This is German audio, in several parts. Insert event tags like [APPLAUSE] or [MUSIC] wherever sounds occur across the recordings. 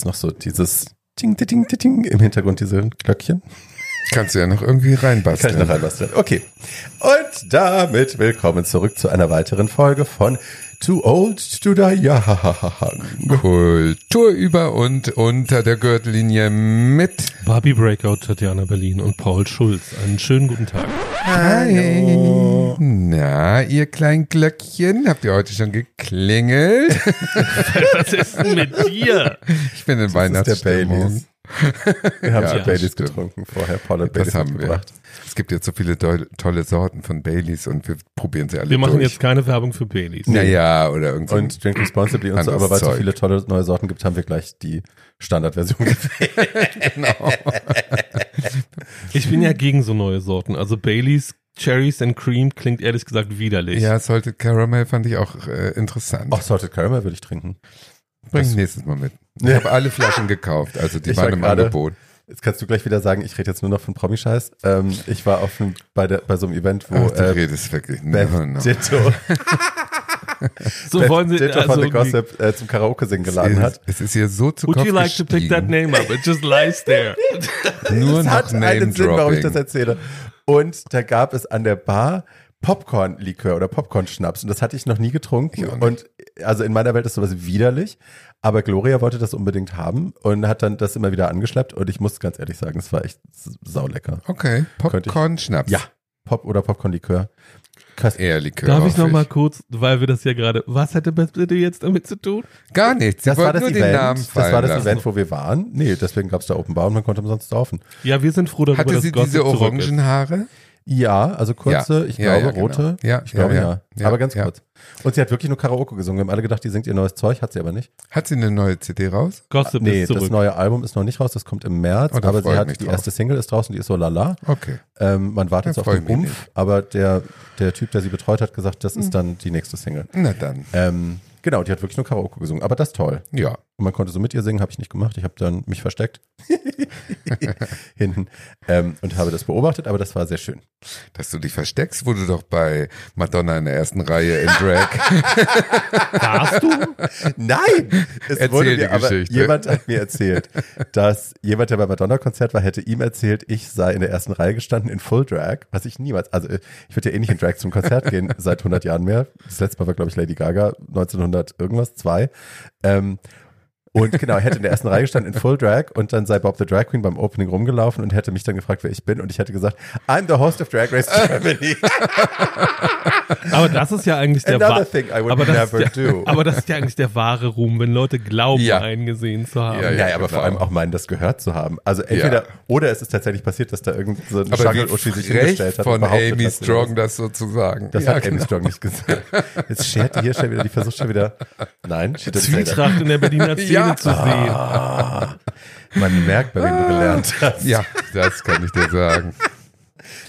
jetzt noch so dieses Ding, Ding, Ding, Ding im Hintergrund, diese Glöckchen. Kannst du ja noch irgendwie reinbasteln. Kann ich noch reinbasteln. Okay. Und damit willkommen zurück zu einer weiteren Folge von Too Old to Die Young. Kultur über und unter der Gürtellinie mit Barbie Breakout, Tatjana Berlin und Paul Schulz. Einen schönen guten Tag. Hi. Na, ihr kleinen Glöckchen, habt ihr heute schon geklingelt? [LAUGHS] Was ist denn mit dir? Ich bin in Das ist der Weihnachtsstimmung. Wir haben Ja, schon Baileys stimmt. getrunken vorher. Paul hat Das Baileys haben wir. mitgebracht. Es gibt jetzt so viele toll, tolle Sorten von Baileys und wir probieren sie alle Wir machen durch. jetzt keine Werbung für Baileys. Naja, oder irgend so ein- Und Drink Responsibly und so, aber weil es so viele tolle neue Sorten gibt, haben wir gleich die Standardversion gewählt. [LAUGHS] genau. Ich bin ja gegen so neue Sorten. Also Baileys, Cherries and Cream klingt ehrlich gesagt widerlich. Ja, Salted Caramel fand ich auch äh, interessant. Ach, Salted Caramel würde ich trinken. Bring das- nächstes Mal mit. [LAUGHS] Ich habe alle Flaschen gekauft, also die Ich waren war im gerade- Angebot. Jetzt kannst du gleich wieder sagen, ich rede jetzt nur noch von Promi-Scheiß. Ähm, ich war auf einem, bei, der, bei so einem Event, wo Ach, du äh, redest wirklich. Beth No, no. Ditto, So Beth wollen Sie Ditto von also, The Gossip äh, zum Karaoke singen geladen es, hat. ist, es ist hier so zu Would Kopf you like to pick that name up? It just lies there. [LAUGHS] Nur es noch hat einen Sinn, warum ich das erzähle. Und da gab es an der Bar Popcorn-Likör oder Popcorn-Schnaps und das hatte ich noch nie getrunken. Und also in meiner Welt ist sowas widerlich. Aber Gloria wollte das unbedingt haben und hat dann das immer wieder angeschleppt und ich muss ganz ehrlich sagen, es war echt saulecker. Okay, Könnte ich- Popcorn, Schnaps. Ja, Pop oder Popcorn-Likör. Köstlich. Eher Likör. Darf ich noch hoffe mal kurz, weil wir das ja gerade, was hätte Beth bitte jetzt damit zu tun? Gar nichts. Sie Das war das nur den Namen Event. Das war das lassen. Event, wo wir waren. Nee, deswegen gab es da Open Bar und man konnte umsonst saufen. Ja, wir sind froh darüber, Hatte dass sie Gossip diese zurück orangen Haare? Ja, also kurze, Ja. ich Ja, glaube ja, genau. rote. Ja, ich glaube ja, ja, ja. Ja, Aber ganz ja. kurz. Und sie hat wirklich nur Karaoke gesungen. Wir haben alle gedacht, die singt ihr neues Zeug, hat sie aber nicht. Hat sie eine neue CD raus? Gossip nee, ist zurück. das neue Album ist noch nicht raus, das kommt im März, Oh, aber sie hat die drauf. erste Single ist draußen, die ist so lala. Okay. Ähm, man wartet Da jetzt auf den Rumpf, aber der, der Typ, der sie betreut hat, gesagt, das ist dann die nächste Single. Na dann. Ähm, genau, die hat wirklich nur Karaoke gesungen, aber das ist toll. Ja. Und man konnte so mit ihr singen, habe ich nicht gemacht. Ich habe dann mich versteckt [LAUGHS] hinten ähm, und habe das beobachtet, aber das war sehr schön. Dass du dich versteckst, wurde doch bei Madonna in der ersten Reihe in Drag. [LAUGHS] Warst du? Nein! Es Erzähl wurde die mir, aber Geschichte. jemand hat mir erzählt, dass jemand, der beim Madonna-Konzert war, hätte ihm erzählt, ich sei in der ersten Reihe gestanden in Full Drag, was ich niemals, also ich würde ja eh nicht in Drag zum Konzert gehen, seit 100 Jahren mehr. Das letzte Mal war, glaube ich, Lady Gaga, 1900 irgendwas, zwei. Ähm, und genau, er hätte in der ersten Reihe gestanden in Full Drag und dann sei Bob the Drag Queen beim Opening rumgelaufen und hätte mich dann gefragt, wer ich bin und ich hätte gesagt, I'm the host of Drag Race Germany. [LAUGHS] Aber das ist ja eigentlich der Another wa- thing I would aber das never do. Aber das ist ja eigentlich der wahre Ruhm, wenn Leute glauben, Ja. einen gesehen zu haben. Ja, Ja, aber genau. vor allem auch meinen, das gehört zu haben. Also entweder, Ja. oder es ist tatsächlich passiert, dass da irgendein so ein wie Schangel-Uschi sich hingestellt hat. von Amy Strong, das sozusagen. Das Ja, hat Amy genau. Strong nicht gesagt. Jetzt schert die hier schon wieder, die versucht schon wieder, nein. Zwietracht in der Berliner [LAUGHS] Szene Ja. zu sehen. Ah, man merkt, bei wem du gelernt hast. Ja, das kann ich dir sagen.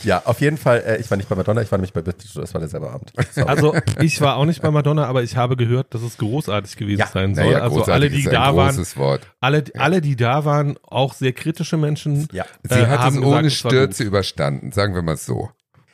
Ja, auf jeden Fall, äh, ich war nicht bei Madonna, ich war nämlich bei Bitte, das war derselbe Abend. Sorry. Also ich war auch nicht bei Madonna, aber ich habe gehört, dass es großartig gewesen Ja, sein soll. Naja, also alle, die ist ein da waren, Wort. alle, alle, die da waren, auch sehr kritische Menschen. ja. Sie äh, hat haben es gesagt, ohne es war Stürze überstanden, sagen wir mal so.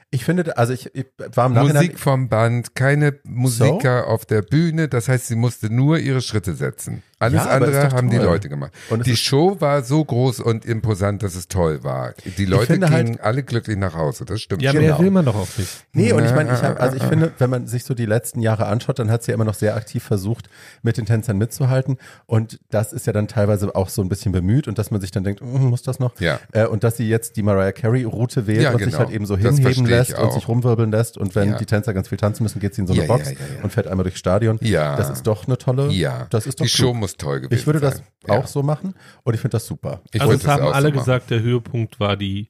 Ich finde, also ich, ich war im Nachhinein, Musik vom Band, keine Musiker auf der Bühne, das heißt, sie musste nur ihre Schritte setzen. Alles Ja, andere haben die. Leute gemacht. Und die Show war so groß und imposant, dass es toll war. Die Leute finde gingen halt- alle glücklich nach Hause, das stimmt Ja, mehr Genau. will man doch auch nicht. Nee, und ich meine, ich hab, also ich finde, wenn man sich so die letzten Jahre anschaut, dann hat sie ja immer noch sehr aktiv versucht, mit den Tänzern mitzuhalten. Und das ist ja dann teilweise auch so ein bisschen bemüht und dass man sich dann denkt, "Mm, muss das noch? Ja. Äh, und dass sie jetzt die Mariah Carey-Route wählt Ja, und sich genau. halt eben so Das hinheben lässt und sich rumwirbeln lässt. Und wenn Ja. die Tänzer ganz viel tanzen müssen, geht sie in so eine Ja, Box ja, ja, ja. und fährt einmal durchs Stadion. Ja. Das ist doch eine tolle, Ja, das ist doch die Show. Muss toll gewesen Ich würde das sein. auch Ja. so machen und ich finde das super. Ich also es haben alle so gesagt, der Höhepunkt war die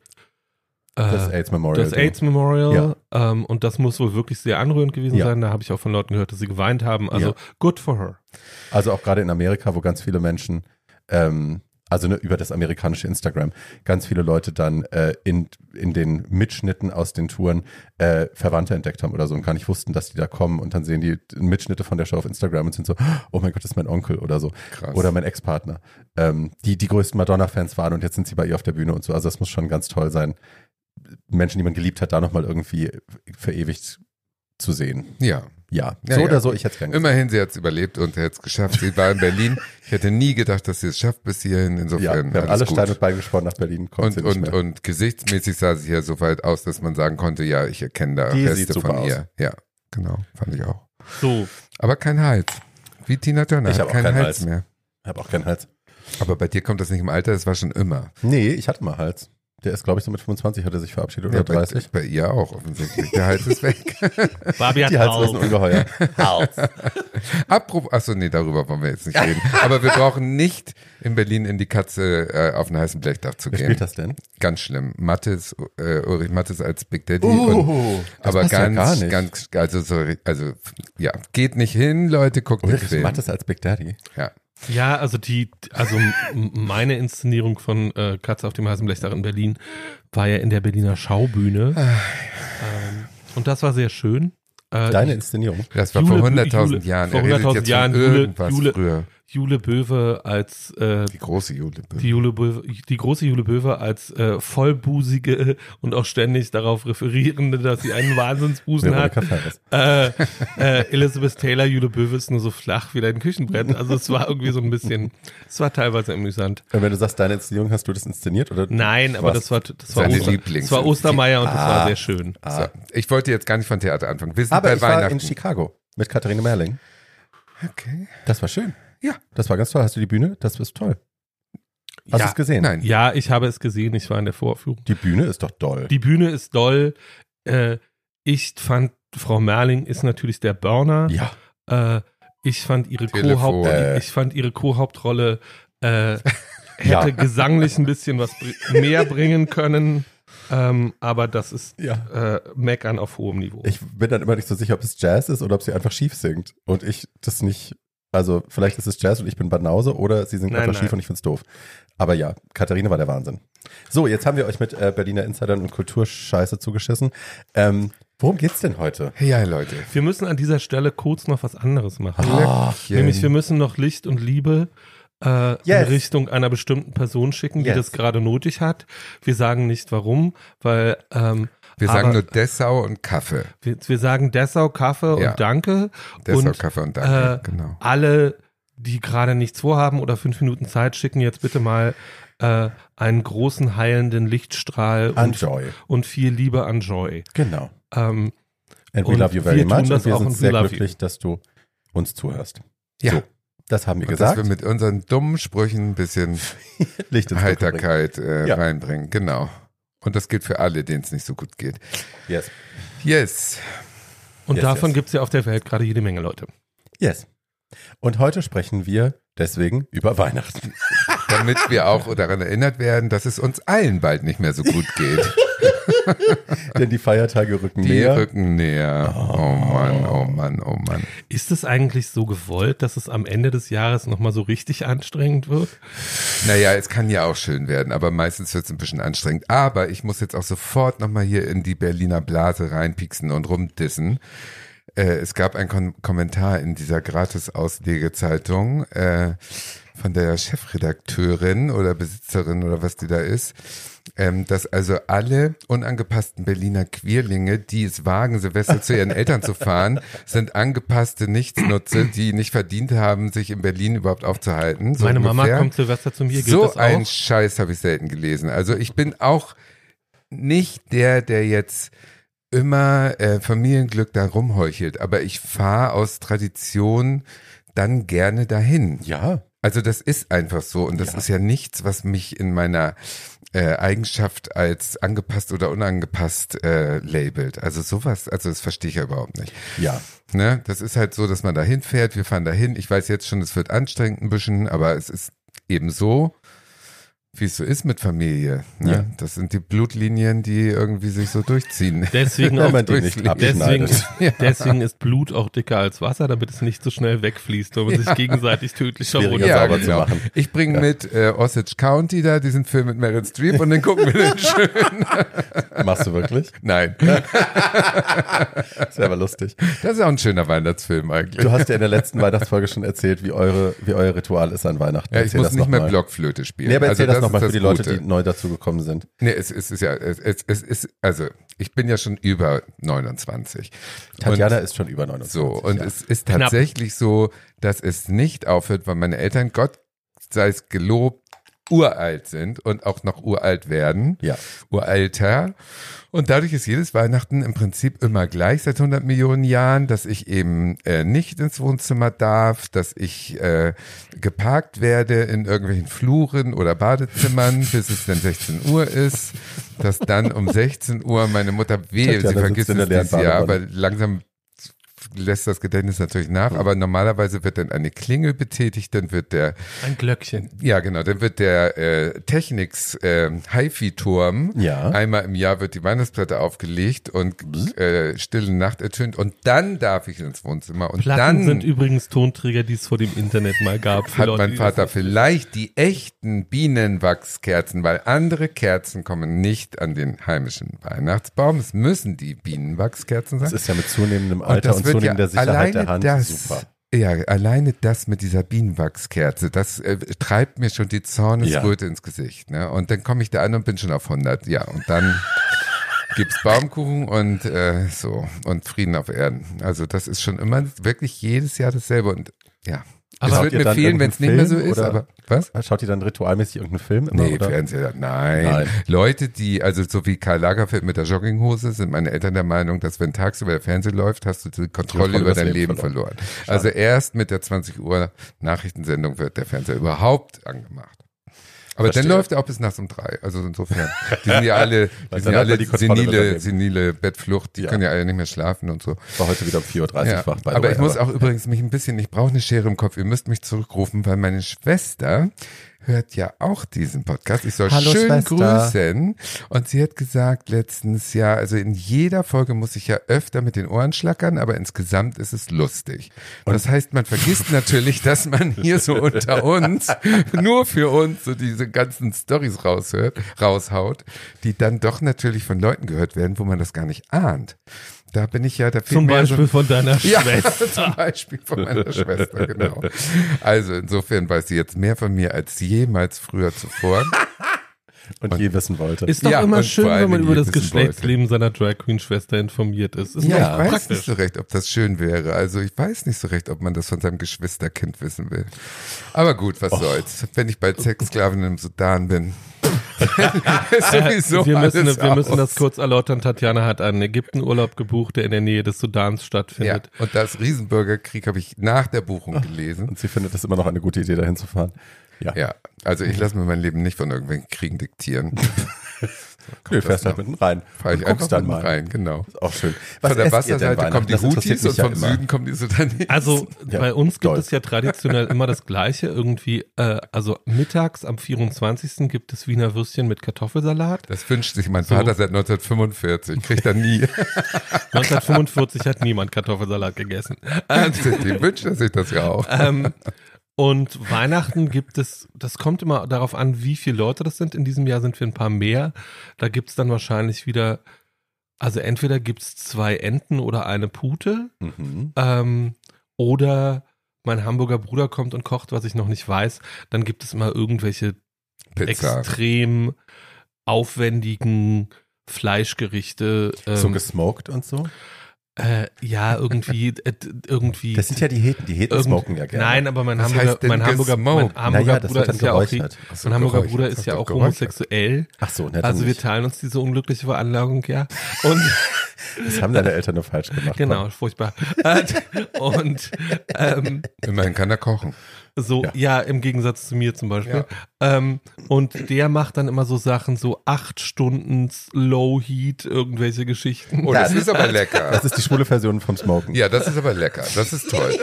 äh, Das AIDS Memorial. das AIDS Memorial Ja. ähm, und das muss wohl wirklich sehr anrührend gewesen Ja. sein. Da habe ich auch von Leuten gehört, dass sie geweint haben. Also Ja. good for her. Also auch gerade in Amerika, wo ganz viele Menschen, ähm, also ne, über das amerikanische Instagram, ganz viele Leute dann äh, in, in den Mitschnitten aus den Touren äh, Verwandte entdeckt haben oder so und gar nicht wussten, dass die da kommen und dann sehen die Mitschnitte von der Show auf Instagram und sind so, oh mein Gott, das ist mein Onkel oder so. Krass. Oder mein Ex-Partner. Ähm, die die größten Madonna-Fans waren und jetzt sind sie bei ihr auf der Bühne und so. Also das muss schon ganz toll sein. Menschen, die man geliebt hat, da nochmal irgendwie verewigt zu sehen. Ja. Ja, Ja, so ja. oder so, ich hätte es gerne gesehen. Immerhin, sie hat es überlebt und hat es geschafft. Sie war in Berlin. Ich hätte nie gedacht, dass sie es schafft bis hierhin. Ja, Insofern wir haben alles alle gut. Stein und Bein gesponnen nach Berlin. kommt und, sie nicht und, mehr. und gesichtsmäßig sah sie ja so weit aus, dass man sagen konnte, ja, ich erkenne da Die sieht Reste super von aus. ihr. Ja, genau, fand ich auch. So, Aber kein Hals. Wie Tina Turner, Ich hat hab auch keinen keinen Hals Hals. mehr. Ich habe auch keinen Hals. Aber bei dir kommt das nicht im Alter, das war schon immer. Nee, ich hatte mal Hals. Der ist, glaube ich, so mit 25 hat er sich verabschiedet oder Ja, bei, 30. bei ihr auch offensichtlich. Der Hals ist weg. [LAUGHS] Barbie hat Die Hals ist ein. Ungeheuer. Hals. [LAUGHS] Apropos, achso, nee, darüber wollen wir jetzt nicht reden. Aber wir brauchen nicht in Berlin in die Katze äh, auf einen heißen Blechdach zu Wer gehen. spielt das denn? Ganz schlimm. Mattes, äh, Ulrich Mattes als Big Daddy. Uh, und, das aber passt ja ganz, gar nicht. ganz, also so, also ja, geht nicht hin, Leute, guckt den Ulrich Film. Mattes als Big Daddy. Ja. Ja, also die, also meine Inszenierung von äh, Katze auf dem heißen Blechdach in Berlin war ja in der Berliner Schaubühne. ähm, und das war sehr schön. Äh, Deine Inszenierung. Das war Jule- vor 100.000 Jule- Jahren. vor Er redet 100.000 jetzt Jahren Jule- irgendwas Jule- früher. Jule Böwe als äh, Die große Jule. die, Jule Böwe, die große Jule Böwe als äh, vollbusige und auch ständig darauf referierende, dass sie einen Wahnsinnsbusen [LAUGHS] hat. Äh, äh, Elizabeth Taylor, Jule Böwe ist nur so flach wie dein Küchenbrett. Also es war irgendwie so ein bisschen, es war teilweise amüsant. Und wenn du sagst, deine Inszenierung, hast du das inszeniert? Oder Nein, aber das war, das war, Seine Oster, Lieblings- das war Ostermeier und das Ah. war sehr schön. Ah. So, ich wollte jetzt gar nicht von Theater anfangen. Wir sind Aber bei ich war Weihnachten. in Chicago mit Katharina Merling. okay. Das war schön. Ja. Das war ganz toll. Hast du die Bühne? Das ist toll. Hast du Ja, es gesehen? Nein. ja, ich habe es gesehen, ich war in der Vorführung. Die Bühne ist doch doll. Die Bühne ist doll. Äh, ich fand, Frau Merling ist natürlich der Burner. ja. Äh, ich fand ihre. Co-Haupt, Äh. ich fand ihre Co-Hauptrolle äh, [LAUGHS] Ja. hätte gesanglich ein bisschen was br mehr bringen können. Ähm, aber das ist Ja. äh, Meckern auf hohem Niveau. Ich bin dann immer nicht so sicher, ob es Jazz ist oder ob sie einfach schief singt. Und ich das nicht, also vielleicht ist es Jazz und ich bin Banause oder sie singt Nein, einfach schief und ich find's doof. Aber ja, Katharina war der Wahnsinn. So, jetzt haben wir euch mit äh, Berliner Insidern und Kulturscheiße zugeschissen. Ähm, worum geht's denn heute? Ja, Leute. wir müssen an dieser Stelle kurz noch was anderes machen. Glöckchen. Nämlich wir müssen noch Licht und Liebe äh, Yes. in Richtung einer bestimmten Person schicken, die Yes. das gerade nötig hat. Wir sagen nicht warum, weil ähm, Wir sagen aber nur Dessau und Kaffee. wir, wir sagen Dessau, Kaffee Ja. und Danke. Dessau, und Kaffee und Danke. äh, genau. alle, die gerade nichts vorhaben oder fünf Minuten Zeit, schicken jetzt bitte mal äh, einen großen heilenden Lichtstrahl An und, Joy. und viel Liebe an Joy. Genau. Ähm, And we Und love you very wir tun much. das Und wir auch sind sehr love glücklich, dass du uns zuhörst. Ja. So, das haben wir Und dass gesagt. wir mit unseren dummen Sprüchen ein bisschen. [LAUGHS] Heiterkeit äh, Ja. reinbringen. Genau. Und das gilt für alle, denen es nicht so gut geht. Yes. Yes. und Yes, davon yes. gibt's ja auf der Welt gerade jede Menge Leute. Yes. Und heute sprechen wir deswegen über Weihnachten. Damit wir auch daran erinnert werden, dass es uns allen bald nicht mehr so gut geht. [LAUGHS] [LAUGHS] Denn die Feiertage rücken Die näher. rücken näher. Oh Mann, oh Mann, oh Mann. Ist es eigentlich so gewollt, dass es am Ende des Jahres nochmal so richtig anstrengend wird? Naja, es kann ja auch schön werden, aber meistens wird es ein bisschen anstrengend. Aber ich muss jetzt auch sofort nochmal hier in die Berliner Blase reinpieksen und rumdissen. Äh, es gab einen Kon Kommentar in dieser Gratis-Auslegezeitung äh, von der Chefredakteurin oder Besitzerin oder was die da ist, ähm, dass also alle unangepassten Berliner Queerlinge, die es wagen, Silvester zu ihren Eltern zu fahren, [LAUGHS] sind angepasste Nichtsnutze, die nicht verdient haben, sich in Berlin überhaupt aufzuhalten. So Meine Mama ungefähr. kommt Silvester zu mir, So ein Scheiß habe ich selten gelesen. Also ich bin auch nicht der, der jetzt immer äh, Familienglück da rumheuchelt, aber ich fahre aus Tradition dann gerne dahin. Ja. Also das ist einfach so und das Ja. ist ja nichts, was mich in meiner äh, Eigenschaft als angepasst oder unangepasst äh, labelt. Also sowas, also das verstehe ich ja überhaupt nicht. Ja. Ne? Das ist halt so, dass man da hinfährt, wir fahren dahin. Ich weiß jetzt schon, es wird anstrengend ein bisschen, aber es ist eben so, wie es so ist mit Familie. Ne? Ja. Das sind die Blutlinien, die irgendwie sich so durchziehen. Deswegen, [LAUGHS] auch, deswegen, abschneidet. deswegen ist Blut auch dicker als Wasser, damit es nicht so schnell wegfließt, wenn man sich gegenseitig tödlich verwundet. sauber zu machen. Ich bringe mit äh, Osage County da diesen Film mit Meryl Streep und dann gucken wir den [LAUGHS] schön. Machst du wirklich? Nein, [LAUGHS] Das wäre aber lustig. das ist auch ein schöner Weihnachtsfilm eigentlich. Du hast ja in der letzten Weihnachtsfolge schon erzählt, wie eure, wie euer Ritual ist an Weihnachten. ja, ich Erzähl muss nicht mehr mal. Blockflöte spielen. Nee, aber also das nochmal ist für die Leute, Gute. die neu dazugekommen sind. Nee, es, es ist ja, es, es, es ist, also ich bin ja schon über 29. Tatjana und, ist schon über 29. so, und ja. es ist Knapp. tatsächlich so, dass es nicht aufhört, weil meine Eltern, Gott sei es gelobt, uralt sind und auch noch uralt werden. Ja. Uralter. Und dadurch ist jedes Weihnachten im Prinzip immer gleich seit 100 Millionen Jahren, dass ich eben äh, nicht ins Wohnzimmer darf, dass ich äh, geparkt werde in irgendwelchen Fluren oder Badezimmern, [LAUGHS] bis es dann 16 Uhr ist, dass dann um 16 Uhr meine Mutter wehe, Tatjana sie vergisst es dieses Jahr, aber langsam lässt das Gedächtnis natürlich nach, Hm. aber normalerweise wird dann eine Klingel betätigt, dann wird der Ein Glöckchen. ja, genau. Dann wird der äh, Technics äh, HiFi-Turm. Ja. Einmal im Jahr wird die Weihnachtsplatte aufgelegt und äh, Stille Nacht ertönt. Und dann darf ich ins Wohnzimmer. Und Platten dann sind übrigens Tonträger, die es vor dem Internet mal gab. hat Leute, mein Vater vielleicht die echten Bienenwachskerzen, weil andere Kerzen kommen nicht an den heimischen Weihnachtsbaum. Es müssen die Bienenwachskerzen sein. Das ist ja mit zunehmendem Alter und, wird zunehmender Sicherheit der Hand das, super. Ja, alleine das mit dieser Bienenwachskerze, das äh, treibt mir schon die Zornesröte ins Gesicht. Ne? Und dann komme ich da an und bin schon auf 100. Ja, und dann [LAUGHS] gibt's Baumkuchen und äh, so und Frieden auf Erden. Also das ist schon immer wirklich jedes Jahr dasselbe und ja. Aber es ihr mir fehlen, wenn es nicht mehr so ist, aber was? Schaut ihr dann ritualmäßig irgendeinen Film immer, Nee, oder? Fernseher, nein. Nein. Leute, die, also so wie Karl Lagerfeld mit der Jogginghose, sind meine Eltern der Meinung, dass wenn tagsüber der Fernseher läuft, hast du die Kontrolle über dein Leben Leben verloren. Also erst mit der 20 Uhr Nachrichtensendung wird der Fernseher überhaupt angemacht. Aber Verstehe. dann läuft er auch bis nachts um drei. Also insofern, die sind ja [LAUGHS] alle, die sind ja alle die senile, senile Bettflucht, die Ja. können ja alle nicht mehr schlafen und so. Ich war heute wieder um 4.30 Uhr Ja, wach. aber way, ich muss auch übrigens mich ein bisschen, ich brauche eine Schere im Kopf. Ihr müsst mich zurückrufen, weil meine Schwester hört ja auch diesen Podcast. Ich soll Hallo, schön Schwester. grüßen. Und sie hat gesagt letztens, ja, also in jeder Folge muss ich ja öfter mit den Ohren schlackern, aber insgesamt ist es lustig. das heißt, man vergisst natürlich, dass man hier so unter uns, nur für uns, so diese ganzen Stories raushört, raushaut, die dann doch natürlich von Leuten gehört werden, wo man das gar nicht ahnt. Da bin ich ja, da fehlt Zum ja so- Beispiel von deiner [LAUGHS] ja, Schwester. [LAUGHS] zum Beispiel von meiner Schwester, genau. Also insofern weiß sie jetzt mehr von mir als jemals früher zuvor. [LAUGHS] und je wissen wollte. Ist doch Ja, immer und schön, wenn man über das Geschlechtsleben seiner Drag Queen Schwester informiert ist. ist Ja, doch ich weiß praktisch. nicht so recht, ob das schön wäre. Also ich weiß nicht so recht, ob man das von seinem Geschwisterkind wissen will. Aber gut, was soll's. Wenn ich bald Sexsklavin im Sudan bin. Ist [LAUGHS] sowieso wir müssen, alles wir müssen aus. das kurz erläutern. Tatjana hat einen Ägyptenurlaub gebucht, der in der Nähe des Sudans Ja, stattfindet. und das Riesenbürgerkrieg habe ich nach der Buchung gelesen. und sie findet es immer noch eine gute Idee, dahin zu fahren. Ja. Ja, also ich lasse mir mein Leben nicht von irgendwelchen Kriegen diktieren. [LAUGHS] Nö, fährst halt mitten rein. Fahre ich einfach dann mitten mal. rein, genau. Ist auch schön. Von der Wasserseite kommen die Houthis und ja vom immer. Süden kommen die Sudanesen. Also Ja, bei uns gibt toll. es ja traditionell immer das Gleiche. Irgendwie, äh, also mittags am 24. gibt es Wiener Würstchen mit Kartoffelsalat. Das wünscht sich mein Vater seit 1945, kriegt er nie. [LAUGHS] 1945 hat niemand Kartoffelsalat gegessen. Äh, Dem wünscht er sich das ja auch. ähm, und Weihnachten gibt es, das kommt immer darauf an, wie viele Leute das sind. In diesem Jahr sind wir ein paar mehr. Da gibt es dann wahrscheinlich wieder, also entweder gibt es zwei Enten oder eine Pute. Mhm. Ähm, oder mein Hamburger Bruder kommt und kocht, was ich noch nicht weiß. Dann gibt es immer irgendwelche Pizza. extrem aufwendigen Fleischgerichte. Ähm, So gesmoked und so? Äh, ja, irgendwie, äh, irgendwie. Das sind ja die Heten. Die Heten smoken ja gerne. Nein, aber mein Was Hamburger, mein Hamburger, mein? Hamburger Naja, das Bruder ist ja auch, mein Hamburger Bruder ist ja auch homosexuell. Ach so, nett. Also wir teilen uns diese unglückliche Veranlagung, ja. Und [LAUGHS] das haben deine Eltern nur falsch gemacht. genau, furchtbar. [LAUGHS] Und ähm, Immerhin kann er kochen. So, Ja. ja. im Gegensatz zu mir zum Beispiel. Ähm, und der macht dann immer so Sachen, so acht Stunden Low Heat, irgendwelche Geschichten. Oh, das ist aber lecker. Das ist die schwule Version vom Smoken. Ja, das ist aber lecker. Das ist toll.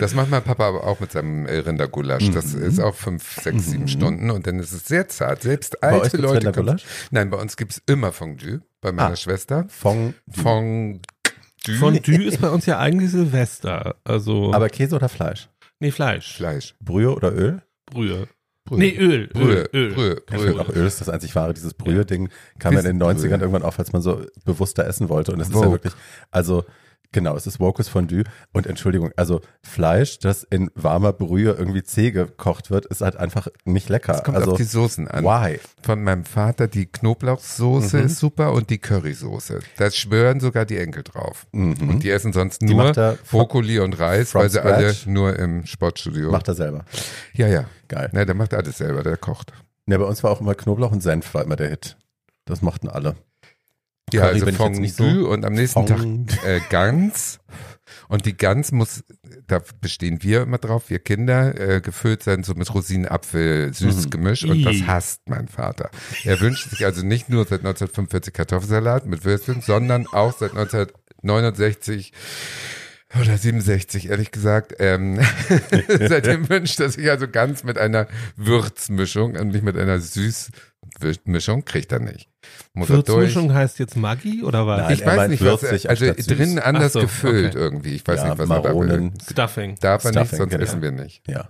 Das macht mein Papa aber auch mit seinem äh, Rindergulasch. Das Mhm. ist auch fünf, sechs, sieben Stunden und dann ist es sehr zart. Selbst Bei alte gibt's Leute. Rindergulasch? Nein, bei uns gibt's immer Fondue. Bei meiner Ah. Schwester. Fong. Fondue. Fondue ist bei uns ja eigentlich Silvester. Also, Aber Käse oder Fleisch? Nee, Fleisch. Fleisch. Brühe oder Öl? Brühe. Brühe. Nee, Öl. Brühe. Öl. Brühe. Brühe. auch Öl ist das einzig wahre, dieses Brühe-Ding kam ja in den Wissenbrühe. 90ern irgendwann auf, als man so bewusster essen wollte. Und es ist ja wirklich, also Genau, es ist Wokus Fondue. Und Entschuldigung, also Fleisch, das in warmer Brühe irgendwie zäh gekocht wird, ist halt einfach nicht lecker. Es kommt also, auf die Soßen an. why? Von meinem Vater die Knoblauchsoße Mhm. ist super und die Currysoße. Da schwören sogar die Enkel drauf. Mhm. Und die essen sonst Die nur Brokkoli und Reis, weil sie alle scratch? nur im Sportstudio. Macht er selber. ja, ja. Geil. Na, der macht alles selber, der kocht. Ja, bei uns war auch immer Knoblauch und Senf war immer der Hit. Das mochten alle. Ja, Curry also bin ich jetzt nicht so- Fondue und am nächsten Fondue. Tag äh, Gans. Und die Gans muss, da bestehen wir immer drauf, wir Kinder, äh, gefüllt sein so mit Rosinen-Apfel, süßes Mhm. Gemisch. Und das hasst mein Vater. Er wünscht sich also nicht nur seit 1945 Kartoffelsalat mit Würstchen, sondern auch seit 1969 oder 67, ehrlich gesagt. Ähm, [LAUGHS] seitdem wünscht er sich also ganz mit einer Würzmischung und nicht mit einer Süßmischung, kriegt er nicht. Muss er durch. Würzmischung heißt jetzt Maggi oder was? Nein, Ich er weiß nicht, was, würzig also drinnen anders so, gefüllt okay. irgendwie. Ich weiß ja, nicht, was er da. Maronen. Stuffing. Darf er nicht, Stuffing, sonst genau. essen wir nicht. Ja.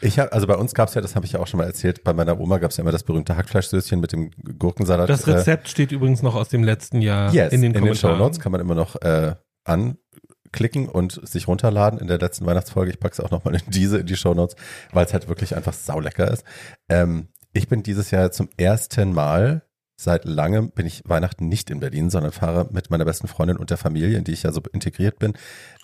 Ich hab, also bei uns gab's ja, das habe ich ja auch schon mal erzählt, bei meiner Oma gab's ja immer das berühmte Hackfleischsößchen mit dem Gurkensalat. Das Rezept steht übrigens noch aus dem letzten Jahr äh, yes, in den in den Show Kommentaren. Notes kann man immer noch äh, anklicken und sich runterladen in der letzten Weihnachtsfolge. Ich pack's auch nochmal in diese, in die Show Notes, weil es halt wirklich einfach saulecker ist. Ähm, ich bin dieses Jahr zum ersten Mal seit langem bin ich Weihnachten nicht in Berlin, sondern fahre mit meiner besten Freundin und der Familie, in die ich ja so integriert bin.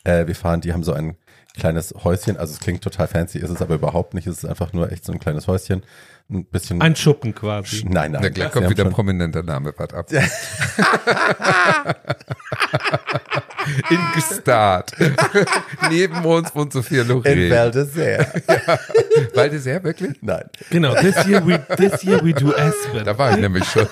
Äh, wir fahren, die haben so ein kleines Häuschen, also es klingt total fancy, ist es aber überhaupt nicht, es ist einfach nur echt so ein kleines Häuschen. Ein bisschen. Ein Schuppen quasi. nein, nein. Na, gleich kommt wieder ein prominenter Name, wart ab. [LAUGHS] [LAUGHS] [LAUGHS] In Gestart. [LAUGHS] Neben uns wohnt Sophia in Loren. Val d'Isère. Weil das sehr wirklich? Nein. Genau, this year we, this year we do Aspen. Da war ich nämlich schon.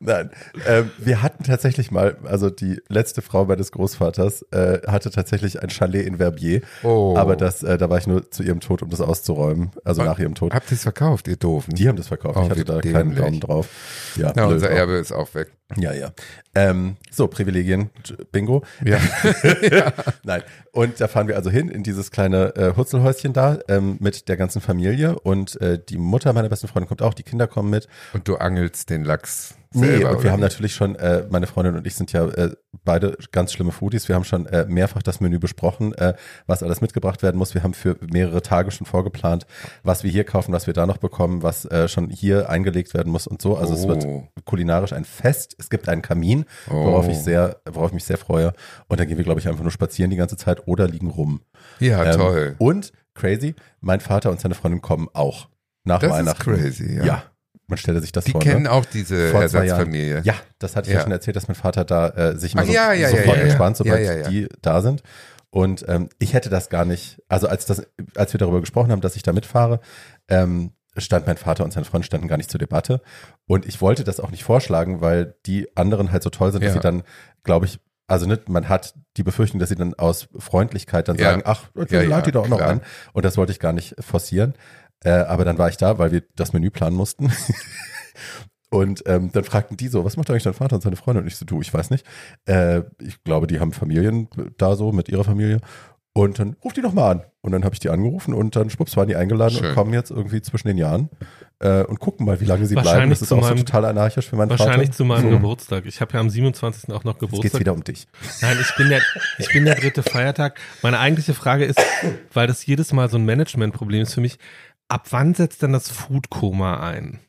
Nein, ähm, wir hatten tatsächlich mal, also die letzte Frau meines Großvaters äh, hatte tatsächlich ein Chalet in Verbier, Oh. aber das, äh, da war ich nur zu ihrem Tod, um das auszuräumen, also nach ihrem Tod. Habt ihr es verkauft, ihr Doofen? Die haben das verkauft, Oh, ich hatte da keinen. Daumen drauf. Ja, ja, blöd unser auch. Erbe ist auch weg. Ja, ja. Ähm, so, Privilegien, Bingo. [LAUGHS] Ja. Nein. Und da fahren wir also hin in dieses kleine äh, Hutzelhäuschen da ähm, mit der ganzen Familie und äh, die Mutter meiner besten Freundin kommt auch, die Kinder kommen mit. Und du angelst den Lachs Nee, selber. und wir haben natürlich schon, äh, meine Freundin und ich sind ja äh, beide ganz schlimme Foodies. Wir haben schon äh, mehrfach das Menü besprochen, äh, was alles mitgebracht werden muss. Wir haben für mehrere Tage schon vorgeplant, was wir hier kaufen, was wir da noch bekommen, was äh, schon hier eingelegt werden muss und so. Also es wird Oh. kulinarisch ein Fest. Es gibt einen Kamin, worauf Oh. ich sehr, worauf ich mich sehr freue. Und dann gehen wir, glaube ich, einfach nur spazieren die ganze Zeit oder liegen rum. Ja, Ähm, toll. Und crazy, mein Vater und seine Freundin kommen auch nach Das ist Weihnachten. crazy, ja. ja. Man stelle sich das Die vor. kennen ne? auch diese Vor. Ersatzfamilie. Ja, das hatte ich ja, Ja. schon erzählt, dass mein Vater da äh, sich mal Ach so, ja, ja, sofort entspannt, sobald die da sind. Und ähm, ich hätte das gar nicht, also als das, als wir darüber gesprochen haben, dass ich da mitfahre, ähm, stand mein Vater und sein Freund standen gar nicht zur Debatte. Und ich wollte das auch nicht vorschlagen, weil die anderen halt so toll sind, dass sie dann, glaube ich, also nicht, man hat die Befürchtung, dass sie dann aus Freundlichkeit dann sagen, ach, jetzt Ja, lad ja, die doch auch noch an. Und das wollte ich gar nicht forcieren. Äh, aber dann war ich da, weil wir das Menü planen mussten. [LAUGHS] Und ähm, dann fragten die so, was macht eigentlich dein Vater und seine Freundin? Und ich so, du, ich weiß nicht. Äh, ich glaube, die haben Familien da so mit ihrer Familie. Und dann ruf die doch mal an. Und dann habe ich die angerufen und dann schwupps waren die eingeladen Schön. und kommen jetzt irgendwie zwischen den Jahren äh, und gucken mal, wie lange sie bleiben. Wahrscheinlich Das ist zu auch so meinem- total anarchisch für meinen Wahrscheinlich Vater. zu meinem so. Geburtstag. Ich habe ja am 27. auch noch Jetzt geht's Geburtstag. wieder um dich. Nein, ich bin der, ich bin der dritte Feiertag. Meine eigentliche Frage ist, weil das jedes Mal so ein Managementproblem ist für mich, ab wann setzt denn das Foodkoma ein?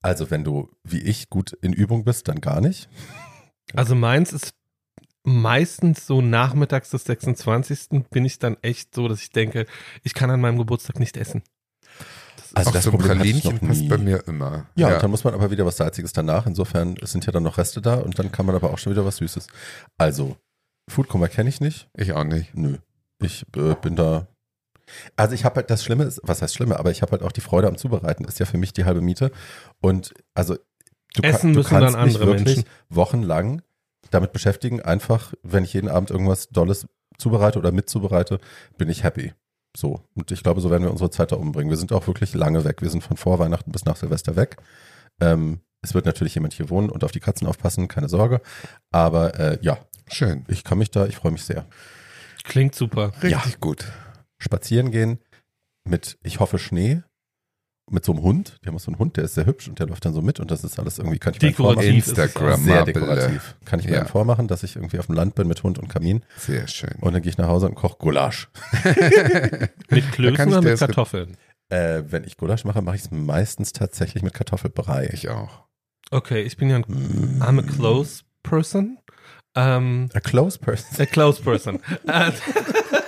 Also wenn du wie ich gut in Übung bist, dann gar nicht. Also meins ist meistens so nachmittags des 26. bin ich dann echt so, dass ich denke, ich kann an meinem Geburtstag nicht essen. Also auch das so Problem Pralinchen passt nie. bei mir immer. Ja, und dann muss man aber wieder was Salziges danach. Insofern sind ja dann noch Reste da und dann kann man aber auch schon wieder was Süßes. Also, Foodkoma kenne ich nicht. ich auch nicht. Nö. Ich äh, bin da. Also ich habe halt das Schlimme ist, was heißt Schlimme, aber ich habe halt auch die Freude am Zubereiten, ist ja für mich die halbe Miete. Und also du, ka- Essen du müssen kannst dann mich andere wirklich Menschen. wochenlang damit beschäftigen, einfach, wenn ich jeden Abend irgendwas Dolles zubereite oder mitzubereite, bin ich happy. So. Und ich glaube, so werden wir unsere Zeit da umbringen. Wir sind auch wirklich lange weg. Wir sind von vor Weihnachten bis nach Silvester weg. Ähm, es wird natürlich jemand hier wohnen und auf die Katzen aufpassen, keine Sorge. Aber äh, ja, Schön. ich kann mich da, ich freue mich sehr. Klingt super. Richtig gut. Spazieren gehen mit, ich hoffe, Schnee mit so einem Hund. Die haben auch so einen Hund, der ist sehr hübsch und der läuft dann so mit und das ist alles irgendwie, kann ich mir Dekorativ es Instagram. Sehr dekorativ. Kann ich mir Ja. dann vormachen, dass ich irgendwie auf dem Land bin mit Hund und Kamin Sehr schön. und dann gehe ich nach Hause und koche Gulasch. [LAUGHS] Mit Klößen oder mit Kartoffeln? Äh, wenn ich Gulasch mache, mache ich es meistens tatsächlich mit Kartoffelbrei. Ich auch. Okay, ich bin ja ein Mm. I'm a close person. Ähm, A close person. a close person. [LAUGHS] [LAUGHS]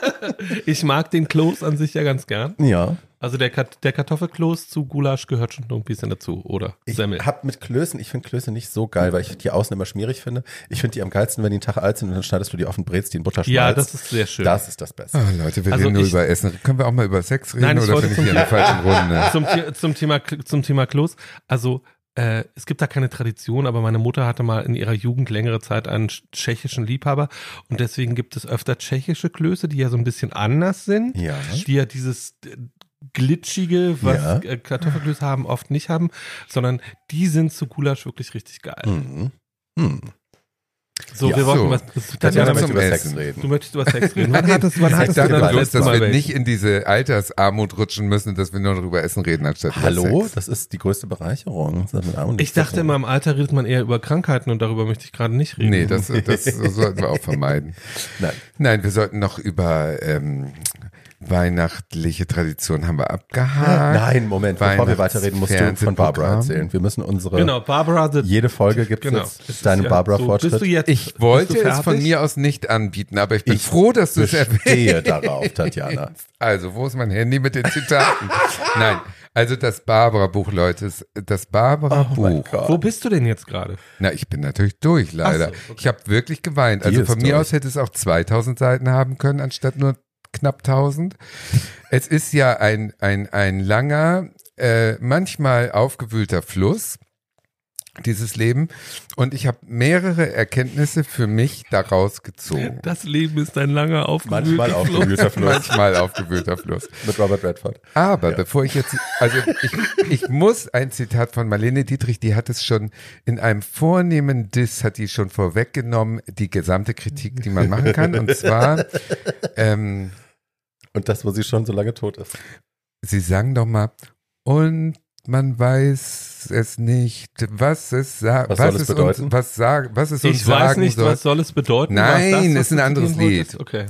Ich mag den Kloß an sich ja ganz gern. Ja. Also der, Kat der Kartoffelkloß zu Gulasch gehört schon noch ein bisschen dazu, oder? Ich Semmel. hab mit Klößen, ich finde Klöße nicht so geil, weil ich die außen immer schmierig finde. Ich finde die am geilsten, wenn die einen Tag alt sind und dann schneidest du die auf und brätst die in Butter Ja, schmalzt. das ist sehr schön. Das ist das Beste. Ah, Leute, wir Also reden nur über Essen. Können wir auch mal über Sex reden Nein, oder bin ich hier in der falschen [LAUGHS] Runde? zum, zum Thema zum Thema Kloß. Also äh, es gibt da keine Tradition, aber meine Mutter hatte mal in ihrer Jugend längere Zeit einen tschechischen Liebhaber und deswegen gibt es öfter tschechische Klöße, die ja so ein bisschen anders sind, Ja. die ja dieses äh, glitschige, was Ja. äh, Kartoffelklöße haben, oft nicht haben, sondern die sind zu Gulasch wirklich richtig geil. Mhm. Hm. So, Ja, wir wollten so. was. Tatjana möchte über Essen. Sex reden. Du möchtest über Sex reden. [LAUGHS] Wann hattest, wann Ich hattest du dachte denn das bloß, dass Mal wir welche? nicht in diese Altersarmut rutschen müssen, dass wir nur noch über Essen reden, anstatt über Hallo, Sex. das ist die größte Bereicherung. Ich dachte immer, im Alter redet man eher über Krankheiten und darüber möchte ich gerade nicht reden. Nee, das, das sollten wir auch vermeiden. [LAUGHS] Nein. Nein, wir sollten noch über ähm, weihnachtliche Tradition haben wir abgehakt. Nein, Moment, bevor wir weiterreden, musst du von Barbara erzählen. Wir müssen unsere, Genau, Barbara jede Folge gibt genau. es deinen ja so, Barbara-Fortschritt. Bist du jetzt, Ich bist wollte du es von mir aus nicht anbieten, aber ich bin Ich froh, dass du es erwähnst. darauf, Tatjana. Also, wo ist mein Handy mit den Zitaten? Nein, also das Barbara-Buch, Leute, ist- das Barbara-Buch. Wo bist du denn jetzt gerade? Na, ich bin natürlich durch, leider. So, okay. Ich habe wirklich geweint. Die Also von mir durch. aus hätte es auch 2000 Seiten haben können, anstatt nur knapp 1000. Es ist ja ein, ein, ein langer, äh, manchmal aufgewühlter Fluss, dieses Leben. Und ich habe mehrere Erkenntnisse für mich daraus gezogen. Das Leben ist ein langer, aufgewühlter Manchmal Fluss. aufgewühlter Fluss Manchmal aufgewühlter Fluss. mit Robert Redford. Aber Ja. bevor ich jetzt, also ich, ich muss ein Zitat von Marlene Dietrich, die hat es schon in einem vornehmen Diss, hat die schon vorweggenommen, die gesamte Kritik, die man machen kann. Und zwar, ähm, Und das, wo sie schon so lange tot ist. sie sang doch mal, und man weiß es nicht, was es sagt, Was was, soll es es bedeuten? uns, was sag, was es uns Ich weiß sagen nicht, soll. was soll es bedeuten. Nein, das, was ist ein anderes? Lied. Okay.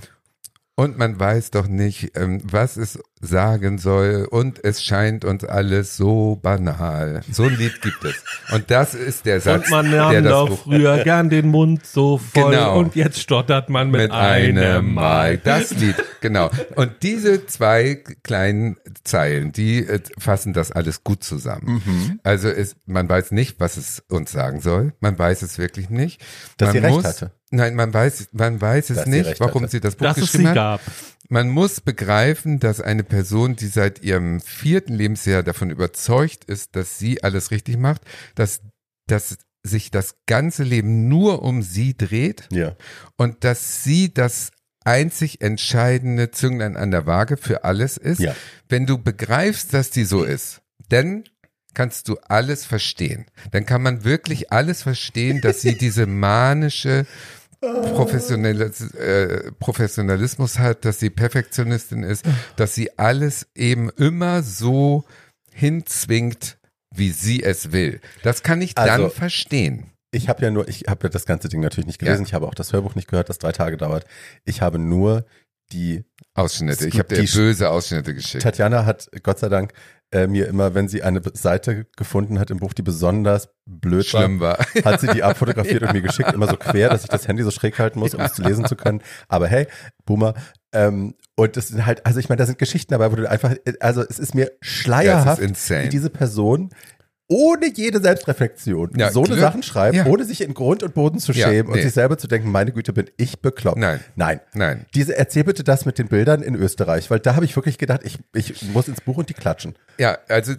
Und man weiß doch nicht, ähm, was es sagen soll. Und es scheint uns alles so banal. So ein Lied gibt es. Und das ist der Satz, Und man der nahm das doch früher gern den Mund so voll Genau. und jetzt stottert man mit, mit einem. Mal. Das Lied, [LAUGHS] genau. Und diese zwei kleinen Zeilen, die äh, fassen das alles gut zusammen. Mhm. Also es, man weiß nicht, was es uns sagen soll. Man weiß es wirklich nicht. Dass man sie recht muss, hatte. Nein, man weiß, man weiß es Dass sie nicht, warum hatte. sie das Buch Dass es geschrieben sie hat. gab. Man muss begreifen, dass eine Person, die seit ihrem vierten Lebensjahr davon überzeugt ist, dass sie alles richtig macht, dass, dass sich das ganze Leben nur um sie dreht Ja. und dass sie das einzig entscheidende Zünglein an der Waage für alles ist. Ja. Wenn du begreifst, dass die so ist, dann kannst du alles verstehen. Dann kann man wirklich alles verstehen, dass sie [LAUGHS] diese manische Professionelles, äh, Professionalismus hat, dass sie Perfektionistin ist, dass sie alles eben immer so hinzwingt, wie sie es will. Das kann ich Also, dann verstehen. Ich habe ja nur, ich habe ja das ganze Ding natürlich nicht gelesen. Ja. Ich habe auch das Hörbuch nicht gehört, das drei Tage dauert. Ich habe nur die Ausschnitte. Ich habe dir Die- böse Ausschnitte geschickt. Tatjana hat Gott sei Dank äh, mir immer, wenn sie eine Seite gefunden hat im Buch, die besonders blöd Schlimm war. [LAUGHS] hat sie die [LAUGHS] abfotografiert und mir geschickt, immer so quer, dass ich das Handy so schräg halten muss, um es zu lesen zu können. Aber hey, Boomer. Ähm, und das sind halt, also ich meine, da sind Geschichten dabei, wo du einfach, also es ist mir schleierhaft, Das ist wie diese Person ohne jede Selbstreflexion Ja, so eine. Sachen schreibt, Ja. ohne sich in Grund und Boden zu Ja, schämen nee. und sich selber zu denken, meine Güte, bin ich bekloppt. Nein. Nein. Nein. Diese, erzähl bitte das mit den Bildern in Österreich, weil da habe ich wirklich gedacht, ich, ich muss ins Buch und die klatschen. Ja, also äh,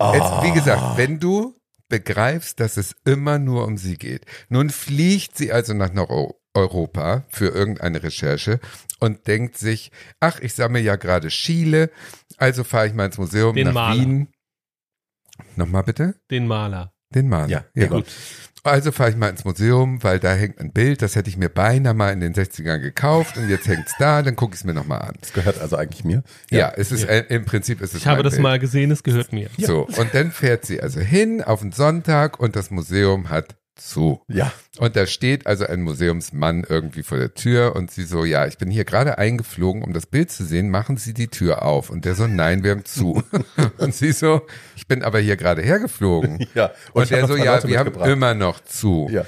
Oh. es, wie gesagt, wenn du begreifst, dass es immer nur um sie geht. Nun fliegt sie also nach Europa für irgendeine Recherche und denkt sich, ach, ich sammle ja gerade Chile, also fahre ich mal ins Museum Den nach Maler. Wien. Nochmal bitte? Den Maler. Den Mann. Ja, ja. Egon. Also fahre ich mal ins Museum, weil da hängt ein Bild, das hätte ich mir beinahe mal in den 60ern gekauft und jetzt hängt's da, dann gucke ich es mir nochmal an. Das gehört also eigentlich mir. Ja, es ist äh, im Prinzip ist es Ich habe mein das Bild. mal gesehen, es gehört mir. So, und dann fährt sie also hin auf den Sonntag und das Museum hat zu. Ja. Und da steht also ein Museumsmann irgendwie vor der Tür und sie so, ja, ich bin hier gerade eingeflogen, um das Bild zu sehen, machen Sie die Tür auf. Und der so, nein, wir haben zu. [LAUGHS] und sie so, ich bin aber hier gerade hergeflogen. Ja. Und, hab der so, ja, wir haben immer noch zu. Ja.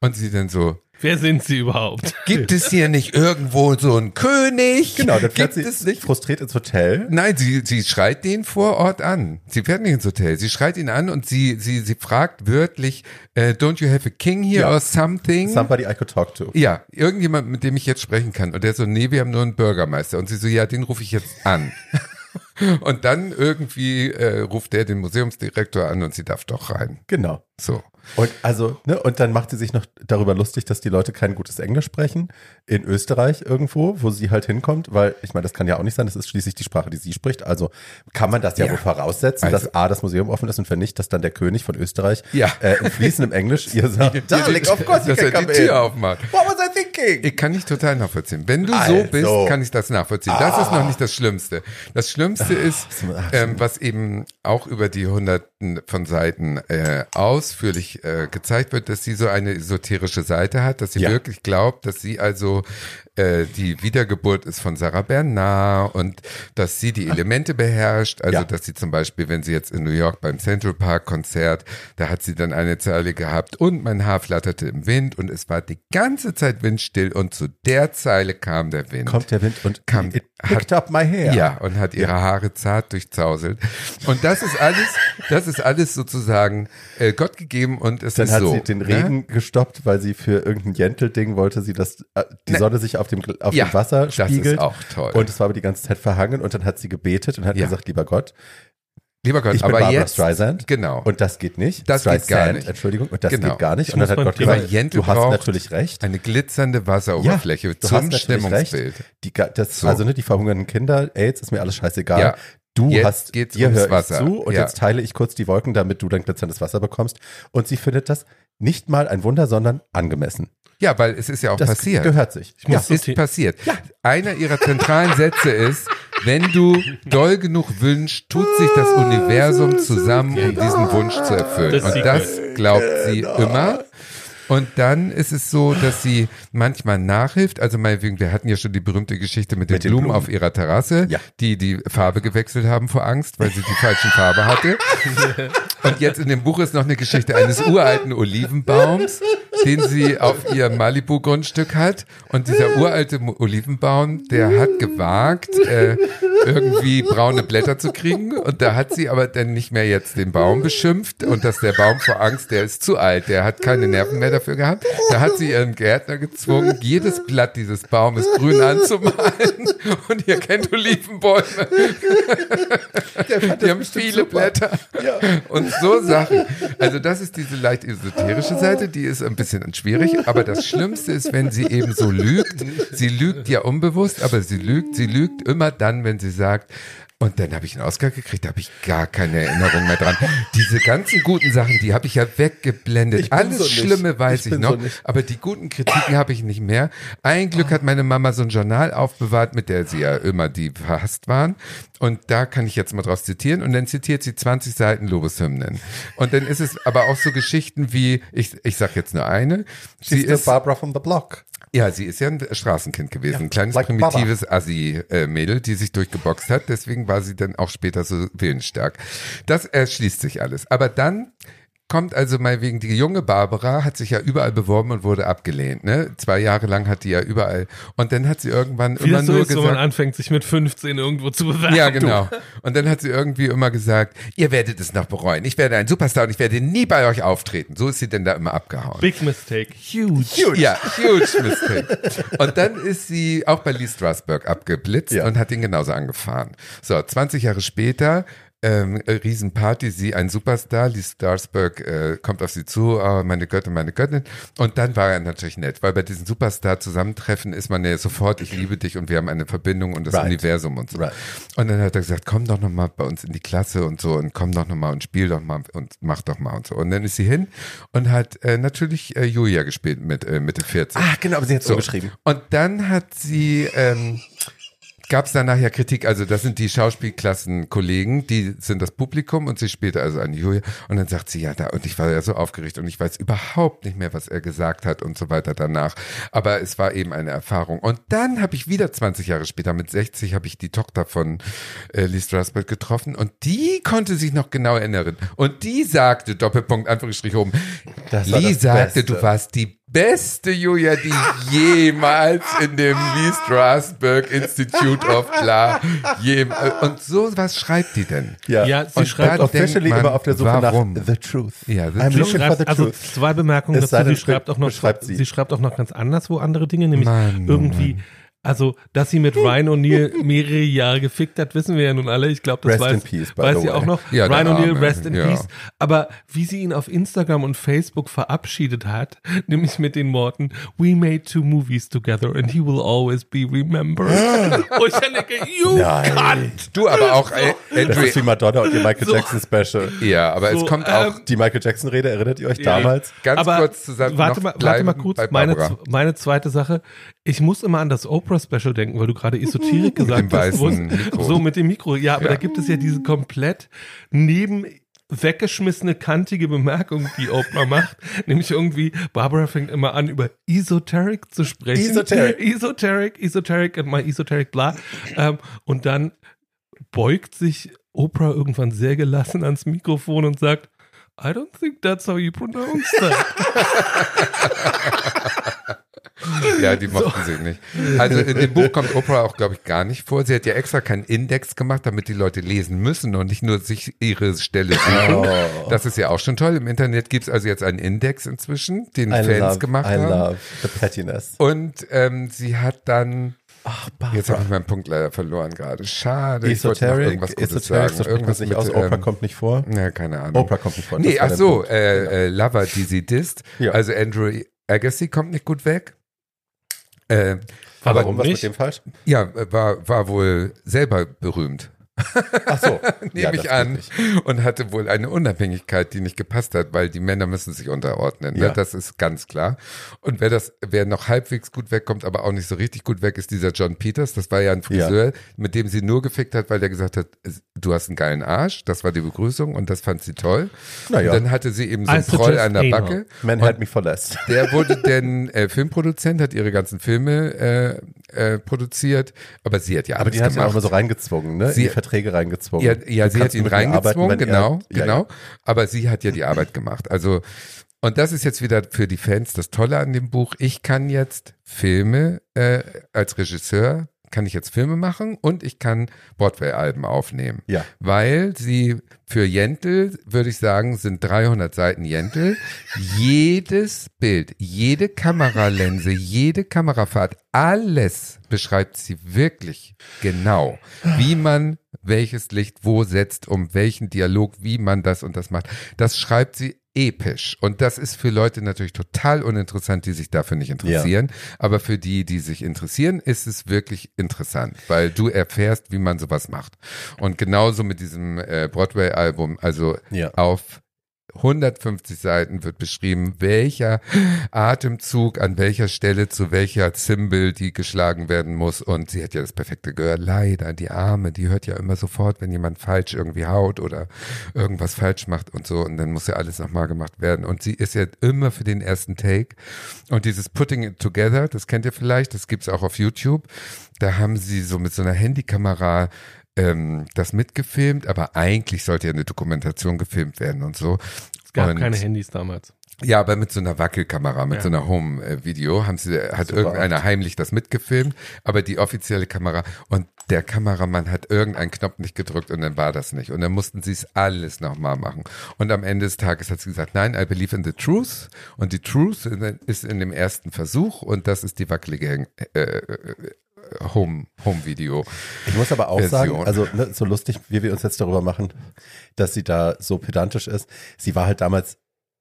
Und sie dann so, Wer sind Sie überhaupt? gibt es hier nicht irgendwo so einen König? Genau, dann fährt gibt sie es nicht frustriert ins Hotel. Nein, sie, sie schreit den vor Ort an. Sie fährt nicht ins Hotel. Sie schreit ihn an und sie, sie, sie fragt wörtlich, äh, don't you have a king here Ja. or something? Somebody I could talk to. ja, irgendjemand, mit dem ich jetzt sprechen kann. Und der so, nee, wir haben nur einen Bürgermeister. Und sie so, ja, den rufe ich jetzt an. [LAUGHS] und dann irgendwie äh, ruft der den Museumsdirektor an und sie darf doch rein. Genau. So. Und also, ne, und dann macht sie sich noch darüber lustig, dass die Leute kein gutes Englisch sprechen in Österreich irgendwo, wo sie halt hinkommt, weil ich meine, das kann ja auch nicht sein, das ist schließlich die Sprache, die sie spricht. Also kann man das ja, Ja. wohl voraussetzen, Also- dass A, das Museum offen ist und wenn nicht, dass dann der König von Österreich Ja. äh, in fließendem Englisch ihr [LAUGHS] sagt, Darling, of course you dass er die Tür in. aufmacht. What was I thinking? Ich kann nicht total nachvollziehen. Wenn du so Also. bist, kann ich das nachvollziehen. Das ist noch nicht das Schlimmste. Das Schlimmste ist, ach, ähm, was eben auch über die hunderten von Seiten äh, ausführlich äh, gezeigt wird, dass sie so eine esoterische Seite hat, dass sie Ja. wirklich glaubt, dass sie also äh, die Wiedergeburt ist von Sarah Bernard und dass sie die Elemente beherrscht. Also Ja. dass sie zum Beispiel, wenn sie jetzt in New York beim Central Park Konzert, da hat sie dann eine Zeile gehabt und mein Haar flatterte im Wind und es war die ganze Zeit windstill und zu der Zeile kam der Wind. Kommt der Wind und Kam- it picked up my hair. Ja, und hat ihre Haare zart durchzauselt. Und das ist alles, das ist alles sozusagen äh, Gott gegeben und es Dann ist hat so. sie den ne? Regen gestoppt, weil sie für irgendein Jentel-Ding wollte sie, dass äh, die Ne. Sonne sich auf dem, auf Ja, dem Wasser das ist spiegelt. auch toll. Und es war aber die ganze Zeit verhangen und dann hat sie gebetet und hat Ja. gesagt, lieber Gott, Lieber Gott, ich bin aber Barbara jetzt, Streisand. genau. Und das geht nicht. Das geht gar nicht. Entschuldigung. Und das Genau. geht gar nicht. Und dann hat Gott gesagt, Jente du hast natürlich recht. Eine glitzernde Wasseroberfläche du zum Stimmungsbild. Die, das, So. Also ne, die verhungernden Kinder, AIDS, ist mir alles scheißegal. Ja. Du Jetzt hast, geht's dir ums Wasser. zu und Ja. jetzt teile ich kurz die Wolken, damit du dann glitzerndes Wasser bekommst. Und sie findet das nicht mal ein Wunder, sondern angemessen. Ja, weil es ist ja auch Das passiert. gehört sich. Ich muss ja. so ist passiert. Einer ihrer zentralen Sätze ist, wenn du doll genug wünschst, tut sich das Universum zusammen, um diesen Wunsch zu erfüllen. Und das glaubt sie immer. Und dann ist es so, dass sie manchmal nachhilft. Also meinetwegen, wir hatten ja schon die berühmte Geschichte mit den, Mit den Blumen, Blumen. auf ihrer Terrasse, Ja. die die Farbe gewechselt haben vor Angst, weil sie die falschen Farbe hatte. [LAUGHS] Und jetzt in dem Buch ist noch eine Geschichte eines uralten Olivenbaums, den sie auf ihrem Malibu-Grundstück hat. Und dieser uralte Olivenbaum, der hat gewagt, äh, irgendwie braune Blätter zu kriegen. Und da hat sie aber dann nicht mehr jetzt den Baum beschimpft und dass der Baum vor Angst, der ist zu alt, der hat keine Nerven mehr dafür gehabt. Da hat sie ihren Gärtner gezwungen, jedes Blatt dieses Baumes grün anzumalen. Und ihr kennt Olivenbäume. Die haben viele Blätter. Und so Sachen. Also das ist diese leicht esoterische Seite, die ist ein bisschen schwierig. Aber das Schlimmste ist, wenn sie eben so lügt. Sie lügt ja unbewusst, aber sie lügt, sie lügt immer dann, wenn sie sagt, und dann habe ich einen Oscar gekriegt, da habe ich gar keine Erinnerung mehr dran. Diese ganzen guten Sachen, die habe ich ja weggeblendet. Alles so nicht. Schlimme weiß Ich ich, noch, so nicht. aber die guten Kritiken habe ich nicht mehr. Ein Glück hat meine Mama so ein Journal aufbewahrt, mit der sie ja immer die verhasst waren. Und da kann ich jetzt mal draus zitieren. Und dann zitiert sie 20 Seiten Lobeshymnen. Und dann ist es aber auch so Geschichten wie, ich, ich sag jetzt nur eine. Sie Sie ist Barbara from the Block. ja, sie ist ja ein Straßenkind gewesen, ein kleines like primitives Assi-Mädel, die sich durchgeboxt hat. Deswegen war sie dann auch später so willensstark. Das erschließt sich alles. Aber dann kommt also mal wegen die junge Barbara hat sich ja überall beworben und wurde abgelehnt. Ne? Zwei Jahre lang hat die ja überall und dann hat sie irgendwann Wie immer das so nur ist, wenn man gesagt. anfängt, sich mit 15 irgendwo zu bewerben. Ja, du. genau. Und dann hat sie irgendwie immer gesagt, ihr werdet es noch bereuen. Ich werde ein Superstar und ich werde nie bei euch auftreten. So ist sie denn da immer abgehauen. Big mistake. Huge. Ja, [LAUGHS] huge mistake. Und dann ist sie auch bei Lee Strasberg abgeblitzt Ja. und hat ihn genauso angefahren. So, 20 Jahre später ähm, äh, Riesenparty, sie ein Superstar, Lee Starsberg äh, kommt auf sie zu, oh, meine Göttin, meine Göttin. Und dann war er natürlich nett, weil bei diesen Superstar-Zusammentreffen ist man ja sofort, ich liebe dich und wir haben eine Verbindung und das Right. Universum und so. Right. Und dann hat er gesagt, komm doch nochmal bei uns in die Klasse und so und komm doch nochmal und spiel doch mal und mach doch mal und so. Und dann ist sie hin und hat äh, natürlich äh, Julia gespielt mit äh, Mitte 40. Ah, genau, aber sie hat so So. geschrieben. Und dann hat sie, ähm, gab es danach ja Kritik, also das sind die Schauspielklassenkollegen, die sind das Publikum und sie spielte also eine Julia und dann sagt sie, ja, da, und ich war ja so aufgeregt und ich weiß überhaupt nicht mehr, was er gesagt hat und so weiter danach, aber es war eben eine Erfahrung. Und dann habe ich wieder 20 Jahre später, mit 60, habe ich die Tochter von äh, Lee Strasberg getroffen und die konnte sich noch genau erinnern und die sagte, Doppelpunkt, Anführungsstrich oben, Lee sagte, Beste. du warst die beste Julia, die jemals in dem Lee Strasberg Institute of bla jem und so was schreibt die denn? Ja, Ja, sie und schreibt officially man, immer auf der Suche warum? nach the truth. Ja, the I'm truth. looking for the also truth. zwei Bemerkungen dazu. Sie schreibt auch noch, sie. sie schreibt auch noch ganz anderswo andere Dinge, nämlich Mann, irgendwie, Mann. Also, dass sie mit Ryan O'Neill mehrere Jahre gefickt hat, wissen wir ja nun alle. Ich glaube, das Rest weiß, in peace, by weiß sie auch noch. Ja, Ryan O'Neill, rest in ja. peace. Aber wie sie ihn auf Instagram und Facebook verabschiedet hat, [LAUGHS] nämlich mit den Worten, we made two movies together and he will always be remembered. [LAUGHS] Wo ich dann denke, you Nein. cunt! Du aber auch äh, Das ist wie Andrew, Madonna und ihr Michael So. Jackson Special. ja, aber So, es kommt ähm, auch Die Michael Jackson Rede, erinnert ihr euch damals? ganz Aber kurz zusammen. Warte noch mal, warte mal kurz. Meine, meine zweite Sache. Ich muss immer an das Oprah-Special denken, weil du gerade [LAUGHS] Esoterik gesagt dem hast. Mikro. So mit dem Mikro. Ja, aber Ja. da gibt es ja diese komplett neben weggeschmissene, kantige Bemerkung, die Oprah macht. [LAUGHS] Nämlich irgendwie, Barbara fängt immer an, über Esoteric zu sprechen. Esoteric. [LAUGHS] Esoteric, Esoteric and my Esoteric, bla. Ähm, und dann beugt sich Oprah irgendwann sehr gelassen ans Mikrofon und sagt, I don't think that's how you pronounce that. Ja, die [LAUGHS] mochten sie nicht. Also in dem Buch kommt Oprah auch, glaube ich, gar nicht vor. Sie hat ja extra keinen Index gemacht, damit die Leute lesen müssen und nicht nur sich ihre Stelle suchen. Oh. Das ist ja auch schon toll. Im Internet gibt's also jetzt einen Index inzwischen, den I Fans love, gemacht I haben. love the pettiness. Und ähm, sie hat dann, Ach, jetzt habe ich meinen Punkt leider verloren gerade. Schade. ich wollte noch Esoteric, irgendwas Gutes Esoteric, so sagen. Irgendwas nicht mit, aus. Oprah ähm, kommt nicht vor. Ja, keine Ahnung. Oprah kommt nicht vor. Nee, ach so, äh, äh, Lover, die sie disst. Ja. Also Andrew Agassi kommt nicht gut weg. Äh, Aber Warum? Was nicht? mit dem falsch? ja, war, war wohl selber berühmt. Ach so. [LAUGHS] nehme Ja, ich an, und hatte wohl eine Unabhängigkeit, die nicht gepasst hat, weil die Männer müssen sich unterordnen. Ne? Ja. Das ist ganz klar. Und wer das, wer noch halbwegs gut wegkommt, aber auch nicht so richtig gut weg, ist dieser John Peters. Das war ja ein Friseur, mit dem sie nur gefickt hat, weil der gesagt hat, du hast einen geilen Arsch. Das war die Begrüßung und das fand sie toll. Naja. Und dann hatte sie eben so einen Proll suggest an der. Backe. Man me for less. [LAUGHS] der wurde denn äh, Filmproduzent, hat ihre ganzen Filme äh, äh, produziert, aber sie hat ja Aber alles die hat ja gemacht. auch immer so reingezwungen, ne? Sie- In die Verträge reingezwungen. Ja, ja sie hat ihn arbeiten, reingezwungen, wenn er- genau, ja, genau. Ja. Aber sie hat ja die Arbeit gemacht. Also, und das ist jetzt wieder für die Fans das Tolle an dem Buch. Ich kann jetzt Filme äh, als Regisseur kann ich jetzt Filme machen und ich kann Broadway-Alben aufnehmen. Ja. Weil sie für Jentel, würde ich sagen, sind 300 Seiten Jentel. Jedes Bild, jede Kameralense, jede Kamerafahrt, alles beschreibt sie wirklich genau, wie man welches Licht wo setzt, um welchen Dialog, wie man das und das macht. Das schreibt sie episch. Und das ist für Leute natürlich total uninteressant, die sich dafür nicht interessieren. Aber für die, die sich interessieren, ist es wirklich interessant, weil du erfährst, wie man sowas macht. Und genauso mit diesem äh, Broadway-Album, also Ja. auf 150 Seiten wird beschrieben, welcher Atemzug an welcher Stelle zu welcher Zimbel, die geschlagen werden muss. Und sie hat ja das perfekte Gehör. Leider, die Arme, die hört ja immer sofort, wenn jemand falsch irgendwie haut oder irgendwas falsch macht und so. Und dann muss ja alles nochmal gemacht werden. Und sie ist ja immer für den ersten Take. Und dieses Putting It Together, das kennt ihr vielleicht, das gibt's auch auf YouTube. Da haben sie so mit so einer Handykamera ähm, das mitgefilmt, aber eigentlich sollte ja eine Dokumentation gefilmt werden und so. Es gab und, keine Handys damals. Ja, aber mit so einer Wackelkamera, mit Ja. so einer Home-Video haben sie, hat Super irgendeiner heimlich das mitgefilmt, aber die offizielle Kamera und der Kameramann hat irgendeinen Knopf nicht gedrückt und dann war das nicht. Und dann mussten sie es alles nochmal machen. Und am Ende des Tages hat sie gesagt, nein, I believe in the truth. Und die Truth ist in dem ersten Versuch und das ist die wackelige äh, äh, Home, Home Video. Ich muss aber auch Version. sagen, also ne, so lustig, wie wir uns jetzt darüber machen, dass sie da so pedantisch ist. Sie war halt damals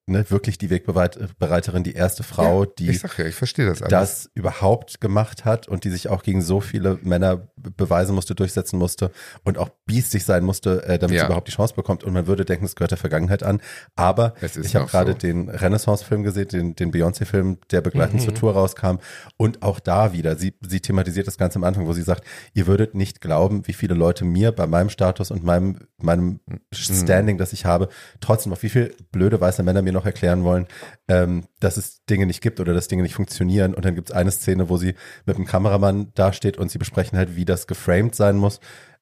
ne, wirklich die Wegbereiterin, die erste Frau, die Ich ja, ich verstehe das das überhaupt gemacht hat und die sich auch gegen so viele Männer be- beweisen musste, durchsetzen musste und auch biestig sein musste, äh, damit Ja. sie überhaupt die Chance bekommt. Und man würde denken, es gehört der Vergangenheit an. Aber ich habe gerade so. den Renaissance-Film gesehen, den, den Beyoncé-Film, der begleitend Mhm. zur Tour rauskam. Und auch da wieder, sie, sie thematisiert das ganz am Anfang, wo sie sagt, ihr würdet nicht glauben, wie viele Leute mir bei meinem Status und meinem, meinem Mhm. Standing, das ich habe, trotzdem noch wie viele blöde weiße Männer mir noch erklären wollen, ähm, dass es Dinge nicht gibt oder dass Dinge nicht funktionieren. Und dann gibt es eine Szene, wo sie mit dem Kameramann dasteht und sie besprechen halt, wie das geframed sein muss.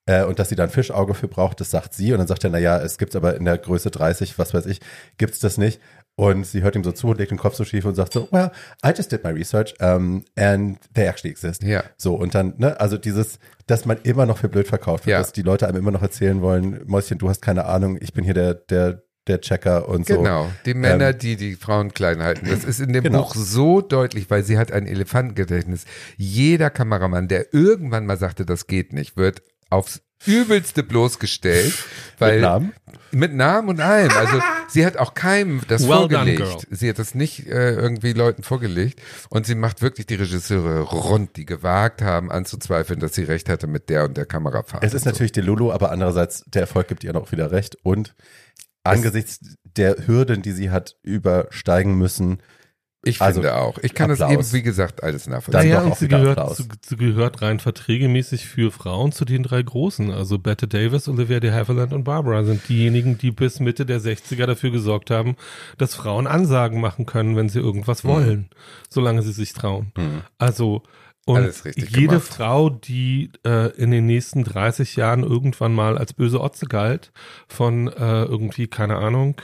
Äh, und dass sie da ein Fischauge für braucht, das sagt sie. Und dann sagt er, na ja, es gibt's aber in der Größe 30, was weiß ich, gibt's das nicht. Und sie hört ihm so zu und legt den Kopf so schief und sagt so, well, I just did my research um, and they actually exist. Ja. So, und dann, ne, also dieses, dass man immer noch für blöd verkauft wird, Ja. dass die Leute einem immer noch erzählen wollen, Mäuschen, du hast keine Ahnung, ich bin hier der, der, der Checker und so. Genau, die Männer, Ähm, die die Frauen klein halten. Das ist in dem Genau. Buch so deutlich, weil sie hat ein Elefantengedächtnis. Jeder Kameramann, der irgendwann mal sagte, das geht nicht, wird aufs übelste bloßgestellt, weil Mit Namen? mit Namen und allem. Also sie hat auch keinem das Well done, vorgelegt. girl. sie hat das nicht äh, irgendwie Leuten vorgelegt und sie macht wirklich die Regisseure rund, die gewagt haben anzuzweifeln, dass sie recht hatte mit der und der Kamerafahrt. Es ist so. natürlich Delulu, aber andererseits, der Erfolg gibt ihr noch wieder recht. Und angesichts der Hürden, die sie hat übersteigen müssen, Ich also finde auch. Ich kann das Applaus. eben, wie gesagt, alles Dann nachvollziehen. Naja, doch und auch sie gehört, sie, sie gehört rein verträgemäßig für Frauen zu den drei Großen. Also Bette Davis, Olivia de Havilland und Barbara sind diejenigen, die bis Mitte der 60er dafür gesorgt haben, dass Frauen Ansagen machen können, wenn sie irgendwas Mhm. wollen, solange sie sich trauen. Also und Alles richtig jede gemacht. Frau, die äh, in den nächsten 30 Jahren irgendwann mal als böse Otze galt, von äh, irgendwie, keine Ahnung,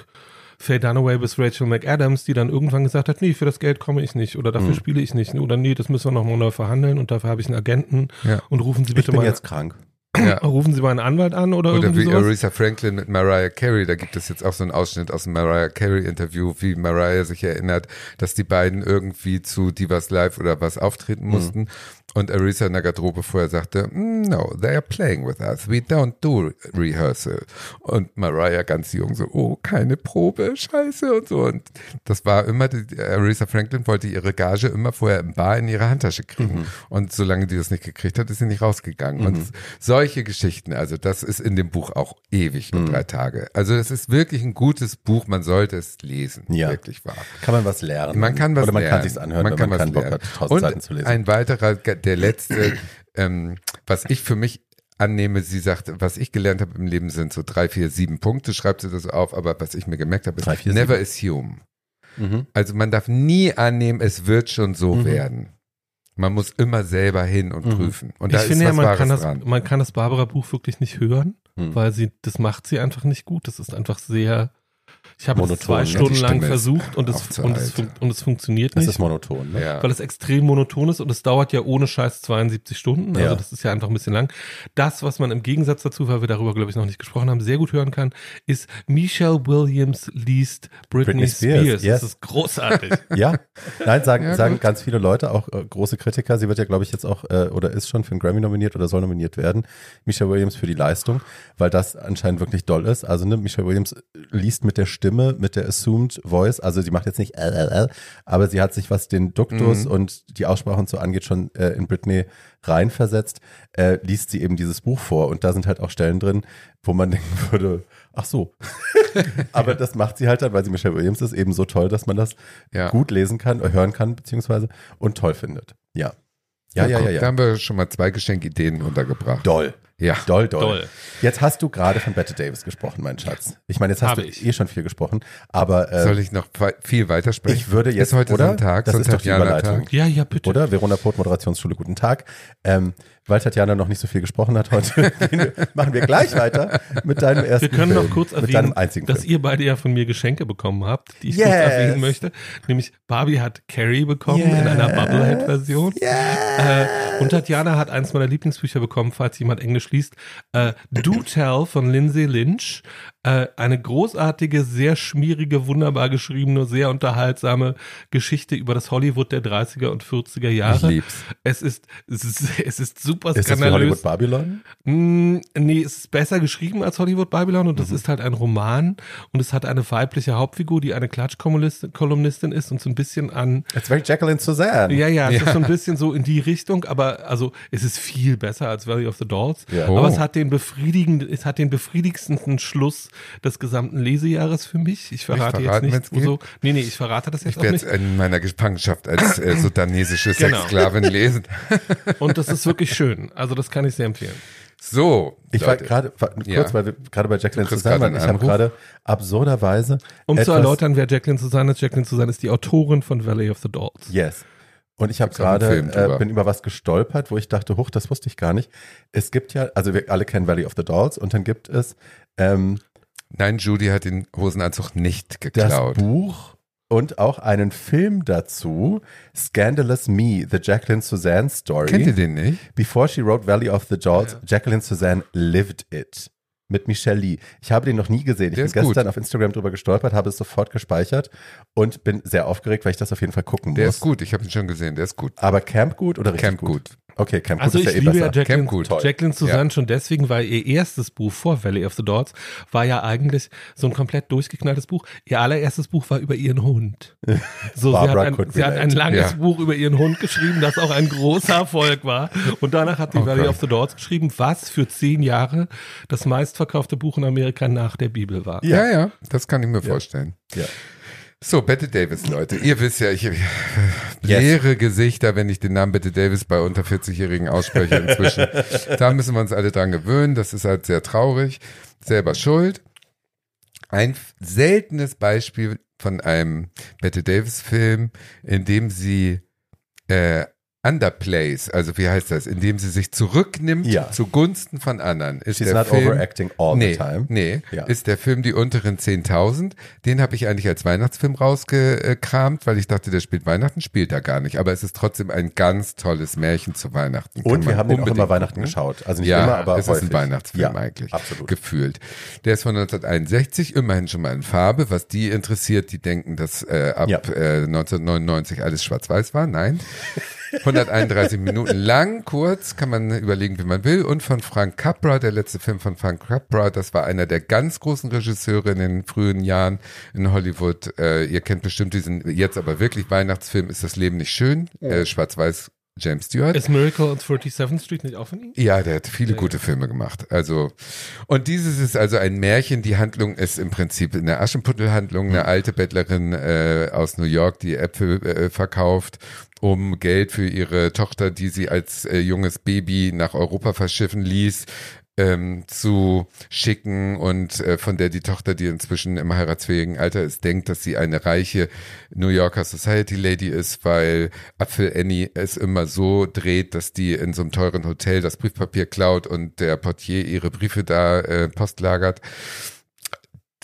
Faye Dunaway bis Rachel McAdams, die dann irgendwann gesagt hat, nee, für das Geld komme ich nicht oder dafür Mhm. spiele ich nicht oder nee, das müssen wir nochmal neu verhandeln und dafür habe ich einen Agenten Ja. und rufen Sie ich bitte bin mal, jetzt krank. Ja. [CLEARS THROAT] rufen Sie mal einen Anwalt an oder, Oder irgendwie wie sowas. Aretha Franklin mit Mariah Carey, da gibt es jetzt auch so einen Ausschnitt aus dem Mariah Carey Interview, wie Mariah sich erinnert, dass die beiden irgendwie zu Divas Live oder was auftreten Mhm. mussten und Aretha in der Garderobe vorher sagte, "Mm, no, they are playing with us, we don't do rehearsal. Und Mariah ganz jung so, oh, keine Probe, scheiße und so. Und das war immer, die, Aretha Franklin wollte ihre Gage immer vorher im Bar in ihre Handtasche kriegen. Mhm. Und solange die das nicht gekriegt hat, ist sie nicht rausgegangen. Und solche Geschichten, also das ist in dem Buch auch ewig Mhm. und drei Tage. Also es ist wirklich ein gutes Buch, man sollte es lesen. Ja. Wirklich wahr. Kann man was lernen? Man kann was Oder man lernen. kann sich's anhören, man wenn kann man was keinen Bock lernen. hat, tausend Und Seiten zu lesen. ein weiterer, der letzte, ähm, was ich für mich annehme, sie sagt, was ich gelernt habe im Leben sind so drei, vier, sieben Punkte, schreibt sie das auf, aber was ich mir gemerkt habe, ist Drei, vier, never assume. Mhm. Also man darf nie annehmen, es wird schon so Mhm. werden. Man muss immer selber hin und Mhm. prüfen. Und ich da finde ist ja, man Wahres kann, das, dran. man kann das Barbara-Buch wirklich nicht hören, Hm. weil sie, das macht sie einfach nicht gut. Das ist einfach sehr, ich habe es zwei ne? Stunden lang Stimme versucht und es, und, es und es funktioniert Das nicht. ist monoton. Ne? Ja. weil es extrem monoton ist und es dauert ja ohne Scheiß 72 Stunden. Also Ja. das ist ja einfach ein bisschen lang. Das, was man im Gegensatz dazu, weil wir darüber, glaube ich, noch nicht gesprochen haben, sehr gut hören kann, ist Michelle Williams liest Britney, Britney Spears, Spears. yes. Das ist großartig. [LAUGHS] Ja, nein, sagen, Ja, sagen ganz viele Leute, auch äh, große Kritiker. Sie wird ja, glaube ich, jetzt auch äh, oder ist schon für einen Grammy nominiert oder soll nominiert werden. Michelle Williams für die Leistung, weil das anscheinend wirklich doll ist. Also ne, Michelle Williams liest mit der Stimme, mit der Assumed Voice. Also sie macht jetzt nicht LLL, aber sie hat sich, was den Duktus Mhm. und die Aussprache und so angeht, schon äh, in Britney reinversetzt. Äh, liest sie eben dieses Buch vor und da sind halt auch Stellen drin, wo man [LAUGHS] denken würde, ach so. [LAUGHS] aber das macht sie halt dann, weil sie Michelle Williams ist, eben so toll, dass man das Ja. gut lesen kann, äh, hören kann, beziehungsweise und toll findet. Ja. Ja, ja, guck, ja, Da ja. haben wir schon mal zwei Geschenkideen untergebracht. Doll. Ja. Doll, doll. Doll. Jetzt hast du gerade von Bette Davis gesprochen, mein Schatz. Ich meine, jetzt hast Habe du ich. eh schon viel gesprochen, aber äh, Soll ich noch viel weitersprechen? ich würde jetzt, Ist heute oder? Sonntag, das ist doch die. Überleitung. Ja, ja, bitte. Oder? Verona Poth, Moderationsschule, guten Tag. Ähm, weil Tatjana noch nicht so viel gesprochen hat heute, [LAUGHS] machen wir gleich weiter mit deinem ersten Wir können Film. noch kurz erwähnen, deinem einzigen dass Film. ihr beide ja von mir Geschenke bekommen habt, die ich Yes. kurz erwähnen möchte. Nämlich Barbie hat Carrie bekommen in einer Bubblehead-Version. Äh, und Tatjana hat eins meiner Lieblingsbücher bekommen, falls jemand Englisch liest. Äh, Do Tell von Lindsay Lynch. Äh, eine großartige, sehr schmierige, wunderbar geschriebene, sehr unterhaltsame Geschichte über das Hollywood der 30er und 40er Jahre. Ich lieb's. Es ist, es ist, es ist super Ist das wie skandalös. Hollywood Babylon? Mm, nee, es ist besser geschrieben als Hollywood Babylon und das Mhm. ist halt ein Roman und es hat eine weibliche Hauptfigur, die eine Klatschkolumnistin ist und so ein bisschen an, It's very Jacqueline Suzanne. ja, ja, es Ja. ist so ein bisschen so in die Richtung, aber also es ist viel besser als Valley of the Dolls, Ja. aber Oh. es hat den befriedigenden, es hat den befriedigendsten Schluss des gesamten Lesejahres für mich. Ich verrate jetzt verraten, nicht so, nee, nee, ich verrate das jetzt Ich auch werde nicht. es in meiner Gefangenschaft als äh, [LAUGHS] sudanesische Genau. Sexsklavin lesen. [LAUGHS] Und das ist wirklich schön. Also das kann ich sehr empfehlen. So, Ich war Leute. gerade, war- kurz, Ja. weil wir gerade bei Jacqueline gerade waren, ich habe gerade absurderweise Um zu erläutern, wer Jacqueline Susanne ist, Jacqueline Susanne ist die Autorin von Valley of the Dolls. Yes. Und ich habe gerade, äh, bin über was gestolpert, wo ich dachte, huch, das wusste ich gar nicht. Es gibt ja, also wir alle kennen Valley of the Dolls und dann gibt es ähm, Nein, Judy hat den Hosenanzug nicht das geklaut. Buch und auch einen Film dazu, Scandalous Me, The Jacqueline Suzanne Story. Kennt ihr den nicht? Before she wrote Valley of the Dolls, Ja. Jacqueline Suzanne lived it. Mit Michelle Lee. Ich habe den noch nie gesehen. Ich Der bin ist gut. gestern auf Instagram drüber gestolpert, habe es sofort gespeichert und bin sehr aufgeregt, weil ich das auf jeden Fall gucken Der muss. ist gut, ich habe ihn schon gesehen, der ist gut. Aber Camp gut oder richtig Camp gut? Okay, Camp Also gut ich ist ja eh liebe ja besser. Jacqueline, Camp. Toll. Jacqueline Suzanne schon deswegen, weil ihr erstes Buch vor Valley of the Dolls war ja eigentlich so ein komplett durchgeknalltes Buch. Ihr allererstes Buch war über ihren Hund. [LAUGHS] So, sie hat, ein, sie hat ein langes Ja. Buch über ihren Hund geschrieben, das auch ein großer Erfolg war. Und danach hat sie Oh Valley Gott. of the Dolls geschrieben, was für zehn Jahre das meistverkaufte Buch in Amerika nach der Bibel war. Ja. Ja, ja, das kann ich mir vorstellen. Ja. So, Bette Davis, Leute. Ihr wisst ja, ich leere Gesichter, wenn ich den Namen Bette Davis bei unter 40-Jährigen ausspreche inzwischen. [LAUGHS] da müssen wir uns alle dran gewöhnen. Das ist halt sehr traurig. Selber schuld. Ein seltenes Beispiel von einem Bette Davis Film, in dem sie äh, underplays, also wie heißt das, indem sie sich zurücknimmt Ja. zugunsten von anderen. Ist She's der not Film, overacting all nee, the time. Nee, Ja. ist der Film Die unteren 10.000. Den habe ich eigentlich als Weihnachtsfilm rausgekramt, weil ich dachte, der spielt Weihnachten, spielt er gar nicht. Aber es ist trotzdem ein ganz tolles Märchen zu Weihnachten. Kann Und wir haben den auch immer Weihnachten gucken. geschaut. Also nicht ja, immer, aber es häufig. ist ein Weihnachtsfilm ja, eigentlich. Absolut. Gefühlt. Der ist von 1961, immerhin schon mal in Farbe. Was die interessiert, die denken, dass äh, ab äh, 1999 alles schwarz-weiß war. Nein. [LAUGHS] 131 Minuten lang, kurz, kann man überlegen, wie man will. Und von Frank Capra, der letzte Film von Frank Capra, das war einer der ganz großen Regisseure in den frühen Jahren in Hollywood. Äh, ihr kennt bestimmt diesen, jetzt aber wirklich Weihnachtsfilm, ist das Leben nicht schön? Äh, Schwarz-Weiß James Stewart. Ist Miracle on 37th Street nicht auch von ihm? Ja, der hat viele gute Filme gemacht. Also, und dieses ist also ein Märchen. Die Handlung ist im Prinzip eine Aschenputtelhandlung. Eine alte Bettlerin äh, aus New York, die Äpfel äh, verkauft, um Geld für ihre Tochter, die sie als äh, junges Baby nach Europa verschiffen ließ, ähm, zu schicken und äh, von der die Tochter, die inzwischen im heiratsfähigen Alter ist, denkt, dass sie eine reiche New Yorker Society Lady ist, weil Apfel Annie es immer so dreht, dass die in so einem teuren Hotel das Briefpapier klaut und der Portier ihre Briefe da äh, postlagert.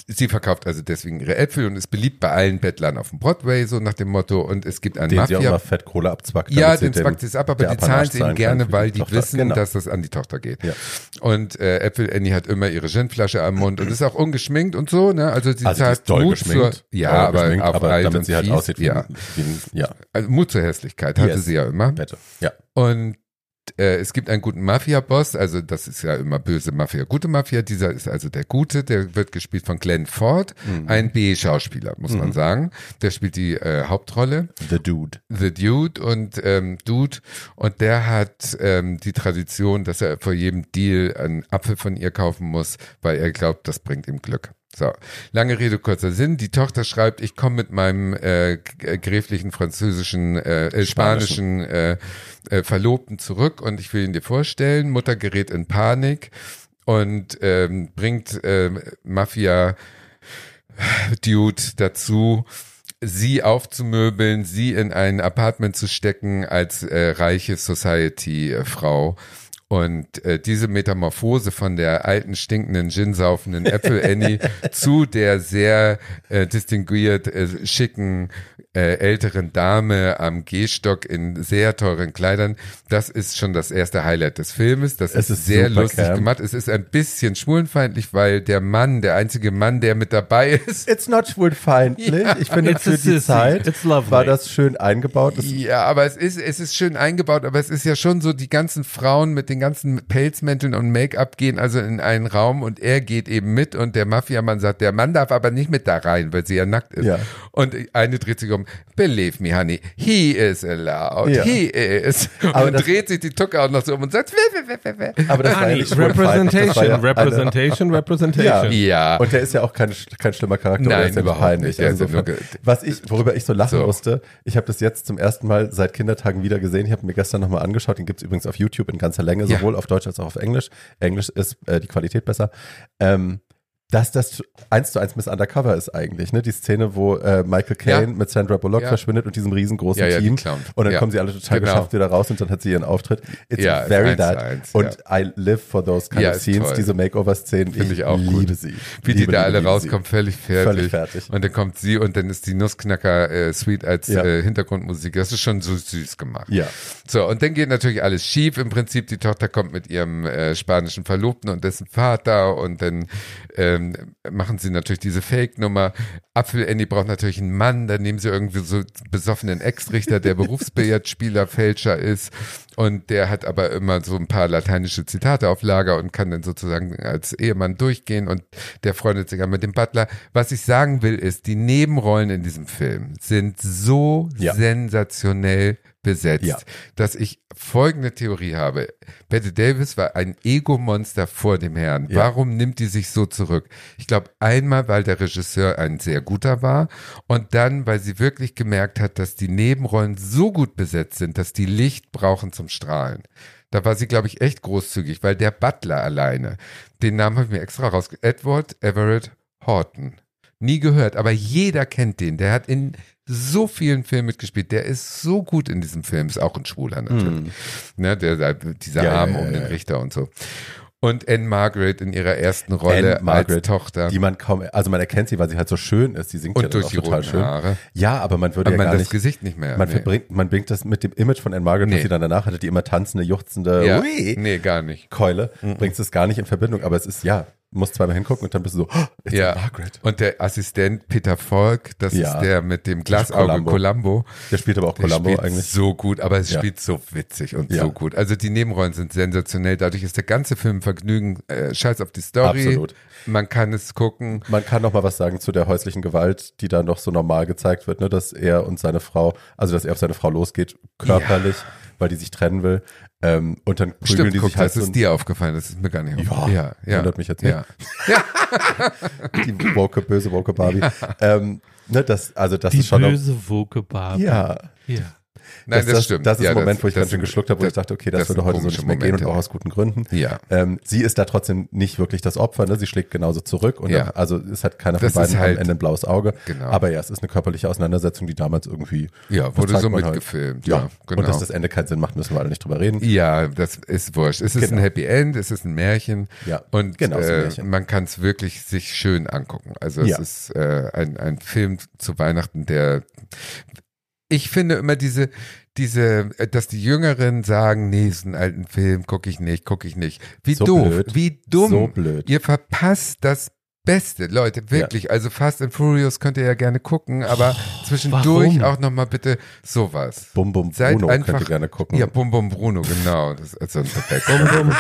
Sie verkauft also deswegen ihre Äpfel und ist beliebt bei allen Bettlern auf dem Broadway, so nach dem Motto. Und es gibt einen Den sie auch Mafia immer Fettkohle abzwackt. ja, den zwackt sie es ab, aber die zahlen sie ihm gerne, weil die Tochter. wissen, Genau. dass das an die Tochter geht. Ja. Und äh, Apple Annie hat immer ihre Ginflasche am Mund und ist auch ungeschminkt und so, ne? Also sie Also die doll Mut geschminkt. zur, ja, aber geschminkt, auf aber damit sie halt fies, aussieht wie, ja. wie ja, Also Mut zur Hässlichkeit hatte Yes. sie ja immer. Bette. Ja. Und äh, es gibt einen guten Mafia-Boss, also das ist ja immer böse Mafia, gute Mafia. Dieser ist also der Gute, der wird gespielt von Glenn Ford, Mhm. ein B-Schauspieler, muss man sagen. Der spielt die äh, Hauptrolle. The Dude. The Dude und ähm, Dude und der hat ähm, die Tradition, dass er vor jedem Deal einen Apfel von ihr kaufen muss, weil er glaubt, das bringt ihm Glück. So, lange Rede, kurzer Sinn. Die Tochter schreibt, ich komme mit meinem äh, äh, gräflichen französischen, äh, äh, spanischen äh, äh, Verlobten zurück und ich will ihn dir vorstellen. Mutter gerät in Panik und ähm, bringt äh, Mafia Dude dazu, sie aufzumöbeln, sie in ein Apartment zu stecken als äh, reiche Society-Frau. Und äh, diese Metamorphose von der alten, stinkenden, gin-saufenden Apple Annie [LAUGHS] zu der sehr äh, distinguiert, äh, schicken äh, älteren Dame am Gehstock in sehr teuren Kleidern. Das ist schon das erste Highlight des Filmes. Das Es ist, ist sehr lustig camp. gemacht. Es ist ein bisschen schwulenfeindlich, weil der Mann, der einzige Mann, der mit dabei ist, It's not schwulfeindlich. Ich finde, It's für die. Zeit It's lovely. war das schön eingebaut. Das, Ja, aber es ist, es ist schön eingebaut, aber es ist ja schon so, die ganzen Frauen mit den ganzen Pelzmänteln und Make-up gehen also in einen Raum und er geht eben mit und der Mafiamann sagt, der Mann darf aber nicht mit da rein, weil sie ja nackt ist. Ja. Und eine dreht sich um, believe me, honey, he is allowed, Ja. he is. Und Aber dann dreht sich die Tucke auch noch so um und sagt, weh, weh, weh, weh, weh. aber das war ja Honey, nicht das war Representation, ja eine- Representation, Representation. Ja. Und der ist ja auch kein, kein schlimmer Charakter, Nein, ist ja überhaupt nicht. Ist ja Insofern- nur was ich, worüber ich so lachen So. musste, ich habe das jetzt zum ersten Mal seit Kindertagen wieder gesehen. Ich habe mir gestern nochmal angeschaut, den gibt's übrigens auf YouTube in ganzer Länge, Ja. sowohl auf Deutsch als auch auf Englisch. Englisch ist äh, die Qualität besser. Ähm, dass das eins zu eins Miss Undercover ist eigentlich, ne? Die Szene, wo äh, Michael Caine Ja. mit Sandra Bullock Ja. verschwindet und diesem riesengroßen Ja, ja, die Team. Und dann kommen sie alle total Genau. geschafft wieder raus und dann hat sie ihren Auftritt. It's very zu that. eins, und I live for those kind of scenes, toll. diese Makeover-Szenen. Finde ich auch liebe gut. sie. Wie die Liebe, da liebe, alle rauskommen, völlig fertig. Völlig fertig. Und dann kommt sie und dann ist die Nussknacker äh, als äh, Hintergrundmusik. Das ist schon so süß gemacht. Ja. So, und dann geht natürlich alles schief. Im Prinzip, die Tochter kommt mit ihrem äh, spanischen Verlobten und dessen Vater und dann ähm, machen sie natürlich diese Fake-Nummer. Apfel Annie braucht natürlich einen Mann, dann nehmen sie irgendwie so besoffenen Ex-Richter, der Berufsbillardspieler, [LAUGHS] Fälscher ist und der hat aber immer so ein paar lateinische Zitate auf Lager und kann dann sozusagen als Ehemann durchgehen und der freundet sich an mit dem Butler. Was ich sagen will, ist, die Nebenrollen in diesem Film sind so Ja. sensationell besetzt, Ja. dass ich folgende Theorie habe. Bette Davis war ein Ego-Monster vor dem Herrn. Ja. Warum nimmt die sich so zurück? Ich glaube, einmal, weil der Regisseur ein sehr guter war und dann, weil sie wirklich gemerkt hat, dass die Nebenrollen so gut besetzt sind, dass die Licht brauchen zum Strahlen. Da war sie, glaube ich, echt großzügig, weil der Butler alleine, den Namen habe ich mir extra raus, Edward Everett Horton. Nie gehört, aber jeder kennt den. Der hat in so vielen Filmen mitgespielt. Der ist so gut in diesem Film. Ist auch ein Schwuler natürlich. Ne, der, der, dieser Mhm. Ja, ja, Arm ja, um den ja. Richter und so. Und Anne Margaret in ihrer ersten Rolle Margaret, als Tochter. Die man kaum, also man erkennt sie, weil sie halt so schön ist. Die singt und ja durch auch die total schön. Haare. Ja, aber man würde Aber ja man gar das nicht, Gesicht nicht mehr. man nee. verbringt, man bringt das mit dem Image von Anne Margaret, Nee. was sie dann danach hatte, die immer tanzende, juchzende, ja. Ui, Nee, gar nicht. Keule, bringst es gar nicht in Verbindung, aber es ist, ja, musst zweimal hingucken und dann bist du so, oh, Ja. Margaret. Und der Assistent Peter Falk, das Ja. ist der mit dem Glasauge Columbo. Columbo. Der spielt aber auch Columbo spielt eigentlich. so gut, aber es Ja. spielt so witzig und Ja. so gut. Also die Nebenrollen sind sensationell. Dadurch ist der ganze Film Vergnügen. Äh, Scheiß auf die Story. Absolut. Man kann es gucken. Man kann noch mal was sagen zu der häuslichen Gewalt, die da noch so normal gezeigt wird, ne, dass er und seine Frau, also dass er auf seine Frau losgeht, körperlich, weil die sich trennen will. Ähm, und dann prügeln Stimmt, die guck, sich halt das ist dir aufgefallen. Das ist mir gar nicht Ja, aufgefallen. Ja, ja. wundert mich jetzt nicht. Ja. [LAUGHS] die woke, böse woke Barbie. Ähm, ne, das, also das Die ist schon böse Woke Barbie. ja. ja. Nein, das, das, stimmt. Das ist ja, ein Moment, wo ich ganz schön geschluckt habe, wo ich dachte, okay, das, würde heute so nicht mehr gehen und Momente. auch aus guten Gründen. Ja. Ähm, sie ist da trotzdem nicht wirklich das Opfer, ne? Sie schlägt genauso zurück und Ja. dann, also es hat keiner von beiden halt- am Ende ein blaues Auge. Genau. Aber ja, es ist eine körperliche Auseinandersetzung, die damals irgendwie Ja, wurde so halt. mitgefilmt. Ja, Ja, genau. Und dass das Ende keinen Sinn macht, müssen wir alle nicht drüber reden. Ja, das ist wurscht. Es ist Genau. ein Happy End, es ist ein Märchen. Ja, und genau, äh, Märchen. man kann es wirklich sich schön angucken. Also es Ja. ist äh, ein, ein Film zu Weihnachten, der ich finde immer diese, diese, äh, dass die Jüngeren sagen, nee, ist ein alten Film, gucke ich nicht, gucke ich nicht. Wie So doof, blöd. wie dumm. So blöd. Ihr verpasst das Beste, Leute, wirklich. Also Fast and Furious könnt ihr ja gerne gucken, aber zwischendurch warum? auch nochmal bitte sowas. Bum Bum Seid Bruno einfach, könnt ihr gerne gucken. Ja, Bum Bum Bruno, genau. Das ist also ein Bum, bum,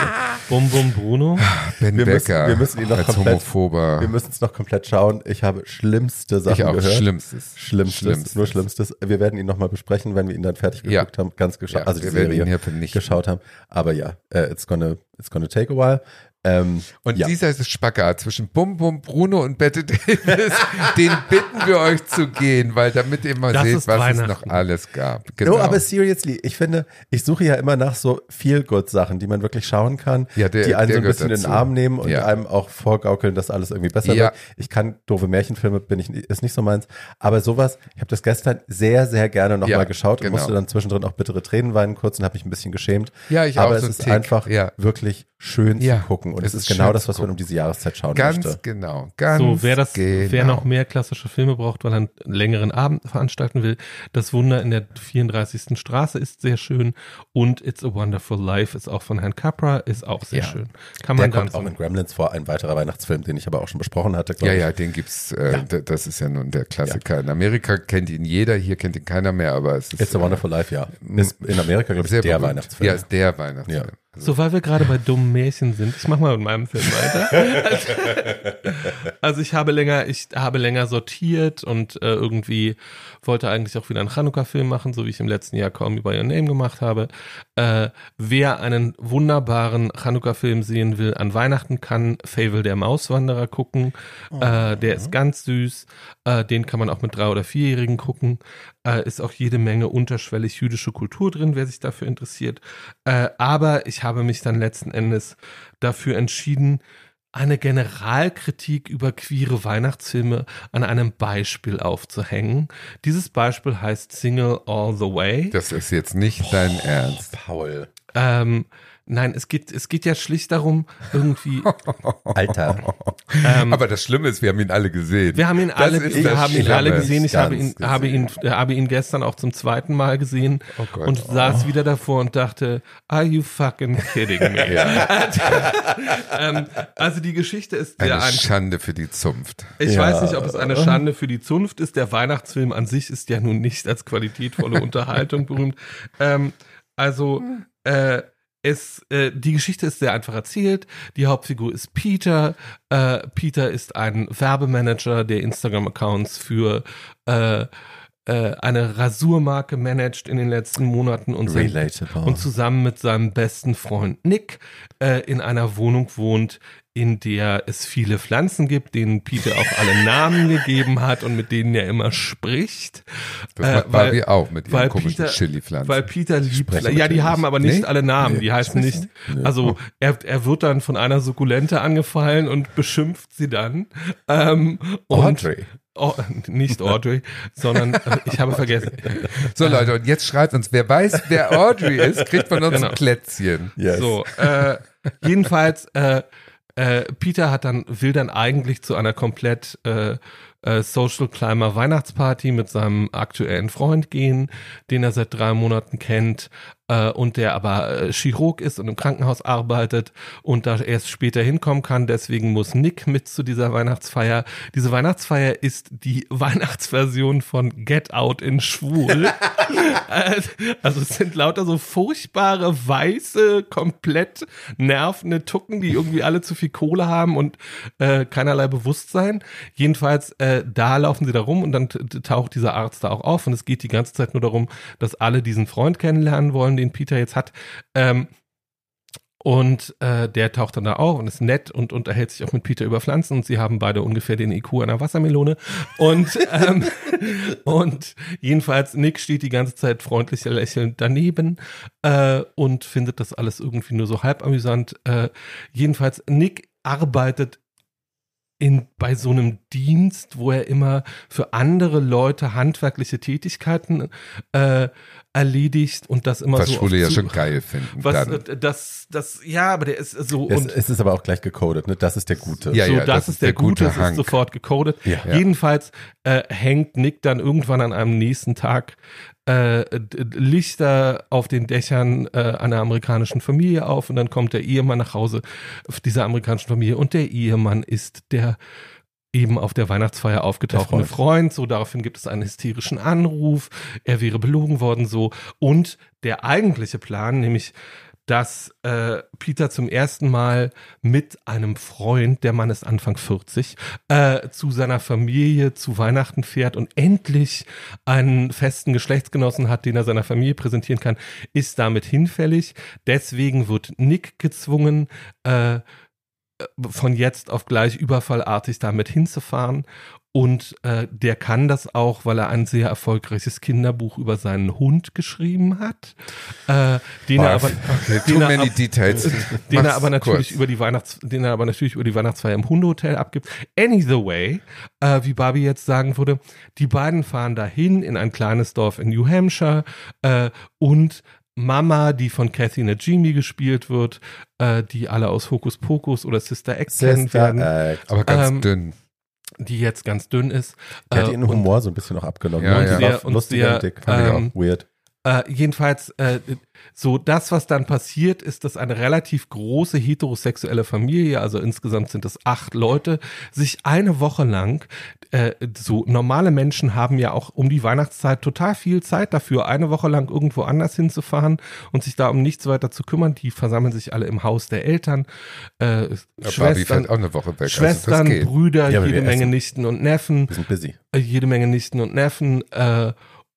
bum, bum, Bruno. Ben Wir müssen- Becker wir müssen ihn noch als komplett- Homophober. Wir müssen es noch komplett schauen. Ich habe schlimmste Sachen ich auch gehört. Schlimmstes. Schlimmstes, nur Schlimmstes. Wir werden ihn nochmal besprechen, wenn wir ihn dann fertig Ja. geguckt haben, ganz geschaut, Ja, also die wir werden Serie ihn hier vernichten. geschaut haben. Aber ja, äh, it's gonna, it's gonna take a while. Ähm, Und ja. dieser ist das Spagat zwischen Bum Bum Bruno und Bette Davis. den bitten wir euch zu gehen, weil damit ihr mal Das seht, was es noch alles gab. Genau. No, aber seriously, ich finde, ich suche ja immer nach so Feel-Good-Sachen, die man wirklich schauen kann, Ja, der- die einen so ein bisschen in den dazu. Arm nehmen und Ja. einem auch vorgaukeln, dass alles irgendwie besser Ja. wird. Ich kann doofe Märchenfilme, bin ich, ist nicht so meins. Aber sowas, ich habe das gestern sehr, sehr gerne nochmal Ja, geschaut und genau. musste dann zwischendrin auch bittere Tränen weinen kurz und habe mich ein bisschen geschämt. Ja, ich Aber auch es so ist Tick, einfach ja. wirklich schön Ja. zu gucken. Und Es es ist ist genau das, was man um diese Jahreszeit schauen Ganz möchte. genau, ganz So, wer das, genau. wer noch mehr klassische Filme braucht, weil er einen längeren Abend veranstalten will, das Wunder in der 34. Straße ist sehr schön und It's a Wonderful Life ist auch von Herrn Capra, ist auch sehr Ja. schön. Kann Der man dann kommt auch in Gremlins vor, ein weiterer Weihnachtsfilm, den ich aber auch schon besprochen hatte. Ja, ich. ja, den gibt's. Äh, d- Das ist ja nun der Klassiker. In Amerika kennt ihn jeder, hier kennt ihn keiner mehr, aber es ist It's a Wonderful Life, ja. Ist in Amerika, glaube ich, sehr der berühmt. Weihnachtsfilm. Ja, ist der Weihnachtsfilm. Ja. Also, So, weil wir gerade bei dummen Märchen sind, ich mach mal mit meinem Film weiter. also ich habe länger, ich habe länger sortiert und äh, irgendwie wollte eigentlich auch wieder einen Chanukka-Film machen, so wie ich im letzten Jahr kaum über Your Name gemacht habe. Äh, wer einen wunderbaren Chanukka-Film sehen will an Weihnachten, kann Fable der Mauswanderer gucken. Äh, der ist ganz süß. Äh, den kann man auch mit drei- oder vierjährigen gucken. Äh, ist auch jede Menge unterschwellig jüdische Kultur drin, wer sich dafür interessiert. Äh, aber ich habe mich dann letzten Endes dafür entschieden, eine Generalkritik über queere Weihnachtsfilme an einem Beispiel aufzuhängen. Dieses Beispiel heißt Single All the Way. das ist jetzt nicht dein Ernst. Paul. Ähm, nein, es geht, es geht ja schlicht darum, irgendwie. [LAUGHS] Alter. Ähm, Aber das Schlimme ist, wir haben ihn alle gesehen. Wir haben ihn Das alle, wir das haben ihn Schlimme. alle gesehen. Ich habe ihn, Ganz habe ihn, äh, habe ihn gestern auch zum zweiten Mal gesehen Oh Gott. und saß wieder davor und dachte, are you fucking kidding me? [LAUGHS] [LAUGHS] ähm, also die Geschichte ist Eine einfach. Schande für die Zunft. Ich Ja. weiß nicht, ob es eine Schande für die Zunft ist. Der Weihnachtsfilm an sich ist ja nun nicht als qualitätvolle Unterhaltung berühmt. Ähm, also äh, es, äh, die Geschichte ist sehr einfach erzählt. Die Hauptfigur ist Peter. Äh, Peter ist ein Werbemanager, der Instagram-Accounts für äh, äh, eine Rasurmarke managt in den letzten Monaten und sein, und zusammen mit seinem besten Freund Nick äh, in einer Wohnung wohnt, in der es viele Pflanzen gibt, denen Peter auch alle Namen gegeben hat und mit denen er immer spricht. Das Äh, macht weil- Barbie auch mit ihren komischen Peter- Chili-Pflanzen. Weil Peter liebt, ja, die haben aber nicht Nee? alle Namen, Nee. die heißen nicht, also er, er wird dann von einer Sukkulente angefallen und beschimpft sie dann. Ähm, und, Audrey. Oh, nicht Audrey, sondern äh, ich habe vergessen. so Leute, und jetzt schreibt uns, wer weiß, wer Audrey ist, kriegt von uns Genau. ein Plätzchen. Yes. So, äh, jedenfalls, äh, äh, Peter hat dann, will dann eigentlich zu einer komplett äh, äh, Social Climber Weihnachtsparty mit seinem aktuellen Freund gehen, den er seit drei Monaten kennt äh, und der aber äh, Chirurg ist und im Krankenhaus arbeitet und da erst später hinkommen kann. Deswegen muss Nick mit zu dieser Weihnachtsfeier. Diese Weihnachtsfeier ist die [LAUGHS] Weihnachtsversion von Get Out in Schwul. [LAUGHS] Also es sind lauter so furchtbare, weiße, komplett nervende Tucken, die irgendwie alle zu viel Kohle haben und äh, keinerlei Bewusstsein. Jedenfalls, äh, da laufen sie da rum und dann taucht dieser Arzt da auch auf und es geht die ganze Zeit nur darum, dass alle diesen Freund kennenlernen wollen, den Peter jetzt hat. Ähm, und äh, der taucht dann da auf und ist nett und unterhält sich auch mit Peter über Pflanzen und sie haben beide ungefähr den IQ einer Wassermelone. Und, [LAUGHS] ähm, und jedenfalls Nick steht die ganze Zeit freundlich lächelnd daneben äh, und findet das alles irgendwie nur so halb amüsant. Äh, jedenfalls Nick arbeitet in, bei so einem Dienst, wo er immer für andere Leute handwerkliche Tätigkeiten äh, erledigt und das immer Was so Schwule auf ja schon geil finden. was dann. äh, das das ja, aber der ist so Es, und es ist aber auch gleich gecodet, ne? Das ist der Gute. Ja, so ja, das, ist der, Gute, es ist Hank. sofort gecodet. Ja. Ja. Jedenfalls äh, hängt Nick dann irgendwann an einem nächsten Tag äh, Lichter auf den Dächern äh, einer amerikanischen Familie auf und dann kommt der Ehemann nach Hause dieser amerikanischen Familie und der Ehemann ist der eben auf der Weihnachtsfeier aufgetauchte Freund. Freund. So, daraufhin gibt es einen hysterischen Anruf, er wäre belogen worden, so. Und der eigentliche Plan, nämlich, dass äh, Peter zum ersten Mal mit einem Freund, der Mann ist Anfang 40, äh, zu seiner Familie zu Weihnachten fährt und endlich einen festen Geschlechtsgenossen hat, den er seiner Familie präsentieren kann, ist damit hinfällig. Deswegen wird Nick gezwungen, äh, von jetzt auf gleich überfallartig damit hinzufahren. Und äh, der kann das auch, weil er ein sehr erfolgreiches Kinderbuch über seinen Hund geschrieben hat, äh, den er aber, okay, den too er many ab- details. [LAUGHS] den Mach's er aber natürlich kurz. über die Weihnachts, den er aber natürlich über die Weihnachtsfeier im Hundehotel abgibt. Anyway, äh, wie Barbie jetzt sagen würde, die beiden fahren dahin in ein kleines Dorf in New Hampshire äh, und Mama, die von Kathy Najimy gespielt wird, äh, die alle aus Hokus Pokus oder Sister Act kennen Sister werden, Act. Aber ganz Ähm, dünn. die jetzt ganz dünn ist. Der hat Äh, ihren und- Humor so ein bisschen noch abgenommen. Ja, ne? ja. Die war Sehr- und lustiger sehr, und dick. Fand ich ähm, auch weird. Äh, jedenfalls, äh, so das, was dann passiert, ist, dass eine relativ große heterosexuelle Familie, also insgesamt sind es acht Leute, sich eine Woche lang, äh, so normale Menschen haben ja auch um die Weihnachtszeit total viel Zeit dafür, eine Woche lang irgendwo anders hinzufahren und sich da um nichts weiter zu kümmern. Die versammeln sich alle im Haus der Eltern, äh, Ja, Schwestern, fällt auch eine Woche weg. Schwestern, also das geht. Brüder, Ja, aber jede Menge essen. Nichten und Neffen Wir sind busy. äh, jede Menge Nichten und Neffen äh,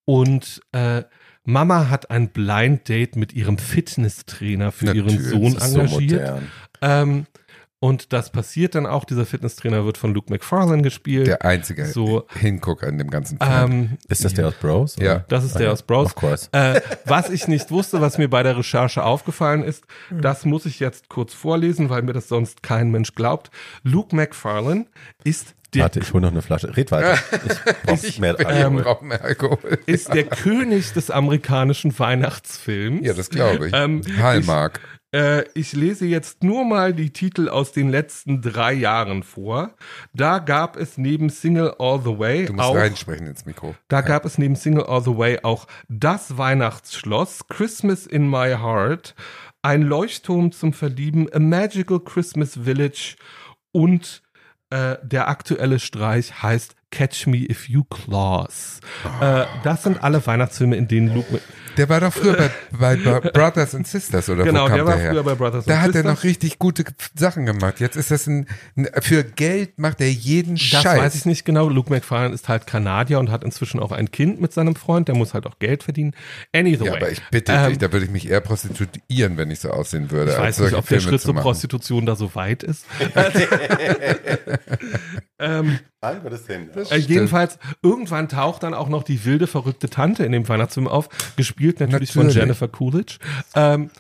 und äh, Mama hat ein Blind Date mit ihrem Fitnesstrainer für ihren Natürlich, Sohn Das ist so engagiert. modern. ähm, und das passiert dann auch. Dieser Fitnesstrainer wird von Luke McFarlane gespielt. Der einzige So. Hingucker in dem ganzen Film. ähm, Ist das der aus Bros? oder? Ja. das ist der Ah, aus Bros. Of course. Äh, was ich nicht wusste, was mir bei der Recherche aufgefallen ist, das muss ich jetzt kurz vorlesen, weil mir das sonst kein Mensch glaubt. Luke McFarlane ist der Warte, ich hole noch eine Flasche. Red weiter. Ich brauch mehr ich Alkohol. brauche mehr Alkohol. ist der König des amerikanischen Weihnachtsfilms. Ja, das glaube ich. Ähm, Hallmark. Äh, ich lese jetzt nur mal die Titel aus den letzten drei Jahren vor. Da gab es neben Single All the Way Du musst auch, reinsprechen ins Mikro. da gab es neben Single All the Way auch das Weihnachtsschloss, Christmas in My Heart, ein Leuchtturm zum Verlieben, A Magical Christmas Village und äh, der aktuelle Streich heißt Catch Me If You Claws. Äh, das sind alle Weihnachtsfilme, in denen Luke mit, Der war doch früher bei, bei Bro- Brothers and Sisters oder genau, wo kam der war her? früher bei Brothers da and hat er Sisters. noch richtig gute Sachen gemacht. Jetzt ist das ein, ein für Geld macht er jeden Das Scheiß. weiß ich nicht genau. Luke McFarlane ist halt Kanadier und hat inzwischen auch ein Kind mit seinem Freund. Der muss halt auch Geld verdienen. Anyway. Ja, aber ich bitte Ähm, dich, da würde ich mich eher prostituieren, wenn ich so aussehen würde. ich weiß nicht, ob der Filme Schritt zu zur. Prostitution da so weit ist. [LAUGHS] [LAUGHS] ähm, hin. äh, jedenfalls, irgendwann taucht dann auch noch die wilde, verrückte Tante in dem Weihnachtsfilm auf, gespielt natürlich, von Natürlich. Jennifer Coolidge. Ähm,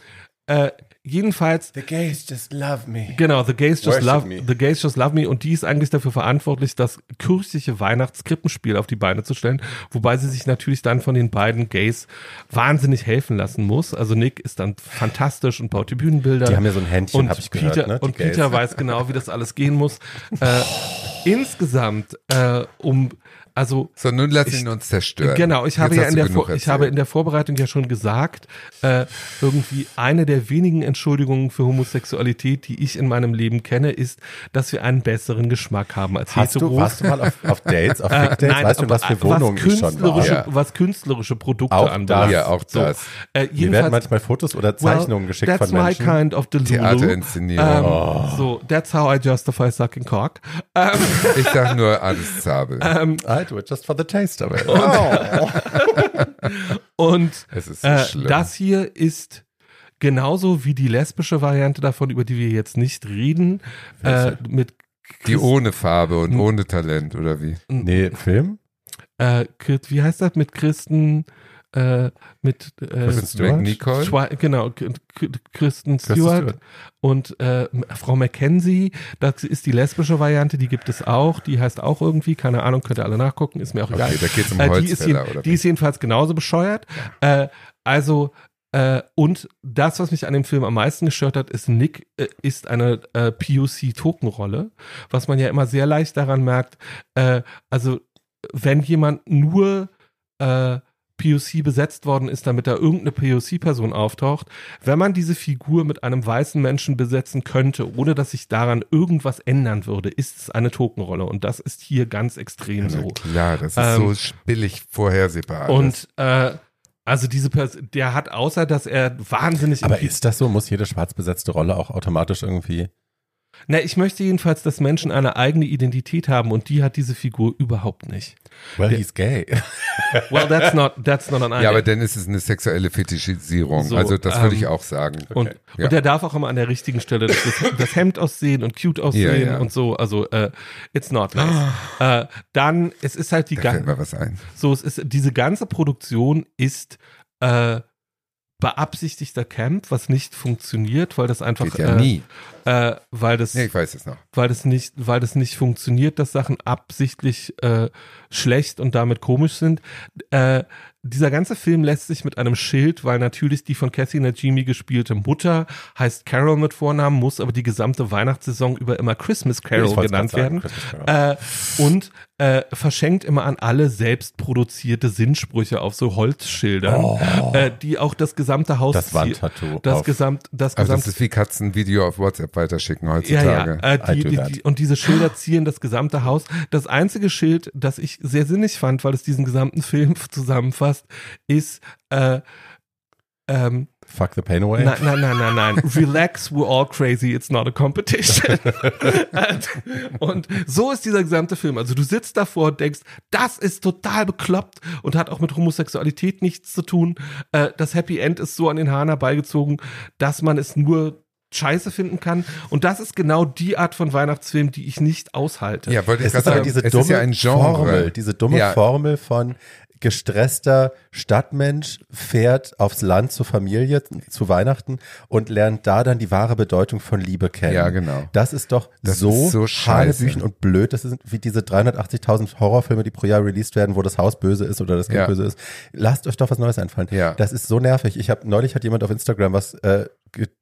äh, jedenfalls The gays just love me. Genau, The Gays Just Worship Love me. The Gays Just Love Me und die ist eigentlich dafür verantwortlich, das kirchliche Weihnachtskrippenspiel auf die Beine zu stellen, wobei sie sich natürlich dann von den beiden Gays wahnsinnig helfen lassen muss. Also Nick ist dann fantastisch und baut die Bühnenbilder. Die haben ja so ein Händchen, und habe ich gehört. Peter, ne? und Gays. Peter weiß genau, wie das alles gehen muss. Äh, [LAUGHS] insgesamt äh, um also So, nun lass Ich- ihn uns zerstören. Genau, ich habe Jetzt ja in der, Vor ich habe in der Vorbereitung ja schon gesagt, äh, irgendwie eine der wenigen Entschuldigungen für Homosexualität, die ich in meinem Leben kenne, ist, dass wir einen besseren Geschmack haben als Hast du, warst du mal auf, [LAUGHS] auf Dates, auf Äh, Big Dates? weißt du, was für Wohnungen ich schon war? künstlerische, Ja. was künstlerische Produkte Auch anbelangt. Ja, auch So, das. Äh, Mir werden manchmal Fotos oder Zeichnungen geschickt that's von my Menschen. kind of. Theaterinszenierung. Ähm, Oh. So, that's how I justify sucking cock. Ähm, Ich sag nur alles [LAUGHS] Zabel. ähm, I do it just for the taste of it. und [LAUGHS] es ist so Äh, das hier ist genauso wie die lesbische Variante davon, über die wir jetzt nicht reden, äh, mit die ohne Farbe und Hm. ohne Talent, oder wie? nee, Film? äh, Chris- wie heißt das mit Christen äh, mit äh, Kristen Stewart? McNicol? Schwe- genau K- K- Kristen Stewart Stewart. und äh, Frau Mackenzie, das ist die lesbische Variante, die gibt es auch, die heißt auch irgendwie, keine Ahnung, könnt ihr alle nachgucken, ist mir auch egal. Okay, da geht's um Äh, die, ist oder die ist jedenfalls genauso bescheuert. Äh, also, äh, und das, was mich an dem Film am meisten gestört hat, ist Nick äh, ist eine äh, POC-Tokenrolle, was man ja immer sehr leicht daran merkt. Äh, also, wenn jemand nur äh, POC besetzt worden ist, damit da irgendeine POC-Person auftaucht, wenn man diese Figur mit einem weißen Menschen besetzen könnte, ohne dass sich daran irgendwas ändern würde, ist es eine Tokenrolle. Und das ist hier ganz extrem Na so. klar, das ist Ähm, so billig vorhersehbar. alles. Und äh, also diese Person, der hat außer, dass er wahnsinnig Aber ist das so? Muss jede schwarz besetzte Rolle auch automatisch irgendwie? Na, ich möchte jedenfalls, dass Menschen eine eigene Identität haben und die hat diese Figur überhaupt nicht. Well, Der- he's gay. [LAUGHS] Well, that's not that's not an ja, aber dann ist es eine sexuelle Fetischisierung. So, also das würde ähm, ich auch sagen. Und, Ja. und der darf auch immer an der richtigen Stelle das, das Hemd aussehen und cute aussehen Ja, ja. und so. Also äh, it's not nice. äh, dann, es ist halt die ganze, so es ist diese ganze Produktion ist äh, beabsichtigter Camp, was nicht funktioniert, weil das einfach Geht ja äh, nie. Äh, weil das Nee, ich weiß es noch. weil das nicht, weil das nicht funktioniert, dass Sachen absichtlich äh, schlecht und damit komisch sind. Äh, dieser ganze Film lässt sich mit einem Schild, weil natürlich die von Cassie Najimy gespielte Mutter heißt Carol mit Vornamen, muss aber die gesamte Weihnachtssaison über immer Christmas Carol genannt sagen, werden. Carol. Äh, und äh, verschenkt immer an alle selbst produzierte Sinnsprüche auf so Holzschildern, äh, die auch das gesamte Haus Das Wandtattoo das auf- gesamt das Also das gesamte ist wie Katzen Video auf WhatsApp weiterschicken ja, heutzutage. ja, äh, I die, die, die, und diese Schilder zieren das gesamte Haus. Das einzige Schild, das ich sehr sinnig fand, weil es diesen gesamten [LAUGHS] Film zusammenfasst, ist äh, ähm, Fuck the pain away. Nein, nein, nein, nein, nein. Relax, we're all crazy, it's not a competition. und, [LAUGHS] und so ist dieser gesamte Film. Also du sitzt davor und denkst, das ist total bekloppt und hat auch mit Homosexualität nichts zu tun. Äh, das Happy End ist so an den Haaren herbeigezogen, dass man es nur scheiße finden kann. Und das ist genau die Art von Weihnachtsfilm, die ich nicht aushalte. Ja, wollte ich Es gerade sagen. diese es dumme ist ja ein Genre. Formel, diese dumme Ja. Formel von gestresster Stadtmensch fährt aufs Land zur Familie zu Weihnachten und lernt da dann die wahre Bedeutung von Liebe kennen. Ja, genau. Das ist doch Das so, ist so scheiße. hanebüchen und blöd. Das sind wie diese 380.000 Horrorfilme, die pro Jahr released werden, wo das Haus böse ist oder das Kind Ja. böse ist. Lasst euch doch was Neues einfallen. Ja. Das ist so nervig. Ich habe neulich hat jemand auf Instagram was äh,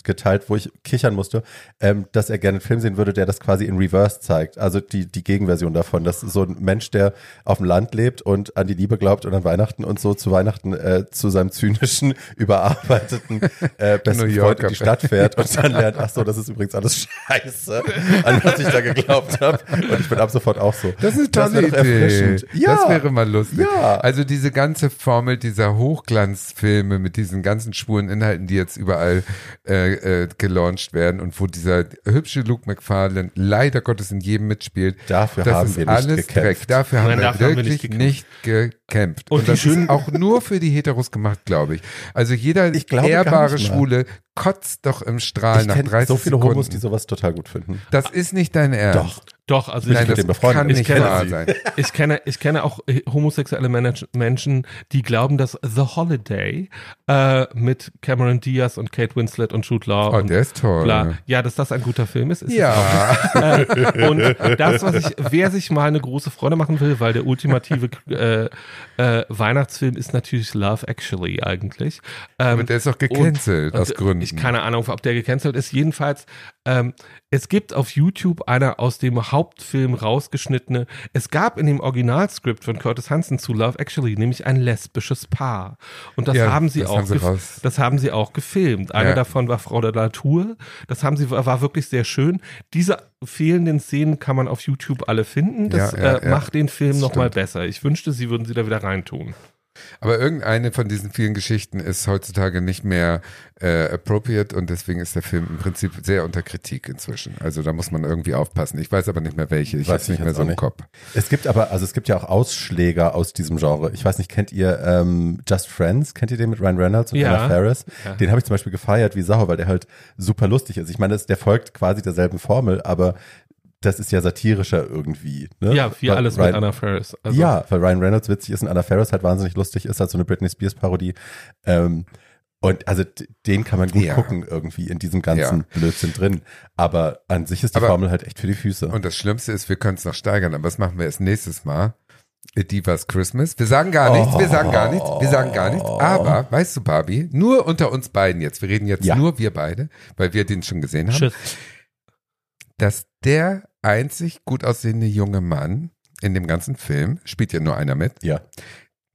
geteilt, wo ich kichern musste, ähm, dass er gerne einen Film sehen würde, der das quasi in Reverse zeigt. Also die, die Gegenversion davon. Das ist so ein Mensch, der auf dem Land lebt und an die Liebe glaubt und an Weihnachten und so zu Weihnachten äh, zu seinem zynischen, [LAUGHS] überarbeiteten äh, besten Freund in die Stadt fährt und [LAUGHS] dann lernt, ach so, das ist übrigens alles scheiße, an was ich da geglaubt habe. Und ich bin ab sofort auch so. Das ist tolle doch Idee. Ja. Das wäre mal lustig. Ja. Also diese ganze Formel dieser Hochglanzfilme mit diesen ganzen schwulen Inhalten, die jetzt überall äh, äh, gelauncht werden und wo dieser hübsche Luke McFarlane leider Gottes in jedem mitspielt. Dafür das haben ist wir nicht alles gekämpft. Dreck. Dafür haben Nein, wir dafür haben wir wirklich nicht nicht gekämpft. Gekämpft. Und Und, die das ist auch nur für die Heteros gemacht, glaube ich. Also jeder Ich glaube ehrbare. Schwule kotzt doch im Strahl Ich nach kenne 30 so viele Sekunden. Homos, die sowas total gut finden. das ist nicht dein Ernst. Doch. Doch, also Nein, ich, das befreundet. kann Ich nicht kenne wahr sein. ich kenne, ich kenne auch äh, homosexuelle Menschen, die glauben, dass The Holiday äh, mit Cameron Diaz und Kate Winslet und Jude Law Oh, und der ist toll. bla, ja, dass das ein guter Film ist. ist es Ja. Äh, und das, was ich, wer sich mal eine große Freude machen will, weil der ultimative äh, äh, Weihnachtsfilm ist natürlich Love Actually eigentlich. Ähm, Aber der ist auch gecancelt und- aus Gründen. Ich keine Ahnung, ob der gecancelt ist. Jedenfalls, ähm, es gibt auf YouTube eine aus dem Hauptfilm rausgeschnittene. Es gab in dem Originalskript von Curtis Hansen zu Love Actually nämlich ein lesbisches Paar. Und das Ja, haben sie das auch haben sie das haben sie auch gefilmt. Eine Ja. davon war Frau de la Tour. Das haben sie, war wirklich sehr schön. Diese fehlenden Szenen kann man auf YouTube alle finden. Das Ja, äh, macht den Film nochmal besser. Ich wünschte, sie würden sie da wieder reintun. Aber irgendeine von diesen vielen Geschichten ist heutzutage nicht mehr äh, appropriate und deswegen ist der Film im Prinzip sehr unter Kritik inzwischen. Also da muss man irgendwie aufpassen. Ich weiß aber nicht mehr welche. Ich Weiß ich nicht mehr so im. Kopf. Es gibt aber, also es gibt ja auch Ausschläger aus diesem Genre. Ich weiß nicht, kennt ihr ähm, Just Friends? Kennt ihr den mit Ryan Reynolds und Ja. Anna Faris? Ja. Den habe ich zum Beispiel gefeiert wie Sau, weil der halt super lustig ist. Ich meine, der folgt quasi derselben Formel, aber das ist ja satirischer irgendwie. Ne? Ja, wie Weil alles Ryan, mit Anna Faris. Also, ja, weil Ryan Reynolds witzig ist und Anna Faris halt wahnsinnig lustig ist, halt so eine Britney Spears Parodie. Ähm, und also den kann man gut Ja. gucken irgendwie in diesem ganzen Blödsinn drin. Aber an sich ist die Aber- Formel halt echt für die Füße. Und das Schlimmste ist, wir können es noch steigern, aber was machen wir erst nächstes Mal? Divas Christmas. Wir sagen gar nichts, wir sagen gar nichts, wir sagen gar nichts. Aber, weißt du, Barbie, nur unter uns beiden jetzt, wir reden jetzt Ja. nur wir beide, weil wir den schon gesehen haben, Tschüss. dass der einzig gut aussehende junge Mann in dem ganzen Film, spielt ja nur einer mit, ja.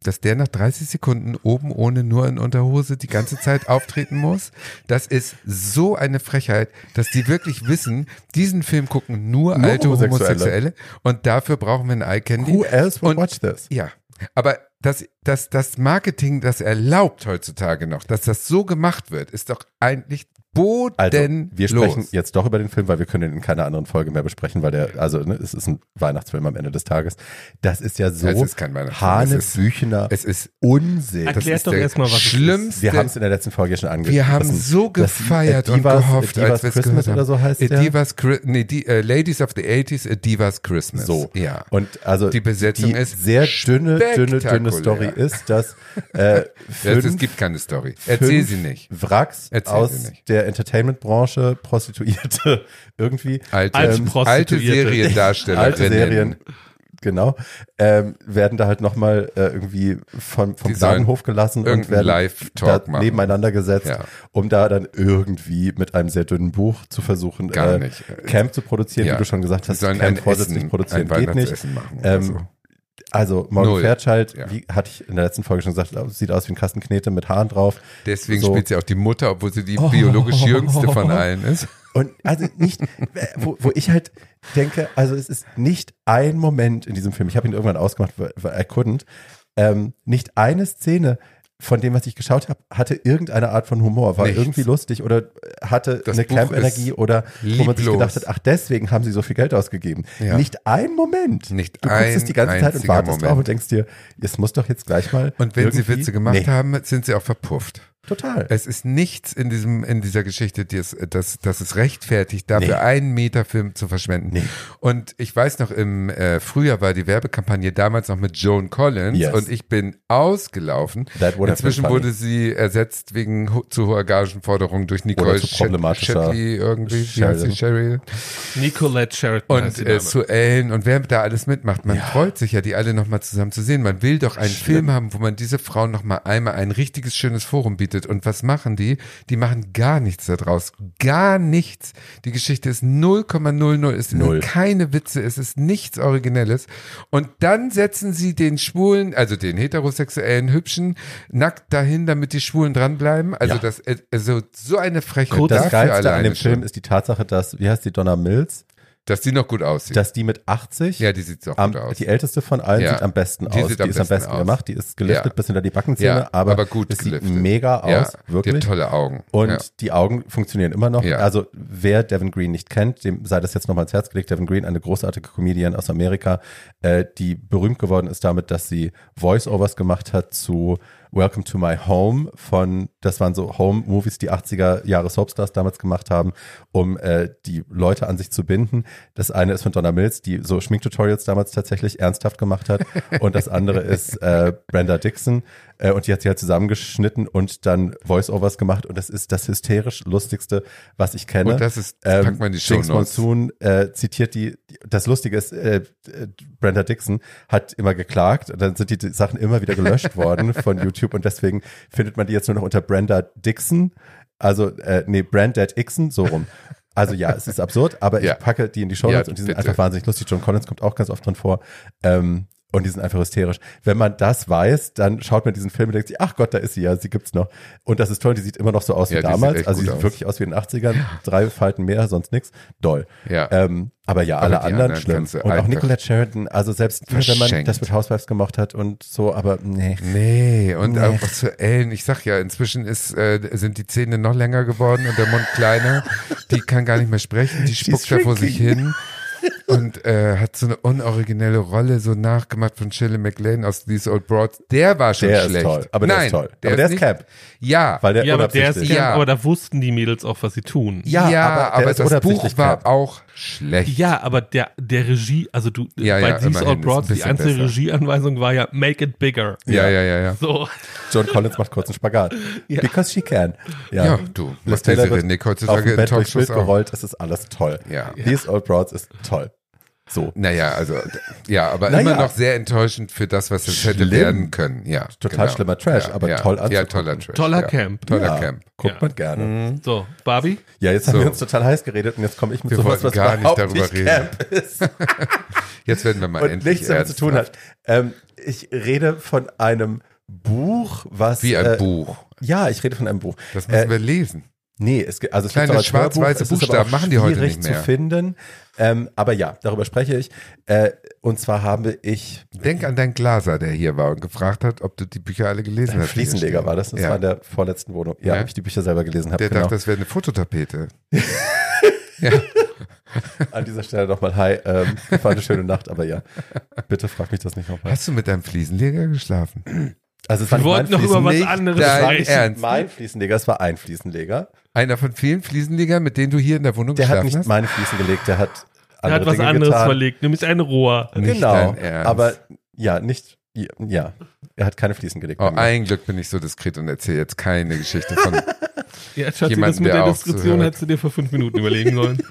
dass der nach 30 Sekunden oben ohne nur in Unterhose die ganze Zeit auftreten muss. Das ist so eine Frechheit, dass die wirklich wissen, diesen Film gucken nur, Nur alte Homosexuelle. Homosexuelle. und dafür brauchen wir ein Eye Candy. Who else would Und- watch this? Ja, aber das, das, das Marketing, das erlaubt heutzutage noch, dass das so gemacht wird, ist doch eigentlich Also, bodenlos. wir sprechen jetzt doch über den Film, weil wir können ihn in keiner anderen Folge mehr besprechen, weil der, also ne, es ist ein Weihnachtsfilm am Ende des Tages. Das ist ja so Es ist kein Weihnachtsfilm, es ist- Hanebüchener Es ist Unsinn. das Erklärt ist doch der erst mal, was es ist. schlimmste. wir haben es in der letzten Folge schon angekündigt. Wir haben so gefeiert und gehofft, Divas als Christmas oder so heißt A der. Divas, Chri- nee, die, äh, Ladies of the 80s, A Divas Christmas. So. Ja. Und also Die Besetzung die ist sehr dünne, dünne, dünne. Story ist, dass äh, [LAUGHS] es, fünf, es gibt keine Story. Erzähl sie nicht. Wracks Erzähl aus sie nicht. der Entertainment-Branche, Prostituierte [LAUGHS] irgendwie, Alte, Als ähm, Prostituierte. alte Seriendarstellerinnen. alte Serien, genau, ähm, werden da halt nochmal äh, irgendwie von, vom sollen Gnadenhof gelassen und werden Live-Talk nebeneinander gesetzt, Ja. um da dann irgendwie mit einem sehr dünnen Buch zu versuchen, Gar äh, nicht. Camp zu produzieren, Ja. wie du schon gesagt hast. sollen Camp vorsätzlich produzieren geht nicht. Ähm, so. Also Morgan Null. Fairchild, Ja. wie hatte ich in der letzten Folge schon gesagt, sieht aus wie ein Kasten Knete mit Haaren drauf. Deswegen so. spielt sie auch die Mutter, obwohl sie die Oh. biologisch [LAUGHS] jüngste von allen ist. Und also nicht, wo, wo ich halt denke, also es ist nicht ein Moment in diesem Film, ich habe ihn irgendwann ausgemacht, weil weil I couldn't, ähm, nicht eine Szene von dem, was ich geschaut habe, hatte irgendeine Art von Humor, war Nichts. irgendwie lustig oder hatte Das eine Camp-Energie oder wo man sich lieblos. gedacht hat, ach deswegen haben sie so viel Geld ausgegeben. Ja. Nicht ein Moment. Nicht du guckst ein es die ganze Zeit und wartest drauf Moment. und denkst dir, es muss doch jetzt gleich mal Und wenn sie Witze gemacht Nee, haben, sind sie auch verpufft. Total. Es ist nichts in diesem, in dieser Geschichte, die es, das, das es rechtfertigt, dafür Nee. einen Meter Film zu verschwenden. Nee. Und ich weiß noch, im äh, Frühjahr war die Werbekampagne damals noch mit Joan Collins Yes. und ich bin ausgelaufen. Inzwischen wurde sie ersetzt wegen ho zu hoher Gagenforderungen durch Nicole Shetley irgendwie, wie heißt sie, Sherry? Nicolette Sheridan. Und äh, zu Ellen und wer da alles mitmacht. Man freut sich ja, die alle nochmal zusammen zu sehen. Man will doch einen Film haben, wo man diese Frauen nochmal einmal ein richtiges schönes Forum bietet. Und was machen die? Die machen gar nichts daraus. Gar nichts. Die Geschichte ist 0,00. Es sind keine Witze. Es ist nichts Originelles. Und dann setzen sie den Schwulen, also den heterosexuellen Hübschen, nackt dahin, damit die Schwulen dranbleiben. Also Ja. das, also so eine Frechheit Das Geilste an dem. Film ist die Tatsache, dass, wie heißt die, Donna Mills, dass die noch gut aussieht. dass die mit 80 ja, die sieht doch gut aus. die älteste von allen Ja. sieht am besten Die aus. sieht die am ist am besten aus. gemacht, die ist geliftet Ja. bis hinter die Backenzähne, Ja, aber, aber gut es sieht mega aus, ja, Die hat wirklich. tolle Augen. Und die Augen funktionieren immer noch. Also wer Devin Green nicht kennt, dem sei das jetzt nochmal ins Herz gelegt. Devin Green, eine großartige Comedian aus Amerika, äh, die berühmt geworden ist damit, dass sie Voice-Overs gemacht hat zu Welcome to My Home von, das waren so Home-Movies, die 80er Jahre Soapstars damals gemacht haben, um äh, die Leute an sich zu binden. Das eine ist von Donna Mills, die so Schminktutorials damals tatsächlich ernsthaft gemacht hat. [LAUGHS] Und das andere ist äh, Brenda Dixon. Äh, und die hat sie halt zusammengeschnitten und dann Voice-Overs gemacht. Und das ist das hysterisch lustigste, was ich kenne. Und das ist, das packt man die Jinx Shownotes. Monsoon äh, zitiert die, das Lustige ist, äh, Brenda Dixon hat immer geklagt und dann sind die Sachen immer wieder gelöscht worden von YouTube [LAUGHS] und deswegen findet man die jetzt nur noch unter Brenda Dixon, also äh, nee, Brandad Ixon, so rum. Also ja, es ist absurd, aber Ja. ich packe die in die Show Notes Ja, und die sind bitte. einfach wahnsinnig lustig. John Collins kommt auch ganz oft drin vor. Ähm, und die sind einfach hysterisch. Wenn man das weiß, dann schaut man diesen Film und denkt sich, ach Gott, da ist sie ja, sie gibt's noch. Und das ist toll, die sieht immer noch so aus Ja, wie damals. Also sie sieht aus. wirklich aus wie in den 80ern. Drei Falten mehr, sonst nix. Doll. Ja. Ähm, aber ja, Aber alle anderen anderen schlimm. Und auch einfach Nicolette Sheridan, also selbst wenn man verschenkt. das mit Housewives gemocht hat und so, aber nee. Nee, und Nee. auch was zu Ellen. Ich sag ja, inzwischen ist, äh, sind die Zähne noch länger geworden und der Mund kleiner. Die kann gar nicht mehr sprechen, die [LAUGHS] spuckt da vor sich hin. [LAUGHS] Und äh, hat so eine unoriginelle Rolle so nachgemacht von Shirley MacLaine aus These Old Broads. Der war schon Der ist schlecht. toll, aber der Nein, ist toll. Aber der ist nicht- Camp. Ja, Weil der ja, aber der ist Camp, Ja. aber da wussten die Mädels auch, was sie tun. Ja, ja, aber der aber, ist das Buch war auch schlecht. Ja, aber der, der Regie, also du, Ja, bei ja, These Old ist Broads, ein die einzige besser. Regieanweisung war ja, make it bigger. Ja, ja, ja, ja. So. John Collins macht kurz einen Spagat. [LAUGHS] Because she can. Ja, Ja, du, was Taylor Nick auf heutzutage dem in Bett durchs Talkshows Bild auch. gerollt, es ist alles toll. Ja. These Old Broads ist toll. So. Naja, also, ja, aber Naja. immer noch sehr enttäuschend für das, was es hätte werden können. Ja, Total genau. schlimmer Trash, ja, aber ja. toll Ja, anzugucken. toller Trash. Toller ja. Camp. Toller ja, Camp. Guckt Ja. man gerne. So, Barbie? Ja, jetzt haben So. wir uns total heiß geredet und jetzt komme ich mit Wir sowas, was gar nicht darüber nicht reden. Camp ist [LAUGHS] Jetzt werden wir mal und endlich nichts damit zu tun hat. Ähm, ich rede von einem Buch, was Wie ein äh, Buch. Ja, ich rede von einem Buch. Das müssen Äh, wir lesen. Nee, es gibt also es Kleine schwarz-weiße Buchstaben machen die heute nicht mehr. zu finden. Ähm, aber ja, darüber spreche ich. Äh, und zwar habe ich Denk an deinen Glaser, der hier war und gefragt hat, ob du die Bücher alle gelesen hast. Fliesenleger war das. Das ja. war in der vorletzten Wohnung. Ja, Ja. habe ich die Bücher selber gelesen habe. Der Genau. dachte, das wäre eine Fototapete. [LAUGHS] ja. An dieser Stelle nochmal Hi. Ähm, war eine schöne Nacht, aber ja, bitte frag mich das nicht nochmal. Hast du mit deinem Fliesenleger geschlafen? Also es war Wir nicht wollten mein noch über was anderes dein Es war sprechen. nicht mein Fliesenleger, es war ein Fliesenleger. Einer von vielen Fliesenlegern, mit denen du hier in der Wohnung Der hat geschlafen nicht hast? meine Fliesen gelegt, der hat Er andere hat was Dinge anderes getan. verlegt, nämlich ein Rohr. Nicht Genau, aber ja, nicht, ja, er hat keine Fliesen gelegt. Oh, ein Glück bin ich so diskret und erzähle jetzt keine Geschichte von. [LAUGHS] Ja, Schatzi, Jemanden, das mit der der auch Diskretion hättest du dir vor fünf Minuten überlegen sollen.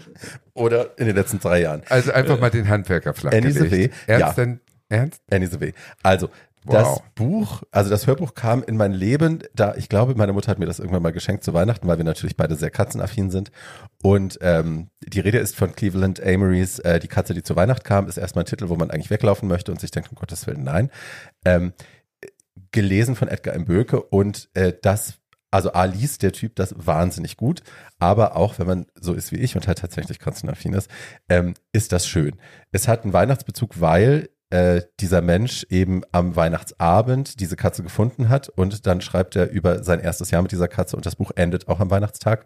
[LAUGHS] Oder in den letzten drei Jahren. Also einfach mal den Handwerker flach Annie gelegt. Ernst ja. denn? Ernst? Annie Sevey. Also, das Wow. Buch, also das Hörbuch kam in mein Leben, da ich glaube, meine Mutter hat mir das irgendwann mal geschenkt zu Weihnachten, weil wir natürlich beide sehr katzenaffin sind. Und ähm, die Rede ist von Cleveland Amory's äh, Die Katze, die zu Weihnacht kam, ist erstmal ein Titel, wo man eigentlich weglaufen möchte und sich denkt, um Gottes Willen, nein. Ähm, gelesen von Edgar M. Böke und äh, das, also A liest der Typ das wahnsinnig gut, aber auch wenn man so ist wie ich und halt tatsächlich katzenaffin ist, ähm, ist das schön. Es hat einen Weihnachtsbezug, weil äh, dieser Mensch eben am Weihnachtsabend diese Katze gefunden hat und dann schreibt er über sein erstes Jahr mit dieser Katze und das Buch endet auch am Weihnachtstag.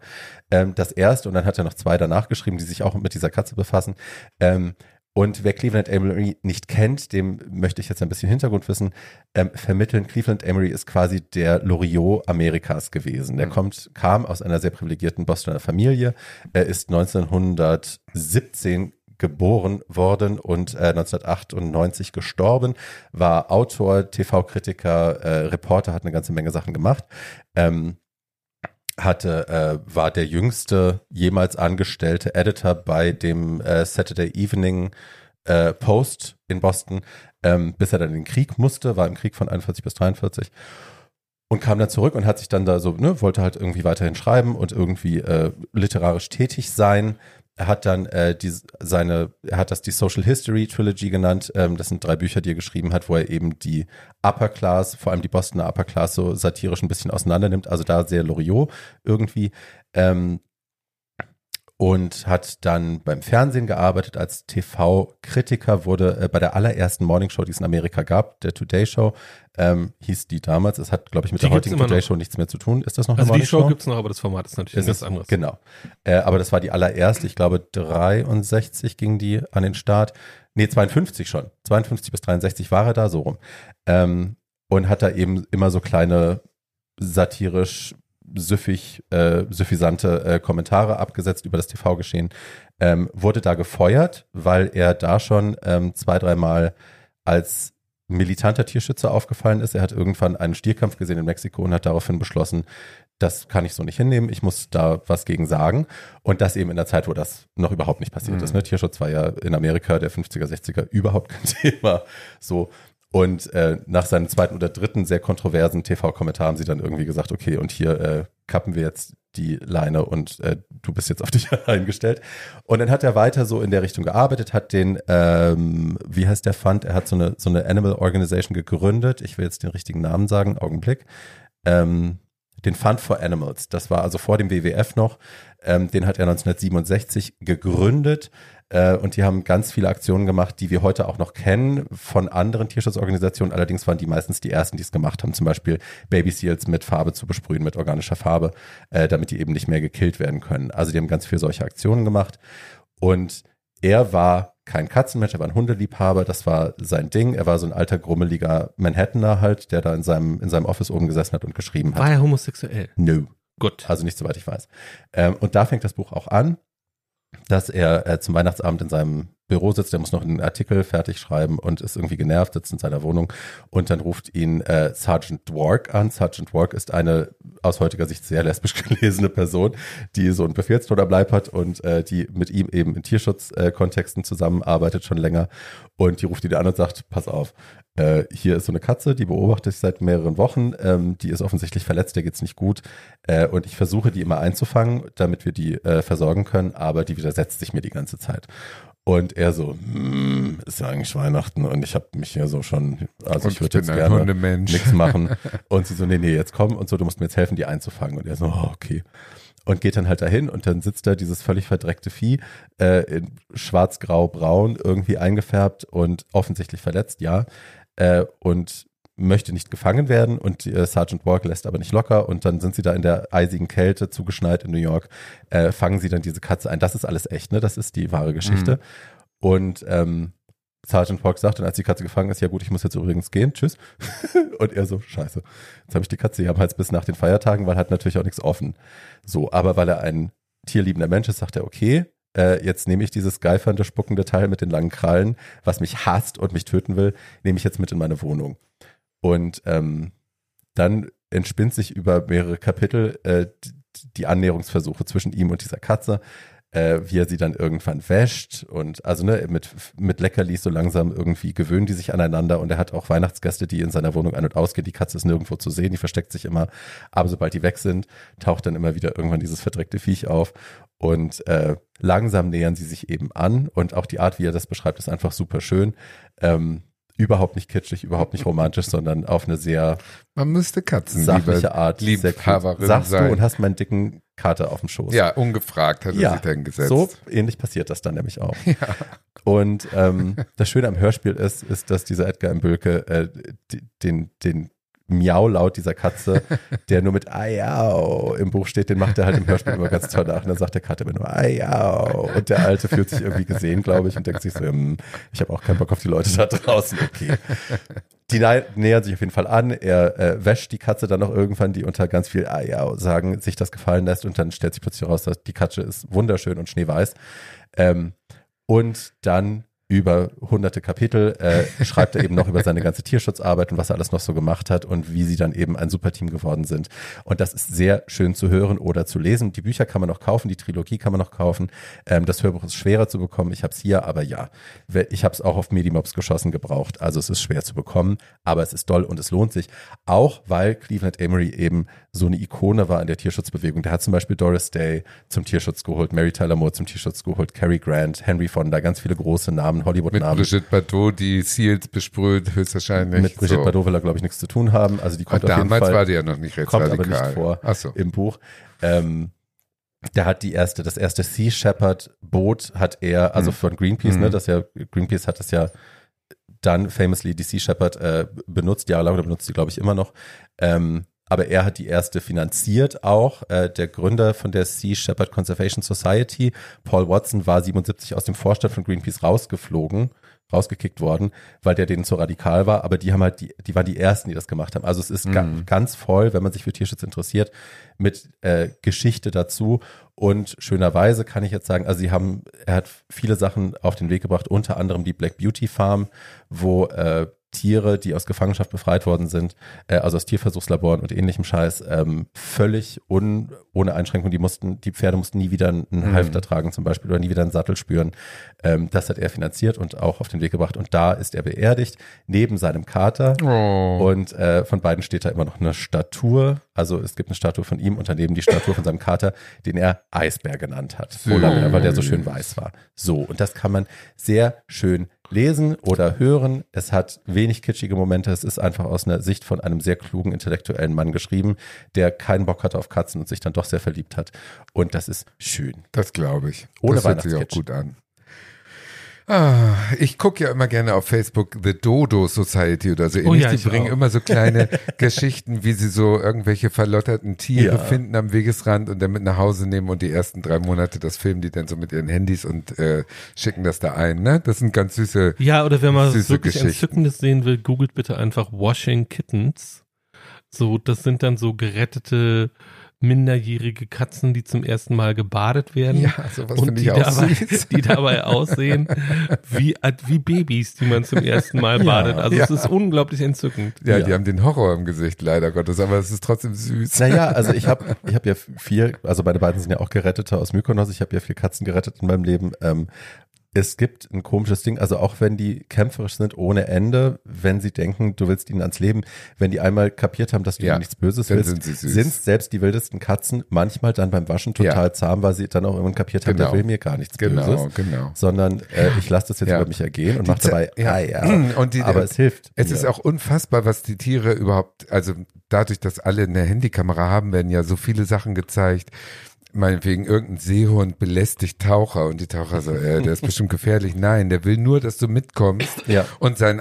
Ähm, das erste und dann hat er noch zwei danach geschrieben, die sich auch mit dieser Katze befassen. Ähm, und wer Cleveland Amory nicht kennt, dem möchte ich jetzt ein bisschen Hintergrundwissen ähm, vermitteln. Cleveland Amory ist quasi der Loriot Amerikas gewesen. Der Mhm. kommt, kam aus einer sehr privilegierten Bostoner Familie. Er ist 1917 geboren worden und äh, 1998 gestorben, war Autor, TV-Kritiker, äh, Reporter, hat eine ganze Menge Sachen gemacht. Ähm, hatte, äh, war der jüngste jemals angestellte Editor bei dem äh, Saturday Evening äh, Post in Boston, ähm, bis er dann in den Krieg musste, war im Krieg von 41 bis 43 und kam dann zurück und hat sich dann da so, ne, wollte halt irgendwie weiterhin schreiben und irgendwie äh, literarisch tätig sein. Er hat dann äh, die, seine, er hat das die Social History Trilogy genannt. Ähm, das sind drei Bücher, die er geschrieben hat, wo er eben die Upper Class, vor allem die Bostoner Upper Class, so satirisch ein bisschen auseinander nimmt. Also da sehr Loriot irgendwie. Ähm, und hat dann beim Fernsehen gearbeitet als TV-Kritiker, wurde äh, bei der allerersten Morningshow, die es in Amerika gab, der Today Show, ähm, hieß die damals. Es hat, glaube ich, mit Die der heutigen Today. Show nichts mehr zu tun. Ist das noch Also eine die Show Morningshow? gibt's noch, aber das Format ist natürlich Es ganz anderes. Genau. Äh, aber das war die allererste. Ich glaube, 63 ging die an den Start. Nee, 52 schon. 52 bis 63 war er da, so rum. Ähm, und hat da eben immer so kleine satirisch süffig, äh, suffisante äh, Kommentare abgesetzt über das TV-Geschehen. Ähm, wurde da gefeuert, weil er da schon ähm, zwei, dreimal als militanter Tierschützer aufgefallen ist. Er hat irgendwann einen Stierkampf gesehen in Mexiko und hat daraufhin beschlossen, das kann ich so nicht hinnehmen, ich muss da was gegen sagen. Und das eben in der Zeit, wo das noch überhaupt nicht passiert Mhm. ist. Ne? Tierschutz war ja in Amerika der 50er, 60er überhaupt kein [LAUGHS] Thema. So. Und äh, nach seinem zweiten oder dritten sehr kontroversen TV-Kommentar haben sie dann irgendwie gesagt, okay, und hier äh, kappen wir jetzt die Leine und äh, du bist jetzt auf dich [LAUGHS] eingestellt. Und dann hat er weiter so in der Richtung gearbeitet, hat den, ähm, wie heißt der Fund? Er hat so eine, so eine Animal Organization gegründet. Ich will jetzt den richtigen Namen sagen, Augenblick. Ähm, den Fund for Animals. Das war also vor dem WWF noch. Ähm, den hat er 1967 gegründet. Äh, und die haben ganz viele Aktionen gemacht, die wir heute auch noch kennen von anderen Tierschutzorganisationen. Allerdings waren die meistens die ersten, die es gemacht haben. Zum Beispiel Baby Seals mit Farbe zu besprühen, mit organischer Farbe, äh, damit die eben nicht mehr gekillt werden können. Also die haben ganz viele solche Aktionen gemacht. Und er war kein Katzenmensch, er war ein Hundeliebhaber, das war sein Ding. Er war so ein alter, grummeliger Manhattaner halt, der da in seinem, in seinem Office oben gesessen hat und geschrieben hat. War er homosexuell? No. Gut. Also nicht soweit ich weiß. Ähm, und da fängt das Buch auch an, dass er äh, zum Weihnachtsabend in seinem Büro sitzt, der muss noch einen Artikel fertig schreiben und ist irgendwie genervt, sitzt in seiner Wohnung und dann ruft ihn äh, Sergeant Dwork an. Sergeant Dwork ist eine aus heutiger Sicht sehr lesbisch [LAUGHS] gelesene Person, die so einen Befehlston am Leib hat und äh, die mit ihm eben in Tierschutzkontexten äh, zusammenarbeitet schon länger und die ruft ihn an und sagt, pass auf, äh, hier ist so eine Katze, die beobachte ich seit mehreren Wochen, ähm, die ist offensichtlich verletzt, der geht's nicht gut äh, und ich versuche die immer einzufangen, damit wir die äh, versorgen können, aber die widersetzt sich mir die ganze Zeit. Und er so, hm, ist ja eigentlich Weihnachten und ich habe mich hier so schon, also Und ich würde jetzt gerne nichts machen. [LAUGHS] Und sie so, nee, nee, jetzt komm und so, du musst mir jetzt helfen, die einzufangen. Und er so, oh, okay. Und geht dann halt dahin und dann sitzt da dieses völlig verdreckte Vieh äh, in schwarz, grau, braun, irgendwie eingefärbt und offensichtlich verletzt, ja. Äh, und möchte nicht gefangen werden und äh, Sergeant Walk lässt aber nicht locker und dann sind sie da in der eisigen Kälte zugeschneit in New York, äh, fangen sie dann diese Katze ein. Das ist alles echt, ne? Das ist die wahre Geschichte. Und ähm, Sergeant Walk sagt dann, als die Katze gefangen ist, ja gut, ich muss jetzt übrigens gehen, tschüss. [LAUGHS] und er so, scheiße, jetzt habe ich die Katze hier am Hals bis nach den Feiertagen, weil hat natürlich auch nichts offen. So, aber weil er ein tierliebender Mensch ist, sagt er, okay, äh, jetzt nehme ich dieses geifernde, spuckende Teil mit den langen Krallen, was mich hasst und mich töten will, nehme ich jetzt mit in meine Wohnung. Und ähm, dann entspinnt sich über mehrere Kapitel äh, die, die Annäherungsversuche zwischen ihm und dieser Katze. Äh, wie er sie dann irgendwann wäscht und also ne, mit, mit Leckerlis so langsam irgendwie gewöhnen die sich aneinander und er hat auch Weihnachtsgäste, die in seiner Wohnung ein- und ausgehen. Die Katze ist nirgendwo zu sehen, die versteckt sich immer, aber sobald die weg sind, taucht dann immer wieder irgendwann dieses verdreckte Viech auf und äh, langsam nähern sie sich eben an und auch die Art, wie er das beschreibt, ist einfach super schön. Ähm, überhaupt nicht kitschig, überhaupt nicht romantisch, [LAUGHS] sondern auf eine sehr Man müsste Katzen sachliche Art. Sehr Liebhaberin cool. Sagst sein. du und hast meinen dicken Kater auf dem Schoß. Ja, ungefragt hat er Ja, sich dann gesetzt. So ähnlich passiert das dann nämlich auch. [LAUGHS] Und ähm, das Schöne am Hörspiel ist, ist, dass dieser Edgar im Bülke äh, den, den Miau-Laut dieser Katze, [LAUGHS] der nur mit Ayau im Buch steht, den macht er halt im Hörspiel immer ganz toll nach. Und dann sagt der Kater immer nur Ayau. Und der Alte fühlt sich irgendwie gesehen, glaube ich, und denkt sich so, hm, ich habe auch keinen Bock auf die Leute da draußen. Okay. Die nä- nähern sich auf jeden Fall an. Er äh, wäscht die Katze dann noch irgendwann, die unter ganz viel Ayau sagen, sich das gefallen lässt. Und dann stellt sich plötzlich raus, dass die Katze ist wunderschön und schneeweiß. Ähm, und dann über hunderte Kapitel äh, schreibt er eben noch über seine ganze Tierschutzarbeit und was er alles noch so gemacht hat und wie sie dann eben ein Superteam geworden sind. Und das ist sehr schön zu hören oder zu lesen. Die Bücher kann man noch kaufen, die Trilogie kann man noch kaufen. Ähm, das Hörbuch ist schwerer zu bekommen. Ich habe es hier, aber ja, ich habe es auch auf Medimobs geschossen gebraucht. Also es ist schwer zu bekommen, aber es ist doll und es lohnt sich. Auch weil Cleveland Emery eben so eine Ikone war in der Tierschutzbewegung. Der hat zum Beispiel Doris Day zum Tierschutz geholt, Mary Tyler Moore zum Tierschutz geholt, Cary Grant, Henry Fonda, ganz viele große Namen, Mit Hollywood-Namen. Brigitte Bardot, die Seals besprüht, höchstwahrscheinlich. Mit Brigitte so. Bardot will er, glaube ich, nichts zu tun haben. Also die Aber kommt auf jeden damals Fall, war die ja noch nicht kommt aber rechtsradikal. nicht vor so. im Buch. Ähm, der hat die erste, das erste Sea Shepherd Boot hat er, also Mhm. von Greenpeace, ne, Mhm. das ja, Greenpeace hat das ja dann famously die Sea Shepherd äh, benutzt, jahrelang oder benutzt sie, glaube ich, immer noch. Ähm, aber er hat die erste finanziert auch. Äh, der Gründer von der Sea Shepherd Conservation Society, Paul Watson, war 77 aus dem Vorstand von Greenpeace rausgeflogen, rausgekickt worden, weil der denen zu radikal war. Aber die haben halt, die, die waren die ersten, die das gemacht haben. Also es ist ga Mhm. ganz voll, wenn man sich für Tierschutz interessiert, mit äh, Geschichte dazu. Und schönerweise kann ich jetzt sagen, also sie haben, er hat viele Sachen auf den Weg gebracht, unter anderem die Black Beauty Farm, wo äh, Tiere, die aus Gefangenschaft befreit worden sind, äh, also aus Tierversuchslaboren und ähnlichem Scheiß, ähm, völlig un, ohne Einschränkung. Die mussten, die Pferde mussten nie wieder einen Mhm. Halfter tragen zum Beispiel oder nie wieder einen Sattel spüren. Ähm, das hat er finanziert und auch auf den Weg gebracht. Und da ist er beerdigt, neben seinem Kater. Oh. Und äh, von beiden steht da immer noch eine Statue. Also es gibt eine Statue von ihm und daneben die Statue von seinem Kater, den er Eisbär genannt hat. Lange, weil der so schön weiß war. So, und das kann man sehr schön lesen oder hören. Es hat wenig kitschige Momente. Es ist einfach aus einer Sicht von einem sehr klugen, intellektuellen Mann geschrieben, der keinen Bock hatte auf Katzen und sich dann doch sehr verliebt hat. Und das ist schön. Das glaube ich. Ohne das hört sich auch gut an. Ah, ich gucke ja immer gerne auf Facebook The Dodo Society oder so. Oh ähnlich. ja, die bringen auch. immer so kleine [LAUGHS] Geschichten, wie sie so irgendwelche verlotterten Tiere Ja. finden am Wegesrand und dann mit nach Hause nehmen und die ersten drei Monate das filmen die dann so mit ihren Handys und äh, schicken das da ein. Ne? Das sind ganz süße. Ja, oder wenn man Süße wirklich. Entzückendes sehen will, googelt bitte einfach Washing Kittens. So, das sind dann so gerettete minderjährige Katzen, die zum ersten Mal gebadet werden. sowas und die dabei, [LAUGHS] die dabei aussehen wie, wie Babys, die man zum ersten Mal badet. Also es Ja. ist unglaublich entzückend. Ja, Ja. die haben den Horror im Gesicht, leider Gottes, aber es ist trotzdem süß. Naja, also ich habe [LAUGHS] ich hab ja viel, also meine beiden sind ja auch Gerettete aus Mykonos, ich habe ja vier Katzen gerettet in meinem Leben. Ähm, es gibt ein komisches Ding, also auch wenn die kämpferisch sind ohne Ende, wenn sie denken, du willst ihnen ans Leben, wenn die einmal kapiert haben, dass du Ja, nichts Böses willst, sind sind selbst die wildesten Katzen manchmal dann beim Waschen total Ja. zahm, weil sie dann auch irgendwann kapiert haben, Genau. der will mir gar nichts Genau, Böses, genau. sondern äh, ich lasse das jetzt Ja. über mich ergehen und mache dabei, ah ja, [CLEARS THROAT] Und die- aber es hilft. Es mir. ist auch unfassbar, was die Tiere überhaupt, also dadurch, dass alle eine Handykamera haben, werden ja so viele Sachen gezeigt. Meinetwegen irgendein Seehund belästigt Taucher und die Taucher so, äh, der ist [LAUGHS] bestimmt gefährlich. Nein, der will nur, dass du mitkommst Ja. und seinen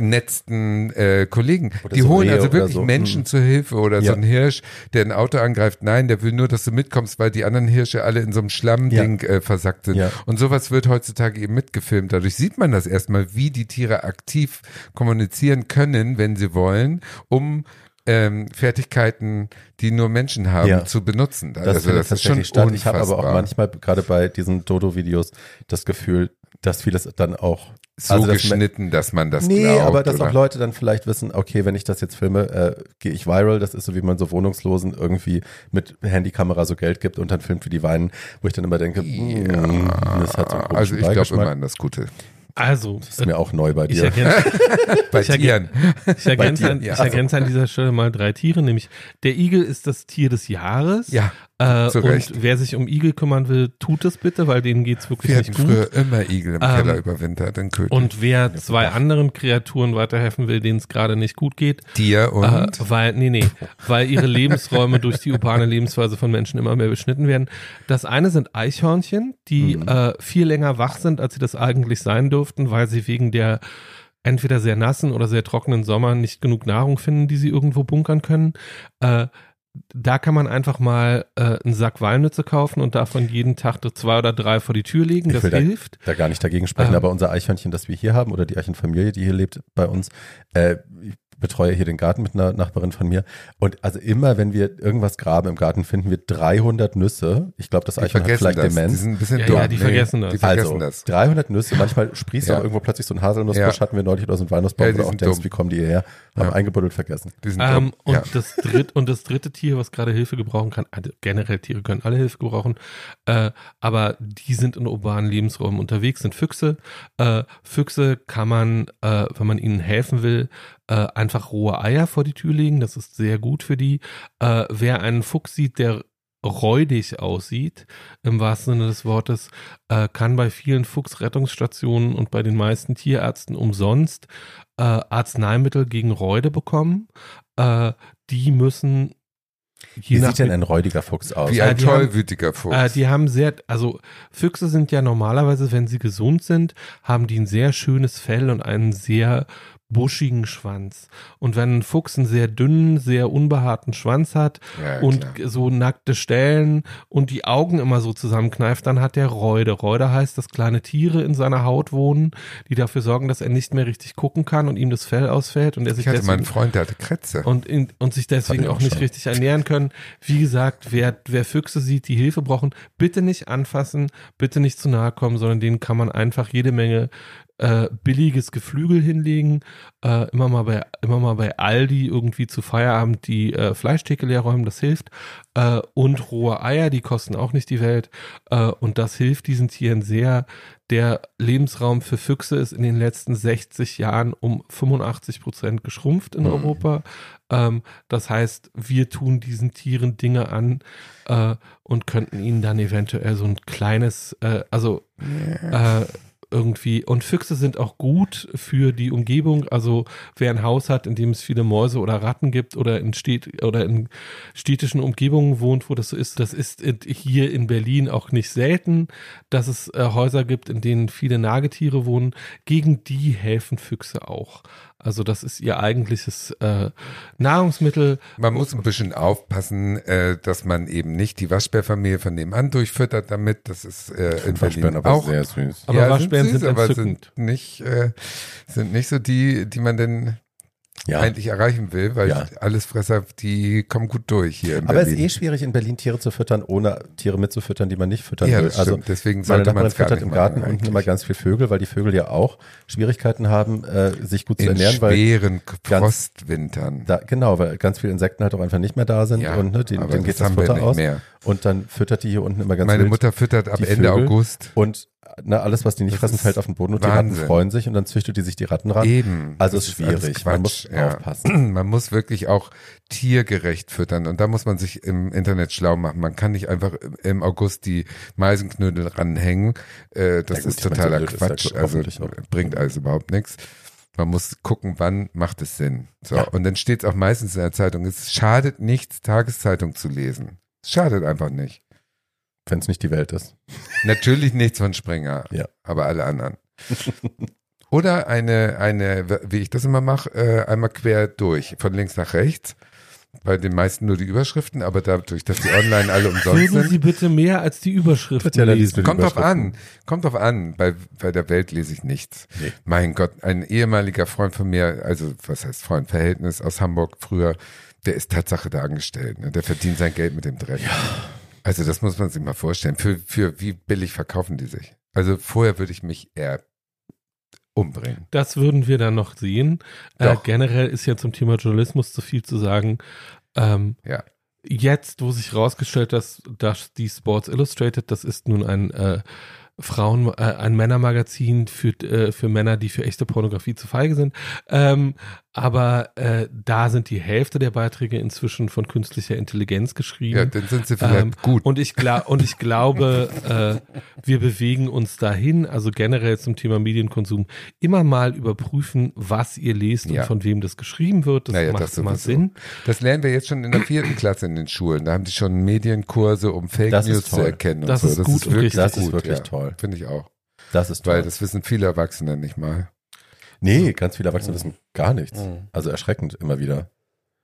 eingenetzten äh, Kollegen. Oder die so holen Rehe also wirklich so. Menschen Mhm. zur Hilfe oder so Ja. ein Hirsch, der ein Auto angreift. Nein, der will nur, dass du mitkommst, weil die anderen Hirsche alle in so einem Schlammding äh, versackt sind. Ja. Und sowas wird heutzutage eben mitgefilmt. Dadurch sieht man das erstmal, wie die Tiere aktiv kommunizieren können, wenn sie wollen, um ähm, Fertigkeiten, die nur Menschen haben, Ja. zu benutzen. Das, also das ist schon statt. Ich habe aber auch unfassbar. manchmal gerade bei diesen Dodo-Videos das Gefühl, dass vieles dann auch so Also das- geschnitten, dass man das nee, glaubt. aber dass oder? auch Leute dann vielleicht wissen, okay, wenn ich das jetzt filme, äh, gehe ich viral. Das ist so, wie man so Wohnungslosen irgendwie mit Handykamera so Geld gibt und dann filmt, wie die weinen, wo ich dann immer denke, mm, das hat so einen also ich glaube immer an das Gute. Also, Das ist mir auch neu bei ich dir. ergänze, [LAUGHS] Bei Ich Tieren. ich, ergänze dir, an, ja. ich ergänze an dieser Stelle mal drei Tiere, nämlich der Igel ist das Tier des Jahres. Ja, äh, und wer sich um Igel kümmern will, tut es bitte, weil denen geht's wirklich wir nicht gut. früher immer Igel im Ähm, Keller überwintert in Köthen. Und wer zwei anderen Kreaturen weiterhelfen will, denen es gerade nicht gut geht, Dir und Äh, weil, nee, nee, weil ihre Lebensräume durch die urbane Lebensweise von Menschen immer mehr beschnitten werden. Das eine sind Eichhörnchen, die Mhm. äh, viel länger wach sind, als sie das eigentlich sein dürften, weil sie wegen der entweder sehr nassen oder sehr trockenen Sommer nicht genug Nahrung finden, die sie irgendwo bunkern können. Äh, da kann man einfach mal äh, einen Sack Walnüsse kaufen und davon jeden Tag zwei oder drei vor die Tür legen. Das will da- hilft. da gar nicht dagegen sprechen, Ähm. aber unser Eichhörnchen, das wir hier haben, oder die Eichenfamilie, die hier lebt bei uns, äh, betreue hier den Garten mit einer Nachbarin von mir. Und also immer, wenn wir irgendwas graben im Garten, finden wir 300 Nüsse. Ich glaube, das die Eichhörnchen hat vielleicht das. Die Demenz. sind ein bisschen Ja, dumm. ja, die vergessen das. Die vergessen also, das. 300 Nüsse, manchmal [LAUGHS] sprießt Ja. auch irgendwo plötzlich so ein Haselnussbusch, Ja. hatten wir neulich oder so ein Walnussbaum, Ja, wo die du auch denkst, dumm. wie kommen die hierher? Haben Ja. eingebuddelt vergessen. Die sind Ähm, dumm. und, ja. das dritt, und das dritte Tier, was gerade Hilfe gebrauchen kann, also generell Tiere können alle Hilfe gebrauchen, äh, aber die sind in urbanen Lebensräumen unterwegs, sind Füchse. Äh, Füchse kann man, äh, wenn man ihnen helfen will, äh, einfach rohe Eier vor die Tür legen. Das ist sehr gut für die. Äh, wer einen Fuchs sieht, der räudig aussieht, im wahrsten Sinne des Wortes, äh, kann bei vielen Fuchsrettungsstationen und bei den meisten Tierärzten umsonst äh, Arzneimittel gegen Räude bekommen. Äh, die müssen Wie sieht denn ein räudiger Fuchs aus? Wie Ja, ein tollwütiger Fuchs. äh, die haben sehr, also Füchse sind ja normalerweise, wenn sie gesund sind, haben die ein sehr schönes Fell und einen sehr buschigen Schwanz. Und wenn ein Fuchs einen sehr dünnen, sehr unbehaarten Schwanz hat ja, und klar. so nackte Stellen und die Augen immer so zusammenkneift, dann hat der Räude. Räude heißt, dass kleine Tiere in seiner Haut wohnen, die dafür sorgen, dass er nicht mehr richtig gucken kann und ihm das Fell ausfällt und er sich ich hatte deswegen Freund, der hatte Krätze. und, in, und sich deswegen auch auch nicht richtig ernähren können. Wie gesagt, wer, wer Füchse sieht, die Hilfe brauchen, bitte nicht anfassen, bitte nicht zu nahe kommen, sondern denen kann man einfach jede Menge äh, billiges Geflügel hinlegen, äh, immer mal bei immer mal bei Aldi irgendwie zu Feierabend die äh, Fleischtheke leer räumen, das hilft äh, und rohe Eier, die kosten auch nicht die Welt äh, und das hilft diesen Tieren sehr. Der Lebensraum für Füchse ist in den letzten 60 Jahren um 85 Prozent geschrumpft in Mhm. Europa. Ähm, das heißt, wir tun diesen Tieren Dinge an äh, und könnten ihnen dann eventuell so ein kleines, äh, also äh, irgendwie. Und Füchse sind auch gut für die Umgebung. Also wer ein Haus hat, in dem es viele Mäuse oder Ratten gibt oder in Städt oder in städtischen Umgebungen wohnt, wo das so ist, das ist hier in Berlin auch nicht selten, dass es äh, Häuser gibt, in denen viele Nagetiere wohnen. Gegen die helfen Füchse auch. Also das ist ihr eigentliches äh, Nahrungsmittel. Man muss ein bisschen aufpassen, äh, dass man eben nicht die Waschbärfamilie von nebenan durchfüttert damit. Das ist äh, in Waschbären Berlin aber auch. sehr süß. Aber Waschbären sind aber entzückend. sind nicht, äh, sind nicht so die, die man denn Ja. eigentlich erreichen will, weil Ja. Allesfresser, die kommen gut durch hier in Aber es ist Berlin. eh schwierig, in Berlin Tiere zu füttern, ohne Tiere mitzufüttern, die man nicht füttern ja, will. das Also stimmt. Deswegen meine sollte man füttert im Garten unten immer ganz viel Vögel, weil die Vögel ja auch Schwierigkeiten haben, äh, sich gut zu in ernähren, weil schweren Frostwintern. da, genau, weil ganz viele Insekten halt auch einfach nicht mehr da sind Ja, und ne, denen, denen geht das Futter aus. mehr. Und dann füttert die hier unten immer ganz Meine wild. Mutter füttert ab Ende Vögel. August. Und na, alles, was die nicht Das fressen, fällt auf den Boden und die Ratten Wahnsinn. freuen sich und dann züchtet die sich die Ratten ran. Eben. Also Das ist schwierig. Man muss Quatsch, ja. [CLEARS THROAT] aufpassen. Man muss wirklich auch tiergerecht füttern und da muss man sich im Internet schlau machen. Man kann nicht einfach im August die Meisenknödel ranhängen. Äh, das Ja gut, ist meine, totaler so blöd ist ja Quatsch. Also bringt alles überhaupt nichts. Man muss gucken, wann macht es Sinn. So. Ja. Und dann steht es auch meistens in der Zeitung. Es schadet nichts, Tageszeitung zu lesen. Es schadet einfach nicht. Wenn es nicht die Welt ist. Natürlich nichts von Springer, Ja. aber alle anderen. Oder eine, eine, wie ich das immer mache, äh, einmal quer durch, von links nach rechts. Bei den meisten nur die Überschriften, aber dadurch, dass die online alle umsonst Würden Sie sind. bitte mehr als die Überschriften liest lesen? Kommt drauf an, kommt drauf an. Bei, bei der Welt lese ich nichts. Nee. Mein Gott, ein ehemaliger Freund von mir, also was heißt Freund, Verhältnis aus Hamburg früher, der ist Tatsache da angestellt. Ne? Der verdient sein Geld mit dem Dreck. Also das muss man sich mal vorstellen. Für, für wie billig verkaufen die sich? Also vorher würde ich mich eher umbringen. Das würden wir dann noch sehen. Äh, generell ist ja zum Thema Journalismus zu viel zu sagen. Ähm, Ja. Jetzt, wo sich herausgestellt hat, dass die Sports Illustrated, das ist nun ein äh, Frauen, äh, ein Männermagazin für, äh, für Männer, die für echte Pornografie zu feige sind. Ähm, aber äh, da sind die Hälfte der Beiträge inzwischen von künstlicher Intelligenz geschrieben. Ja, dann sind sie vielleicht Ähm, gut. Und ich, und ich glaube, äh, wir bewegen uns dahin, also generell zum Thema Medienkonsum, immer mal überprüfen, was ihr lest Ja. und von wem das geschrieben wird. Das Naja, macht das immer sowieso. Sinn. Das lernen wir jetzt schon in der vierten Klasse in den Schulen. Da haben die schon Medienkurse, um Fake Das ist News zu erkennen. Das und so. ist gut und richtig. Das ist wirklich ja. toll. Finde ich auch. Das ist toll. Weil das wissen viele Erwachsene nicht mal. Nee, ganz viele Erwachsene wissen gar nichts. Mhm. Also erschreckend immer wieder.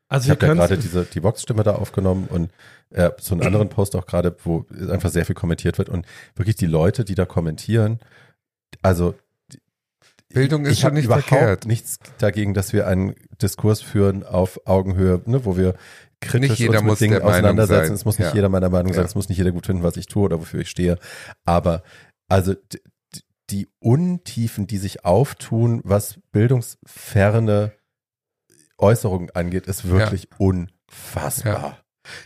Also Ich habe ja gerade diese die Vox-Stimme da aufgenommen und äh, so einen anderen Post auch gerade, wo einfach sehr viel kommentiert wird und wirklich die Leute, die da kommentieren, also Bildung ist ich schon nicht überhaupt verkehrt. nichts dagegen, dass wir einen Diskurs führen auf Augenhöhe, ne, wo wir kritisch Nicht jeder uns mit muss Dingen der Meinung auseinandersetzen. sein. Es muss nicht Ja. jeder meiner Meinung sein. Ja. Es muss nicht jeder gut finden, was ich tue oder wofür ich stehe. Aber also die Untiefen, die sich auftun, was bildungsferne Äußerungen angeht, ist wirklich unfassbar.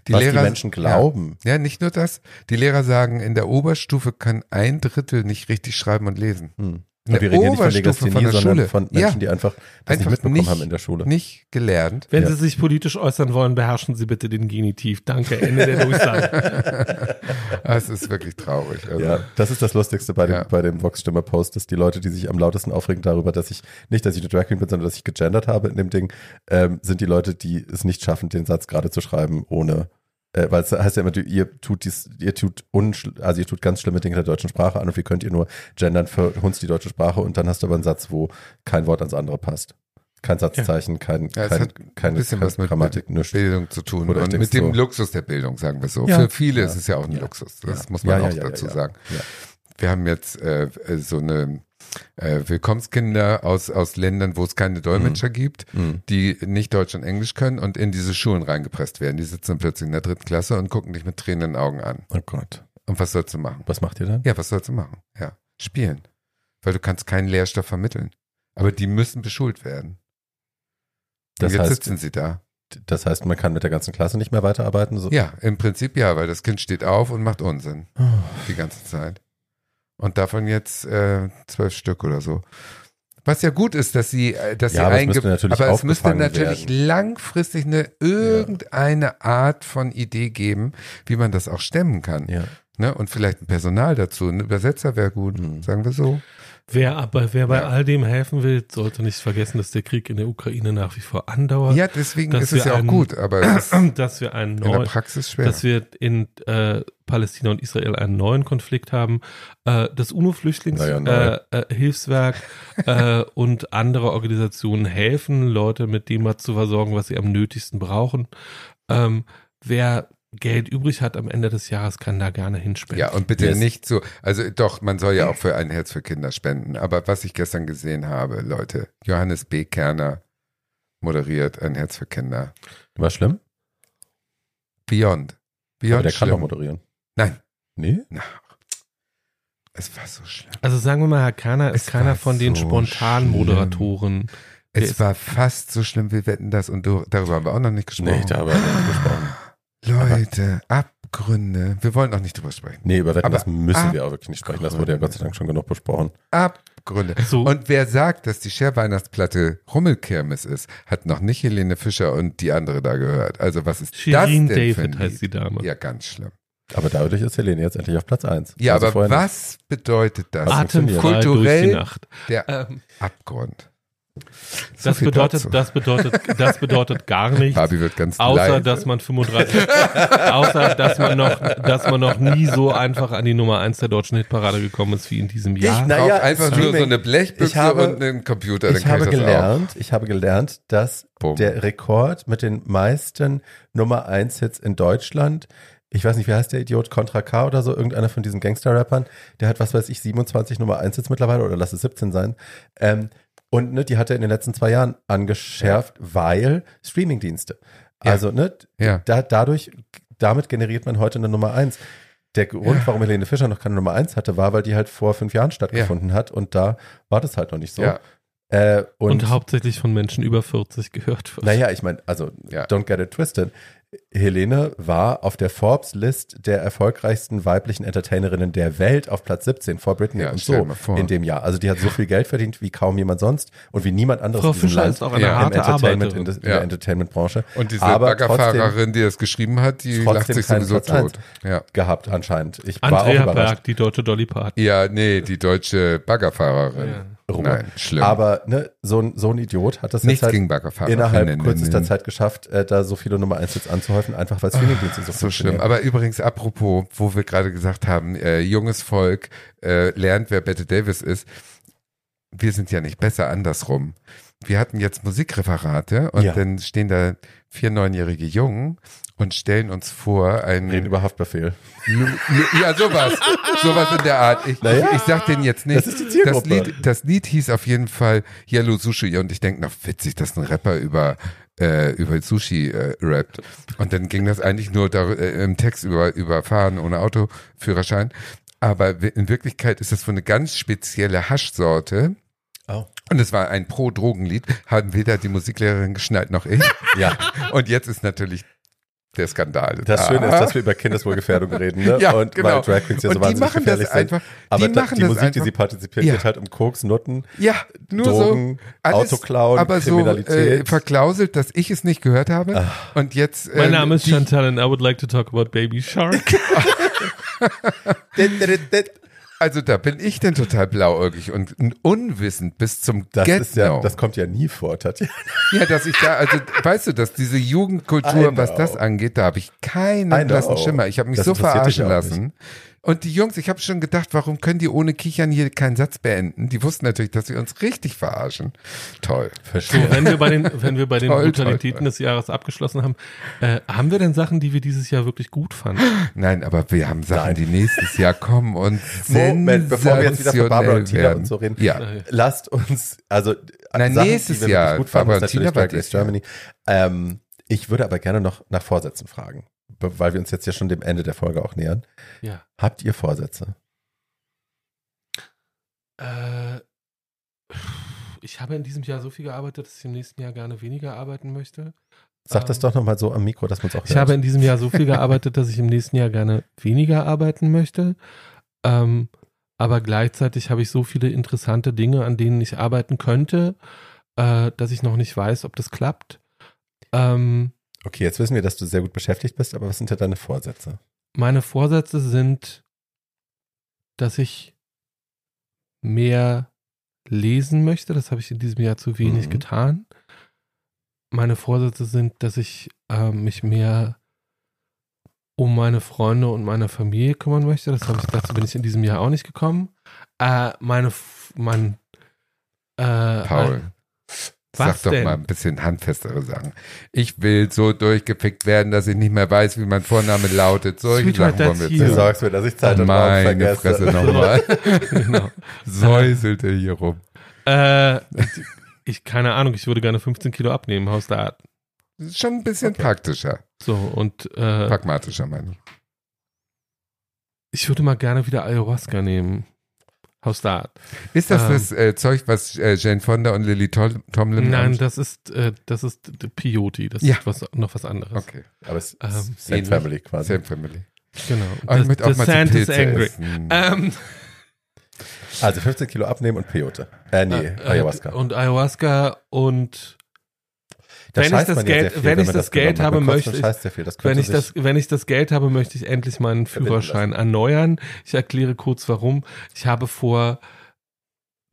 Die was Lehrer, die Menschen glauben. Ja. ja, nicht nur das. Die Lehrer sagen, in der Oberstufe kann ein Drittel nicht richtig schreiben und lesen. Hm. Und wir der reden hier nicht von Oberstufe Legasthenie, von der sondern Schule. von Menschen, Ja. die einfach das Einfach nicht mitbekommen nicht- haben in der Schule. Nicht gelernt. Wenn Ja. Sie sich politisch äußern wollen, beherrschen Sie bitte den Genitiv. Danke, Ende der Durchsage. [LAUGHS] Es ist wirklich traurig. Also, Ja, das ist das Lustigste bei dem, Ja. bei dem Vox-Stimme-Post, dass die Leute, die sich am lautesten aufregen darüber, dass ich, nicht, dass ich eine Drag Queen bin, sondern dass ich gegendert habe in dem Ding, ähm, sind die Leute, die es nicht schaffen, den Satz gerade zu schreiben, ohne, äh, weil es heißt ja immer, ihr tut dies, ihr tut unschl also ihr tut ganz schlimme Dinge der deutschen Sprache an und wie könnt ihr nur gendern für uns die deutsche Sprache und dann hast du aber einen Satz, wo kein Wort ans andere passt. Kein Satzzeichen, kein, Ja, kein, keine ein bisschen keine was mit Grammatik, nichts. Bildung zu tun Oder und mit dem so. Luxus der Bildung, sagen wir so. Ja. Für viele Ja. ist es ja auch ein Ja. Luxus. Das Ja. muss man Ja, auch ja, ja, dazu ja, ja. sagen. Ja. Wir haben jetzt äh, äh, so eine äh, Willkommenskinder aus, aus Ländern, wo es keine Dolmetscher gibt, Mhm. die nicht Deutsch und Englisch können und in diese Schulen reingepresst werden. Die sitzen dann plötzlich in der dritten Klasse und gucken dich mit tränenden Augen an. Oh Gott. Und was sollst du machen? Was macht ihr dann? Ja, was sollst du machen? Ja, spielen. Weil du kannst keinen Lehrstoff vermitteln. Aber die müssen beschult werden. Und Das jetzt heißt- sitzen sie da. Das heißt, man kann mit der ganzen Klasse nicht mehr weiterarbeiten? So? Ja, im Prinzip ja, weil das Kind steht auf und macht Unsinn Oh. die ganze Zeit. Und davon jetzt äh, zwölf Stück oder so. Was ja gut ist, dass sie, äh, dass Ja, sie aber es einge müsste natürlich aber es müsste natürlich werden. langfristig eine irgendeine Art von Idee geben, wie man das auch stemmen kann. Ja. Ne? Und vielleicht ein Personal dazu. Ein Übersetzer wäre gut, Mhm. sagen wir so. Wer aber wer bei Ja. all dem helfen will, sollte nicht vergessen, dass der Krieg in der Ukraine nach wie vor andauert. Ja, deswegen ist es ja auch gut, aber [CLEARS THROAT] dass wir einen in der neuen, Praxis schwer. dass wir in äh, Palästina und Israel einen neuen Konflikt haben. Äh, das UNO-Flüchtlingshilfswerk Naja, äh, äh, äh, [LAUGHS] und andere Organisationen helfen, Leute mit dem was zu versorgen, was sie am nötigsten brauchen. Ähm, wer Geld übrig hat am Ende des Jahres, kann da gerne hinspenden. Ja, und bitte Yes. nicht so, also doch, man soll ja auch für ein Herz für Kinder spenden. Aber was ich gestern gesehen habe, Leute, Johannes B. Kerner moderiert ein Herz für Kinder. War schlimm? Beyond. Beyond Aber der kann schlimm. doch moderieren. Nein. Nee? Na, es war so schlimm. Also sagen wir mal, Herr Kahner ist Es keiner von den so Spontanmoderatoren. Der Es ist- war fast so schlimm, wir wetten das und du, darüber haben wir auch noch nicht gesprochen. Nee, darüber haben wir nicht gesprochen. Leute, Abgründe. Wir wollen auch nicht drüber sprechen. Nee, über Wetten, Aber das müssen ab- wir auch wirklich nicht sprechen. Das wurde ja Gott sei Dank schon genug besprochen. Abgründe. So. Und wer sagt, dass die Share-Weihnachtsplatte Rummelkirmes ist, hat noch nicht Helene Fischer und die andere da gehört. Also was ist Shirin das denn für ein David heißt die Dame. Ja, ganz schlimm. Aber dadurch ist Helene jetzt endlich auf Platz 1. Ja, aber was bedeutet das? Hat Atemfrei funktioniert. durch die Kulturell- Nacht. Der Ähm, Abgrund. So das, bedeutet, das, bedeutet, das bedeutet gar nichts. Fabi wird ganz Außer leise. dass man 35, außer dass man noch, dass man noch nie so einfach an die Nummer 1 der deutschen Hitparade gekommen ist wie in diesem Jahr. Ich- Naja, einfach nur so eine Blechbüchse Ich habe- und einen Computer, dann Ich habe ich gelernt, ich habe gelernt, dass Bumm. der Rekord mit den meisten Nummer 1 Hits in Deutschland, ich weiß nicht, wie heißt der Idiot, Contra K oder so, irgendeiner von diesen Gangster-Rappern, der hat, was weiß ich, 27 Nummer 1 Hits mittlerweile oder lass es 17 sein. Ähm, und ne, die hat er in den letzten zwei Jahren angeschärft, weil Streamingdienste. Ja. Also, ne, Ja. da, dadurch, damit generiert man heute eine Nummer 1. der Grund, warum Helene Fischer noch keine Nummer eins hatte, war, weil die halt vor fünf Jahren stattgefunden hat und da war das halt noch nicht so. Ja. Äh, und, Und, hauptsächlich von Menschen über 40 gehört wird. naja, ich meine, also Ja. don't get it twisted. Helene war auf der Forbes-List der erfolgreichsten weiblichen Entertainerinnen der Welt auf Platz 17 vor Britney Ja, und so in dem Jahr. Also die hat so viel Geld verdient wie kaum jemand sonst und wie niemand anderes Frau in diesem Fischer Land ist auch eine Ja. harte Entertainment, in, des, in Ja. der Entertainment-Branche. Und diese Aber Baggerfahrerin, die das geschrieben hat, die trotzdem lacht sich sowieso tot. Ja. gehabt anscheinend. Ich war auch Andrea überrascht. Berg, die deutsche Dolly Parton. ja, nee, die deutsche Baggerfahrerin. Ruhe. Nein, schlimm. Aber ne, so, ein, so ein Idiot hat das Nichts jetzt halt innerhalb kürzester Zeit geschafft, äh, da so viele Nummer 1 jetzt anzuhäufen, einfach weil Streamingdienste so, So schlimm. Aber übrigens, apropos, wo wir gerade gesagt haben, äh, junges Volk äh, lernt, wer Bette Davis ist. Wir sind ja nicht besser andersrum. Wir hatten jetzt Musikreferate und Ja. dann stehen da vier neunjährige Jungen und stellen uns vor, ein Reden über Haftbefehl. Ja, sowas. sowas in der Art. Ich, Naja, ich, ich sag den jetzt nicht. das ist die Zielgruppe. Das Lied, das Lied hieß auf jeden Fall Yellow Sushi und ich denke, na witzig, dass ein Rapper über äh, über Sushi äh, rappt. Und dann ging das eigentlich nur dar, äh, im Text über über Fahren ohne Autoführerschein. Aber in Wirklichkeit ist das für eine ganz spezielle Haschsorte. Oh. Und es war ein Pro-Drogen-Lied, haben weder die Musiklehrerin geschnallt noch ich. Ja, Und jetzt ist natürlich der Skandal. das da. Schöne ist, dass wir über Kindeswohlgefährdung reden, ne? [LAUGHS] Ja, und genau. weil Drag Queens ja so wahnsinnig machen das gefährlich sind. einfach- Aber die machen die das Musik, die sie partizipieren, Ja. geht halt um Koks, Nutten, Ja, nur Drogen, so. Alles, Autoklauen, aber so Kriminalität. äh, verklauselt, dass ich es nicht gehört habe. Ah. Und jetzt. Äh, Mein Name ist Chantal and I would like to talk about Baby Shark. [LAUGHS] [LAUGHS] Also da bin ich denn total blauäugig und unwissend bis zum Das Get ist ja, das kommt ja nie vor, Tatjana. Ja, dass ich da, also weißt du, dass diese Jugendkultur, was das angeht, da habe ich keinen blassen. Schimmer. Ich habe mich Das so verarschen lassen. Und die Jungs, ich habe schon gedacht, warum können die ohne Kichern hier keinen Satz beenden? Die wussten natürlich, dass sie uns richtig verarschen. Toll. So, Verstehe. wenn wir bei den, wenn wir bei den [LAUGHS] Toll, Brutalitäten toll, toll. des Jahres abgeschlossen haben, äh, haben wir denn Sachen, die wir dieses Jahr wirklich gut fanden? Nein, aber wir haben Sachen, Nein. die nächstes Jahr kommen und [LAUGHS] Moment, bevor wir jetzt wieder von Barbara und Tina und so reden, Ja. lasst uns, also Nein, Sachen, nächstes die wir Jahr. wirklich gut fanden, Barbara ist und Tina Jahr. Germany. Ähm, ich würde aber gerne noch nach Vorsätzen fragen, weil wir uns jetzt ja schon dem Ende der Folge auch nähern. Ja. Habt ihr Vorsätze? Äh, ich habe in diesem Jahr so viel gearbeitet, dass ich im nächsten Jahr gerne weniger arbeiten möchte. Sag das Ähm, doch nochmal so am Mikro, dass man es auch Ich habe in diesem Jahr so viel gearbeitet, dass ich im nächsten Jahr gerne weniger arbeiten möchte. Ähm, aber gleichzeitig habe ich so viele interessante Dinge, an denen ich arbeiten könnte, äh, dass ich noch nicht weiß, ob das klappt. Ähm, okay, jetzt wissen wir, dass du sehr gut beschäftigt bist, aber was sind denn deine Vorsätze? meine Vorsätze sind, dass ich mehr lesen möchte. Das habe ich in diesem Jahr zu wenig Mhm. getan. Meine Vorsätze sind, dass ich äh, mich mehr um meine Freunde und meine Familie kümmern möchte. Das ich, dazu bin ich in diesem Jahr auch nicht gekommen. Äh, meine, mein, äh, Paul. Was Sag doch denn? mal ein bisschen handfestere Sachen. Ich will so durchgefickt werden, dass ich nicht mehr weiß, wie mein Vorname lautet. Solche Sweetheart, Sachen wollen wir you. Du jetzt. sagst mir, dass ich Zeit und Meine vergesse. Fresse [LAUGHS] nochmal. [LAUGHS] genau. Säuselt er hier rum. Äh, ich, keine Ahnung, ich würde gerne 15 Kilo abnehmen, Haus der Art. Das ist schon ein bisschen Okay. praktischer. So, und äh, Pragmatischer, meine ich. ich würde mal gerne wieder Ayahuasca nehmen. Der Art. Ist das Ähm. das äh, Zeug, was äh, Jane Fonda und Lily Tol Tomlin Nein, haben? das ist, äh, das ist Peyote, das Ja. ist was, noch was anderes. Okay, Aber es ist Ähm, Same ähnlich. Family quasi. same family. Genau. Aber ich The- möchte auch the mal sand is angry. Ähm, Also 15 Kilo abnehmen und Peyote. Äh, nee, äh, Ayahuasca. Und Ayahuasca und Da wenn ich das ja Geld- sehr viel, wenn ich das Geld genommen hat. habe, möchte ich-. Das wenn ich, das, wenn ich das Geld habe, möchte ich endlich meinen Führerschein erneuern. Ich erkläre kurz warum. Ich habe vor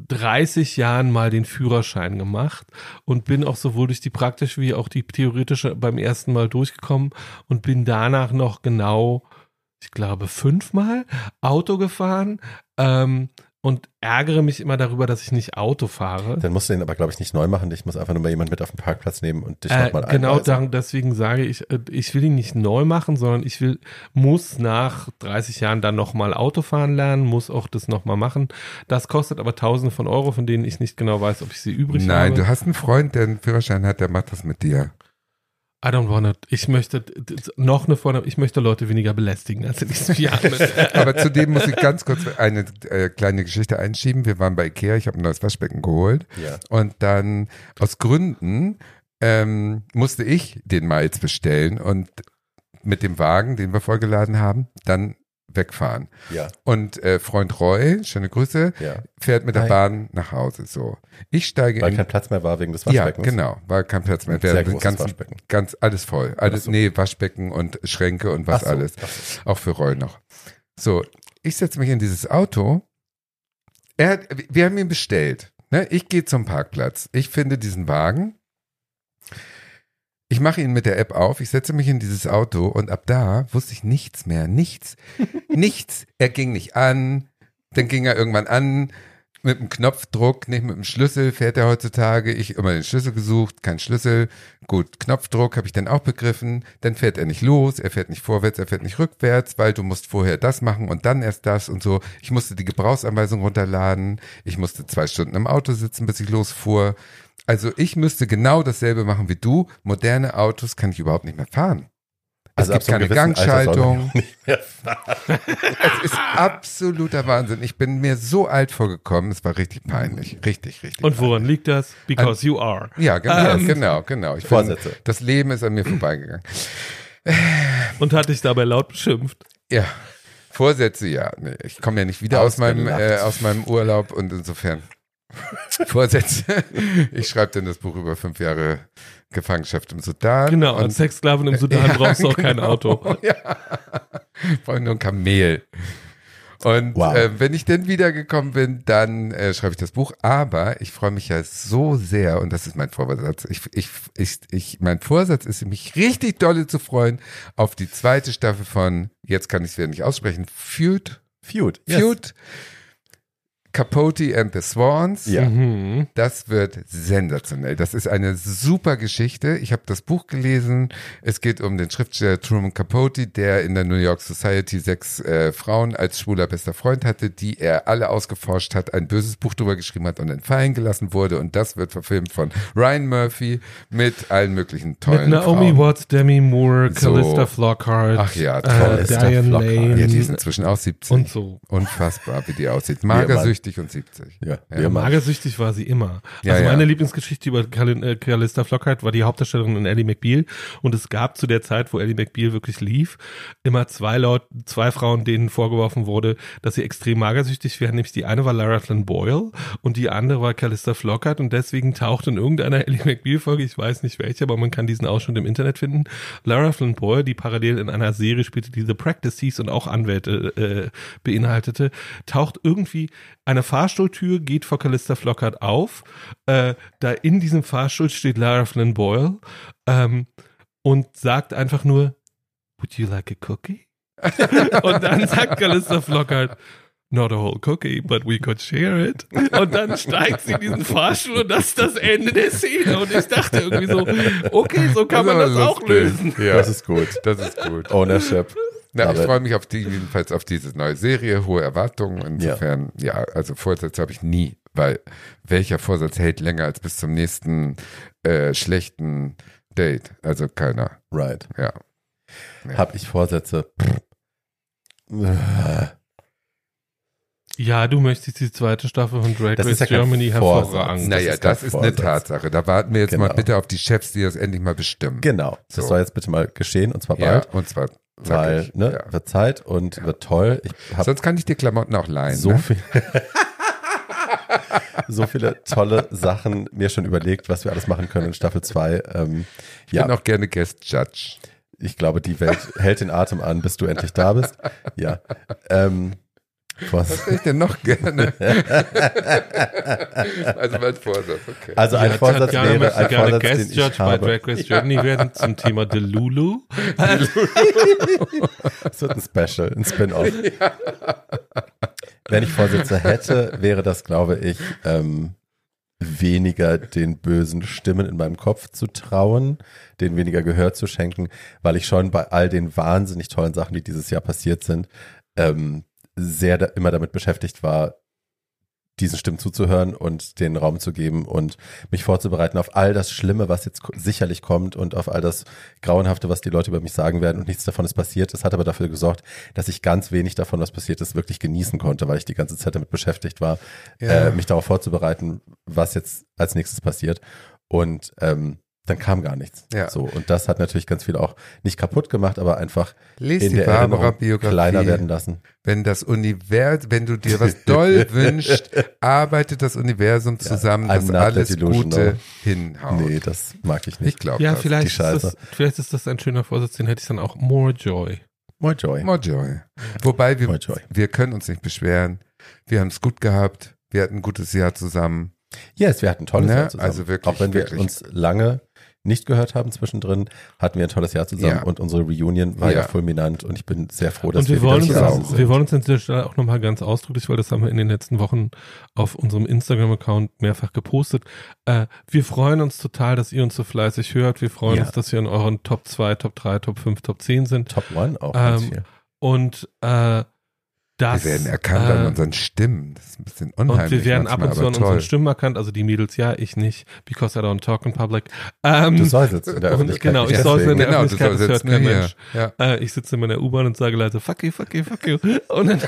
30 Jahren mal den Führerschein gemacht und bin auch sowohl durch die praktische wie auch die theoretische beim ersten Mal durchgekommen und bin danach noch genau, ich glaube, fünfmal Auto gefahren ähm, und ärgere mich immer darüber, dass ich nicht Auto fahre. Dann musst du den aber, glaube ich, nicht neu machen. Ich muss einfach nur mal jemand mit auf den Parkplatz nehmen und dich Äh, nochmal genau einweisen. darum, deswegen sage ich, äh, ich will ihn nicht neu machen, sondern ich will, muss nach 30 Jahren dann nochmal Autofahren lernen, muss auch das nochmal machen. Das kostet aber Tausende von Euro, von denen ich nicht genau weiß, ob ich sie übrig Nein, habe. du hast einen Freund, der einen Führerschein hat, der macht das mit dir. I don't wanna, ich möchte noch eine Vorname, ich möchte Leute weniger belästigen als in diesem Jahr. [LAUGHS] Aber zudem muss ich ganz kurz eine äh, kleine Geschichte einschieben. Wir waren bei Ikea, ich habe ein neues Waschbecken geholt Ja. und dann aus Gründen ähm, musste ich den mal jetzt bestellen und mit dem Wagen, den wir vorgeladen haben, dann wegfahren. Ja, Und äh, Freund Roy, schöne Grüße, ja. fährt mit der Hi. Bahn nach Hause. So, ich steige Weil in kein Platz mehr war wegen des ja, Waschbeckens. genau, war kein Platz mehr. Sehr großes ganz, Waschbecken. ganz alles voll. Alles, so. nee, Waschbecken und Schränke und was so, alles. so. Auch für Roy noch. So, ich setze mich in dieses Auto. Er hat, wir haben ihn bestellt. Ne? Ich gehe zum Parkplatz. Ich finde diesen Wagen. Ich mache ihn mit der App auf. Ich setze mich in dieses Auto und ab da wusste ich nichts mehr. Nichts. [LAUGHS] nichts. Er ging nicht an. Dann ging er irgendwann an. Mit dem Knopfdruck, nicht mit dem Schlüssel fährt er heutzutage. Ich immer den Schlüssel gesucht, kein Schlüssel. Gut, Knopfdruck habe ich dann auch begriffen. Dann fährt er nicht los, er fährt nicht vorwärts, er fährt nicht rückwärts, weil du musst vorher das machen und dann erst das und so. Ich musste die Gebrauchsanweisung runterladen. Ich musste zwei Stunden im Auto sitzen, bis ich losfuhr. Also ich müsste genau dasselbe machen wie du. Moderne Autos kann ich überhaupt nicht mehr fahren. Es Also ab gibt keine Gangschaltung. Es ist absoluter Wahnsinn. Ich bin mir so alt vorgekommen, es war richtig peinlich. Richtig, richtig. Und woran liegt das? Because you are. Ja, genau, Ähm, genau, genau. Ich Vorsätze. Bin, das Leben ist an mir vorbeigegangen. Und hat dich dabei laut beschimpft. Ja. Vorsätze, ja. Nee, ich komme ja nicht wieder aus meinem, äh, aus meinem Urlaub und insofern [LAUGHS] Vorsätze. Ich schreibe dann das Buch über fünf Jahre Gefangenschaft im Sudan. Genau, und als Sexsklavin im Sudan [LAUGHS] brauchst du auch kein genau. Auto. Ja. Brauche nur ein Kamel. Und Wow. äh, wenn ich dann wiedergekommen bin, dann äh, schreibe ich das Buch. Aber ich freue mich ja so sehr, und das ist mein Vorsatz. Ich, ich, ich, ich, mein Vorsatz ist, mich richtig dolle zu freuen auf die zweite Staffel von, jetzt kann ich es wieder nicht aussprechen, Feud. Feud. Yes. Feud. Capote and the Swans. Ja. Mhm. Das wird sensationell. Das ist eine super Geschichte. Ich habe das Buch gelesen. Es geht um den Schriftsteller Truman Capote, der in der New York Society sechs äh, Frauen als schwuler bester Freund hatte, die er alle ausgeforscht hat, ein böses Buch drüber geschrieben hat und entfallen gelassen wurde. Und das wird verfilmt von Ryan Murphy mit allen möglichen Mit tollen Naomi Frauen. Watts, Demi Moore, So. Callista Flockhart, Ach ja, äh, toll. Callista Diane. Lane Ja, die ist inzwischen auch 70. und so. Unfassbar, wie die aussieht. Magersüchtig und 70. Ja, Ja, ja, Mann. Magersüchtig war sie immer. Ja, also ja. meine Lieblingsgeschichte über äh, Callista Flockhart war die Hauptdarstellerin in Ellie McBeal und es gab zu der Zeit, wo Ellie McBeal wirklich lief, immer zwei Leute, zwei Frauen, denen vorgeworfen wurde, dass sie extrem magersüchtig wären. Nämlich die eine war Lara Flynn Boyle und die andere war Callista Flockhart und deswegen taucht in irgendeiner [LAUGHS] Ellie McBeal Folge, ich weiß nicht welche, aber man kann diesen Ausschnitt im Internet finden, Lara Flynn Boyle, die parallel in einer Serie spielte, die The Practice hieß und auch Anwälte äh, beinhaltete, taucht irgendwie eine Fahrstuhltür geht vor Callista Flockhart auf. Äh, da in diesem Fahrstuhl steht Lara Flynn Boyle ähm, und sagt einfach nur, Would you like a cookie? [LAUGHS] und dann sagt Callista Flockhart, Not a whole cookie, but we could share it. Und dann steigt sie in diesen Fahrstuhl und das ist das Ende der Szene. Und ich dachte irgendwie so, okay, so kann man Das das ist aber auch lustig. lösen. Ja, Das ist gut. das ist gut. Ownership. Na, ich freue mich auf die, jedenfalls auf diese neue Serie, hohe Erwartungen. Insofern, ja, also Vorsätze habe ich nie, weil welcher Vorsatz hält länger als bis zum nächsten äh, schlechten Date? Also keiner, Right. ja. Ja. Hab ich Vorsätze? Ja, du möchtest die zweite Staffel von Drag Das Race ist ja Germany hervorragend. Das Naja, ist kein das ist eine. Tatsache. Da warten wir jetzt mal Genau. bitte auf die Chefs, die das endlich mal bestimmen. Genau. Das So. soll jetzt bitte mal geschehen und zwar Ja, bald. und zwar Weil, zackig. ne, ja. wird Zeit und wird toll. Sonst kann ich dir Klamotten auch leihen. so ne? viel. [LAUGHS] so viele tolle Sachen mir schon überlegt, was wir alles machen können in Staffel 2. Ähm, Ich bin ja, auch gerne Guest Judge. ich glaube, die Welt hält den Atem an, bis du endlich da bist. Ja. Ähm, was? Was hätte ich denn noch gerne? [LAUGHS] also mein Vorsatz, okay. Also ein Ja, Vorsatz Tatjana wäre, ein gerne Vorsatz, Guest den Judge bei. Drag Race Germany werden zum Thema Delulu. Es [LAUGHS] wird ein Special, ein Spin-off. [LAUGHS] Wenn ich Vorsätze hätte, wäre das, glaube ich, ähm, weniger den bösen Stimmen in meinem Kopf zu trauen, denen weniger Gehör zu schenken, weil ich schon bei all den wahnsinnig tollen Sachen, die dieses Jahr passiert sind, ähm, sehr da, immer damit beschäftigt war, diesen Stimmen zuzuhören und den Raum zu geben und mich vorzubereiten auf all das Schlimme, was jetzt sicherlich kommt und auf all das Grauenhafte, was die Leute über mich sagen werden und nichts davon ist passiert. Es hat aber dafür gesorgt, dass ich ganz wenig davon, was passiert ist, wirklich genießen konnte, weil ich die ganze Zeit damit beschäftigt war, Ja. äh, mich darauf vorzubereiten, was jetzt als nächstes passiert. Und ähm, dann kam gar nichts. Ja. So, und das hat natürlich ganz viel auch nicht kaputt gemacht, aber einfach Lest in die der Barbara Erinnerung Biografie. kleiner werden lassen. Wenn das Universum, wenn du dir was doll [LAUGHS] wünschst, arbeitet das Universum zusammen, I'm dass alles. Gute hinhaut. Nee, das mag ich Ich nicht. glaube Ja, das. vielleicht die ist, Scheiße. das, vielleicht ist das ein schöner Vorsatz, den hätte ich dann auch More Joy. More Joy. More joy. Wobei wir, More joy. wir können uns nicht beschweren. Wir haben es gut gehabt. Wir hatten ein gutes Jahr zusammen. Yes, wir hatten ein tolles Ne? Jahr zusammen. Also wirklich, Auch wenn wir wirklich. uns lange nicht gehört haben zwischendrin, hatten wir ein tolles Jahr zusammen Ja. und unsere Reunion war ja. Ja. fulminant und ich bin sehr froh, dass Und wir, wir, wollen wieder uns, sind. wir wollen uns an dieser Stelle auch nochmal ganz ausdrücklich, weil das haben wir in den letzten Wochen auf unserem Instagram-Account mehrfach gepostet. Äh, wir freuen uns total, dass ihr uns so fleißig hört. Wir freuen Ja. uns, dass wir in euren Top 2, Top 3, Top 5, Top 10 sind. Top One auch ganz Ähm, viel. Und äh, das, wir werden erkannt an äh, unseren Stimmen. Das ist ein bisschen unheimlich. Und wir werden ab und zu an aber unseren toll. Stimmen erkannt, also die Mädels ja, ich nicht, because I don't talk in public. Ähm, Du säuselst in der und Öffentlichkeit. genau, ich säusel in der Genau, Öffentlichkeit, das sollst hört kein. Mensch. Ja. Äh, ich sitze in meiner U-Bahn und sage leise, fuck you, fuck you, fuck you. Und dann,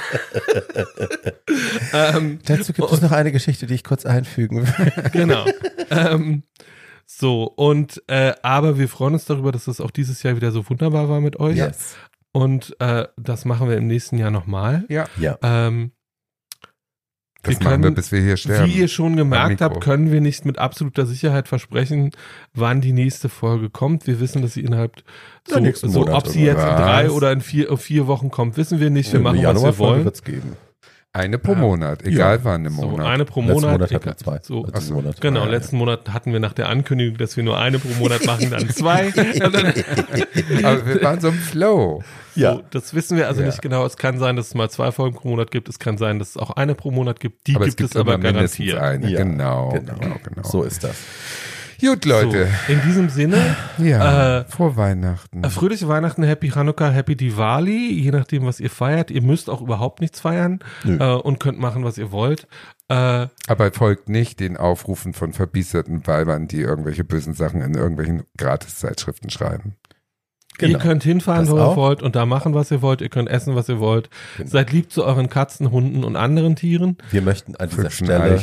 [LAUGHS] ähm, Dazu gibt es noch eine Geschichte, die ich kurz einfügen will. [LAUGHS] genau. ähm, so, und äh, aber wir freuen uns darüber, dass es auch dieses Jahr wieder so wunderbar war mit euch. Yes. Und äh, das machen wir im nächsten Jahr nochmal. ja, Ja. Ähm, das Wir machen wir, können- bis wir hier sterben. Wie ihr schon gemerkt habt, können wir nicht mit absoluter Sicherheit versprechen, wann die nächste Folge kommt. Wir wissen, dass sie innerhalb so, nächsten so ob sie jetzt in irgendwas. drei oder in vier, in vier Wochen kommt, wissen wir nicht. Wir machen, was wir wollen. wird's geben. Eine pro. Monat, egal Ja. wann im So, Monat. eine pro Letzten Monat. Monat hatten wir zwei. So, Letzten. Monat. Genau, Ah, ja. letzten Monat hatten wir nach der Ankündigung, dass wir nur eine pro Monat machen, dann zwei. [LAUGHS] Aber wir waren so im Flow. Ja. So, das wissen wir also Ja. nicht genau. Es kann sein, dass es mal zwei Folgen pro Monat gibt. Es kann sein, dass es auch eine pro Monat gibt. Die aber gibt es gibt es aber garantiert. eine. Ja, genau, genau. genau, genau. So ist das. Gut, Leute. So, in diesem Sinne, Ja, Äh, vor Weihnachten. Äh, Fröhliche Weihnachten, Happy Hanukkah, Happy Diwali, je nachdem, was ihr feiert. Ihr müsst auch überhaupt nichts feiern äh, und könnt machen, was ihr wollt. Äh, Aber folgt nicht den Aufrufen von verbiesterten Weibern, die irgendwelche bösen Sachen in irgendwelchen Gratiszeitschriften schreiben. Genau. Ihr könnt hinfahren, Das wo ihr wollt und da machen, was ihr wollt. Ihr könnt essen, was ihr wollt. Genau. Seid lieb zu euren Katzen, Hunden und anderen Tieren. Wir möchten an dieser Stelle.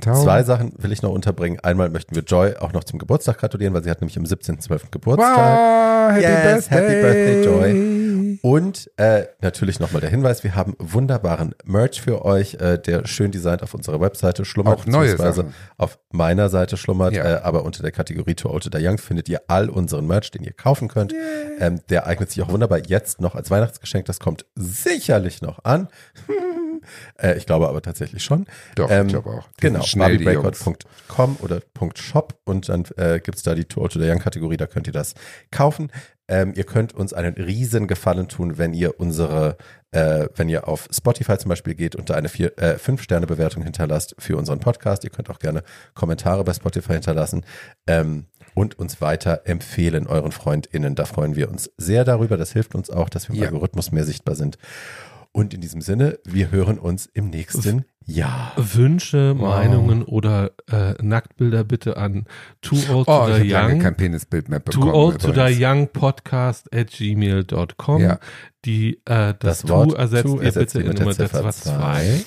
Zwei Sachen will ich noch unterbringen. Einmal möchten wir Joy auch noch zum Geburtstag gratulieren, weil sie hat nämlich am 17.12. Geburtstag. Wow, happy Yes, birthday. happy birthday, Joy. Und äh, natürlich nochmal der Hinweis, wir haben wunderbaren Merch für euch, äh, der schön designt auf unserer Webseite schlummert, Auch neue beziehungsweise Sachen. auf meiner Seite schlummert, Ja. äh, aber unter der Kategorie Too Old to Die Young findet ihr all unseren Merch, den ihr kaufen könnt. Ähm, der eignet sich auch wunderbar jetzt noch als Weihnachtsgeschenk, das kommt sicherlich noch an. [LAUGHS] äh, ich glaube aber tatsächlich schon. Doch, Ähm, ich glaube auch. Die Genau, barbierecord.com oder .shop und dann äh, gibt's da die Old to the Young Kategorie, da könnt ihr das kaufen. Ähm, ihr könnt uns einen riesen Gefallen tun, wenn ihr unsere, äh, wenn ihr auf Spotify zum Beispiel geht und da eine vier, äh, Fünf-Sterne-Bewertung hinterlasst für unseren Podcast. Ihr könnt auch gerne Kommentare bei Spotify hinterlassen ähm, und uns weiter empfehlen euren FreundInnen. Da freuen wir uns sehr darüber. Das hilft uns auch, dass wir im Ja. Algorithmus mehr sichtbar sind. Und in diesem Sinne, wir hören uns im nächsten Jahr. Wünsche, Wow. Meinungen oder äh, Nacktbilder bitte an too old Oh, to the young. kein Penisbild mehr bekommen. Too old to die übrigens. young podcast at gmail.com. Ja. Die, äh, das, Das to Wort ersetzt to ihr ersetzt bitte ihr in mit der Nummer Ziffer 2.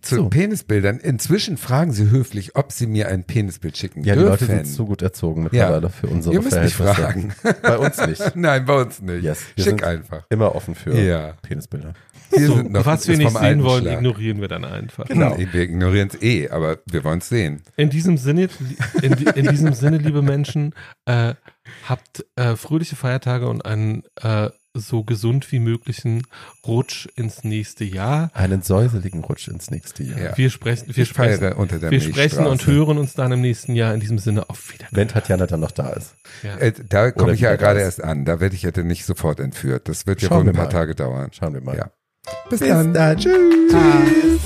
Zu So. Penisbildern. Inzwischen fragen sie höflich, ob sie mir ein Penisbild schicken Ja, die Leute dürfen. sind zu gut erzogen mittlerweile für unsere Ihr müsst nicht Verhältnisse. fragen. Bei uns nicht. [LAUGHS] Nein, bei uns nicht. Yes, wir Schick sind einfach. Immer offen für Ja. Penisbilder. Wir So, sind noch- was wir nicht sehen wollen, Schlag. ignorieren wir dann einfach. Genau. Hm, Wir ignorieren es eh, aber wir wollen es sehen. In diesem Sinne, in, in diesem Sinne, liebe Menschen, äh, habt äh, fröhliche Feiertage und einen äh, so gesund wie möglichen Rutsch ins nächste Jahr. Einen säuseligen Rutsch ins nächste Jahr. Ja. Wir sprechen, wir sprechen, unter der wir sprechen und hören uns dann im nächsten Jahr. In diesem Sinne auf Wiedersehen. Wenn Tatjana dann noch da ist. Ja. Äh, da komme ich ja gerade erst an. Da werde ich ja dann nicht sofort entführt. Das wird ja Schauen wohl wir ein paar mal. Tage dauern. Schauen wir mal. Ja. Bis, Bis dann. dann. Tschüss.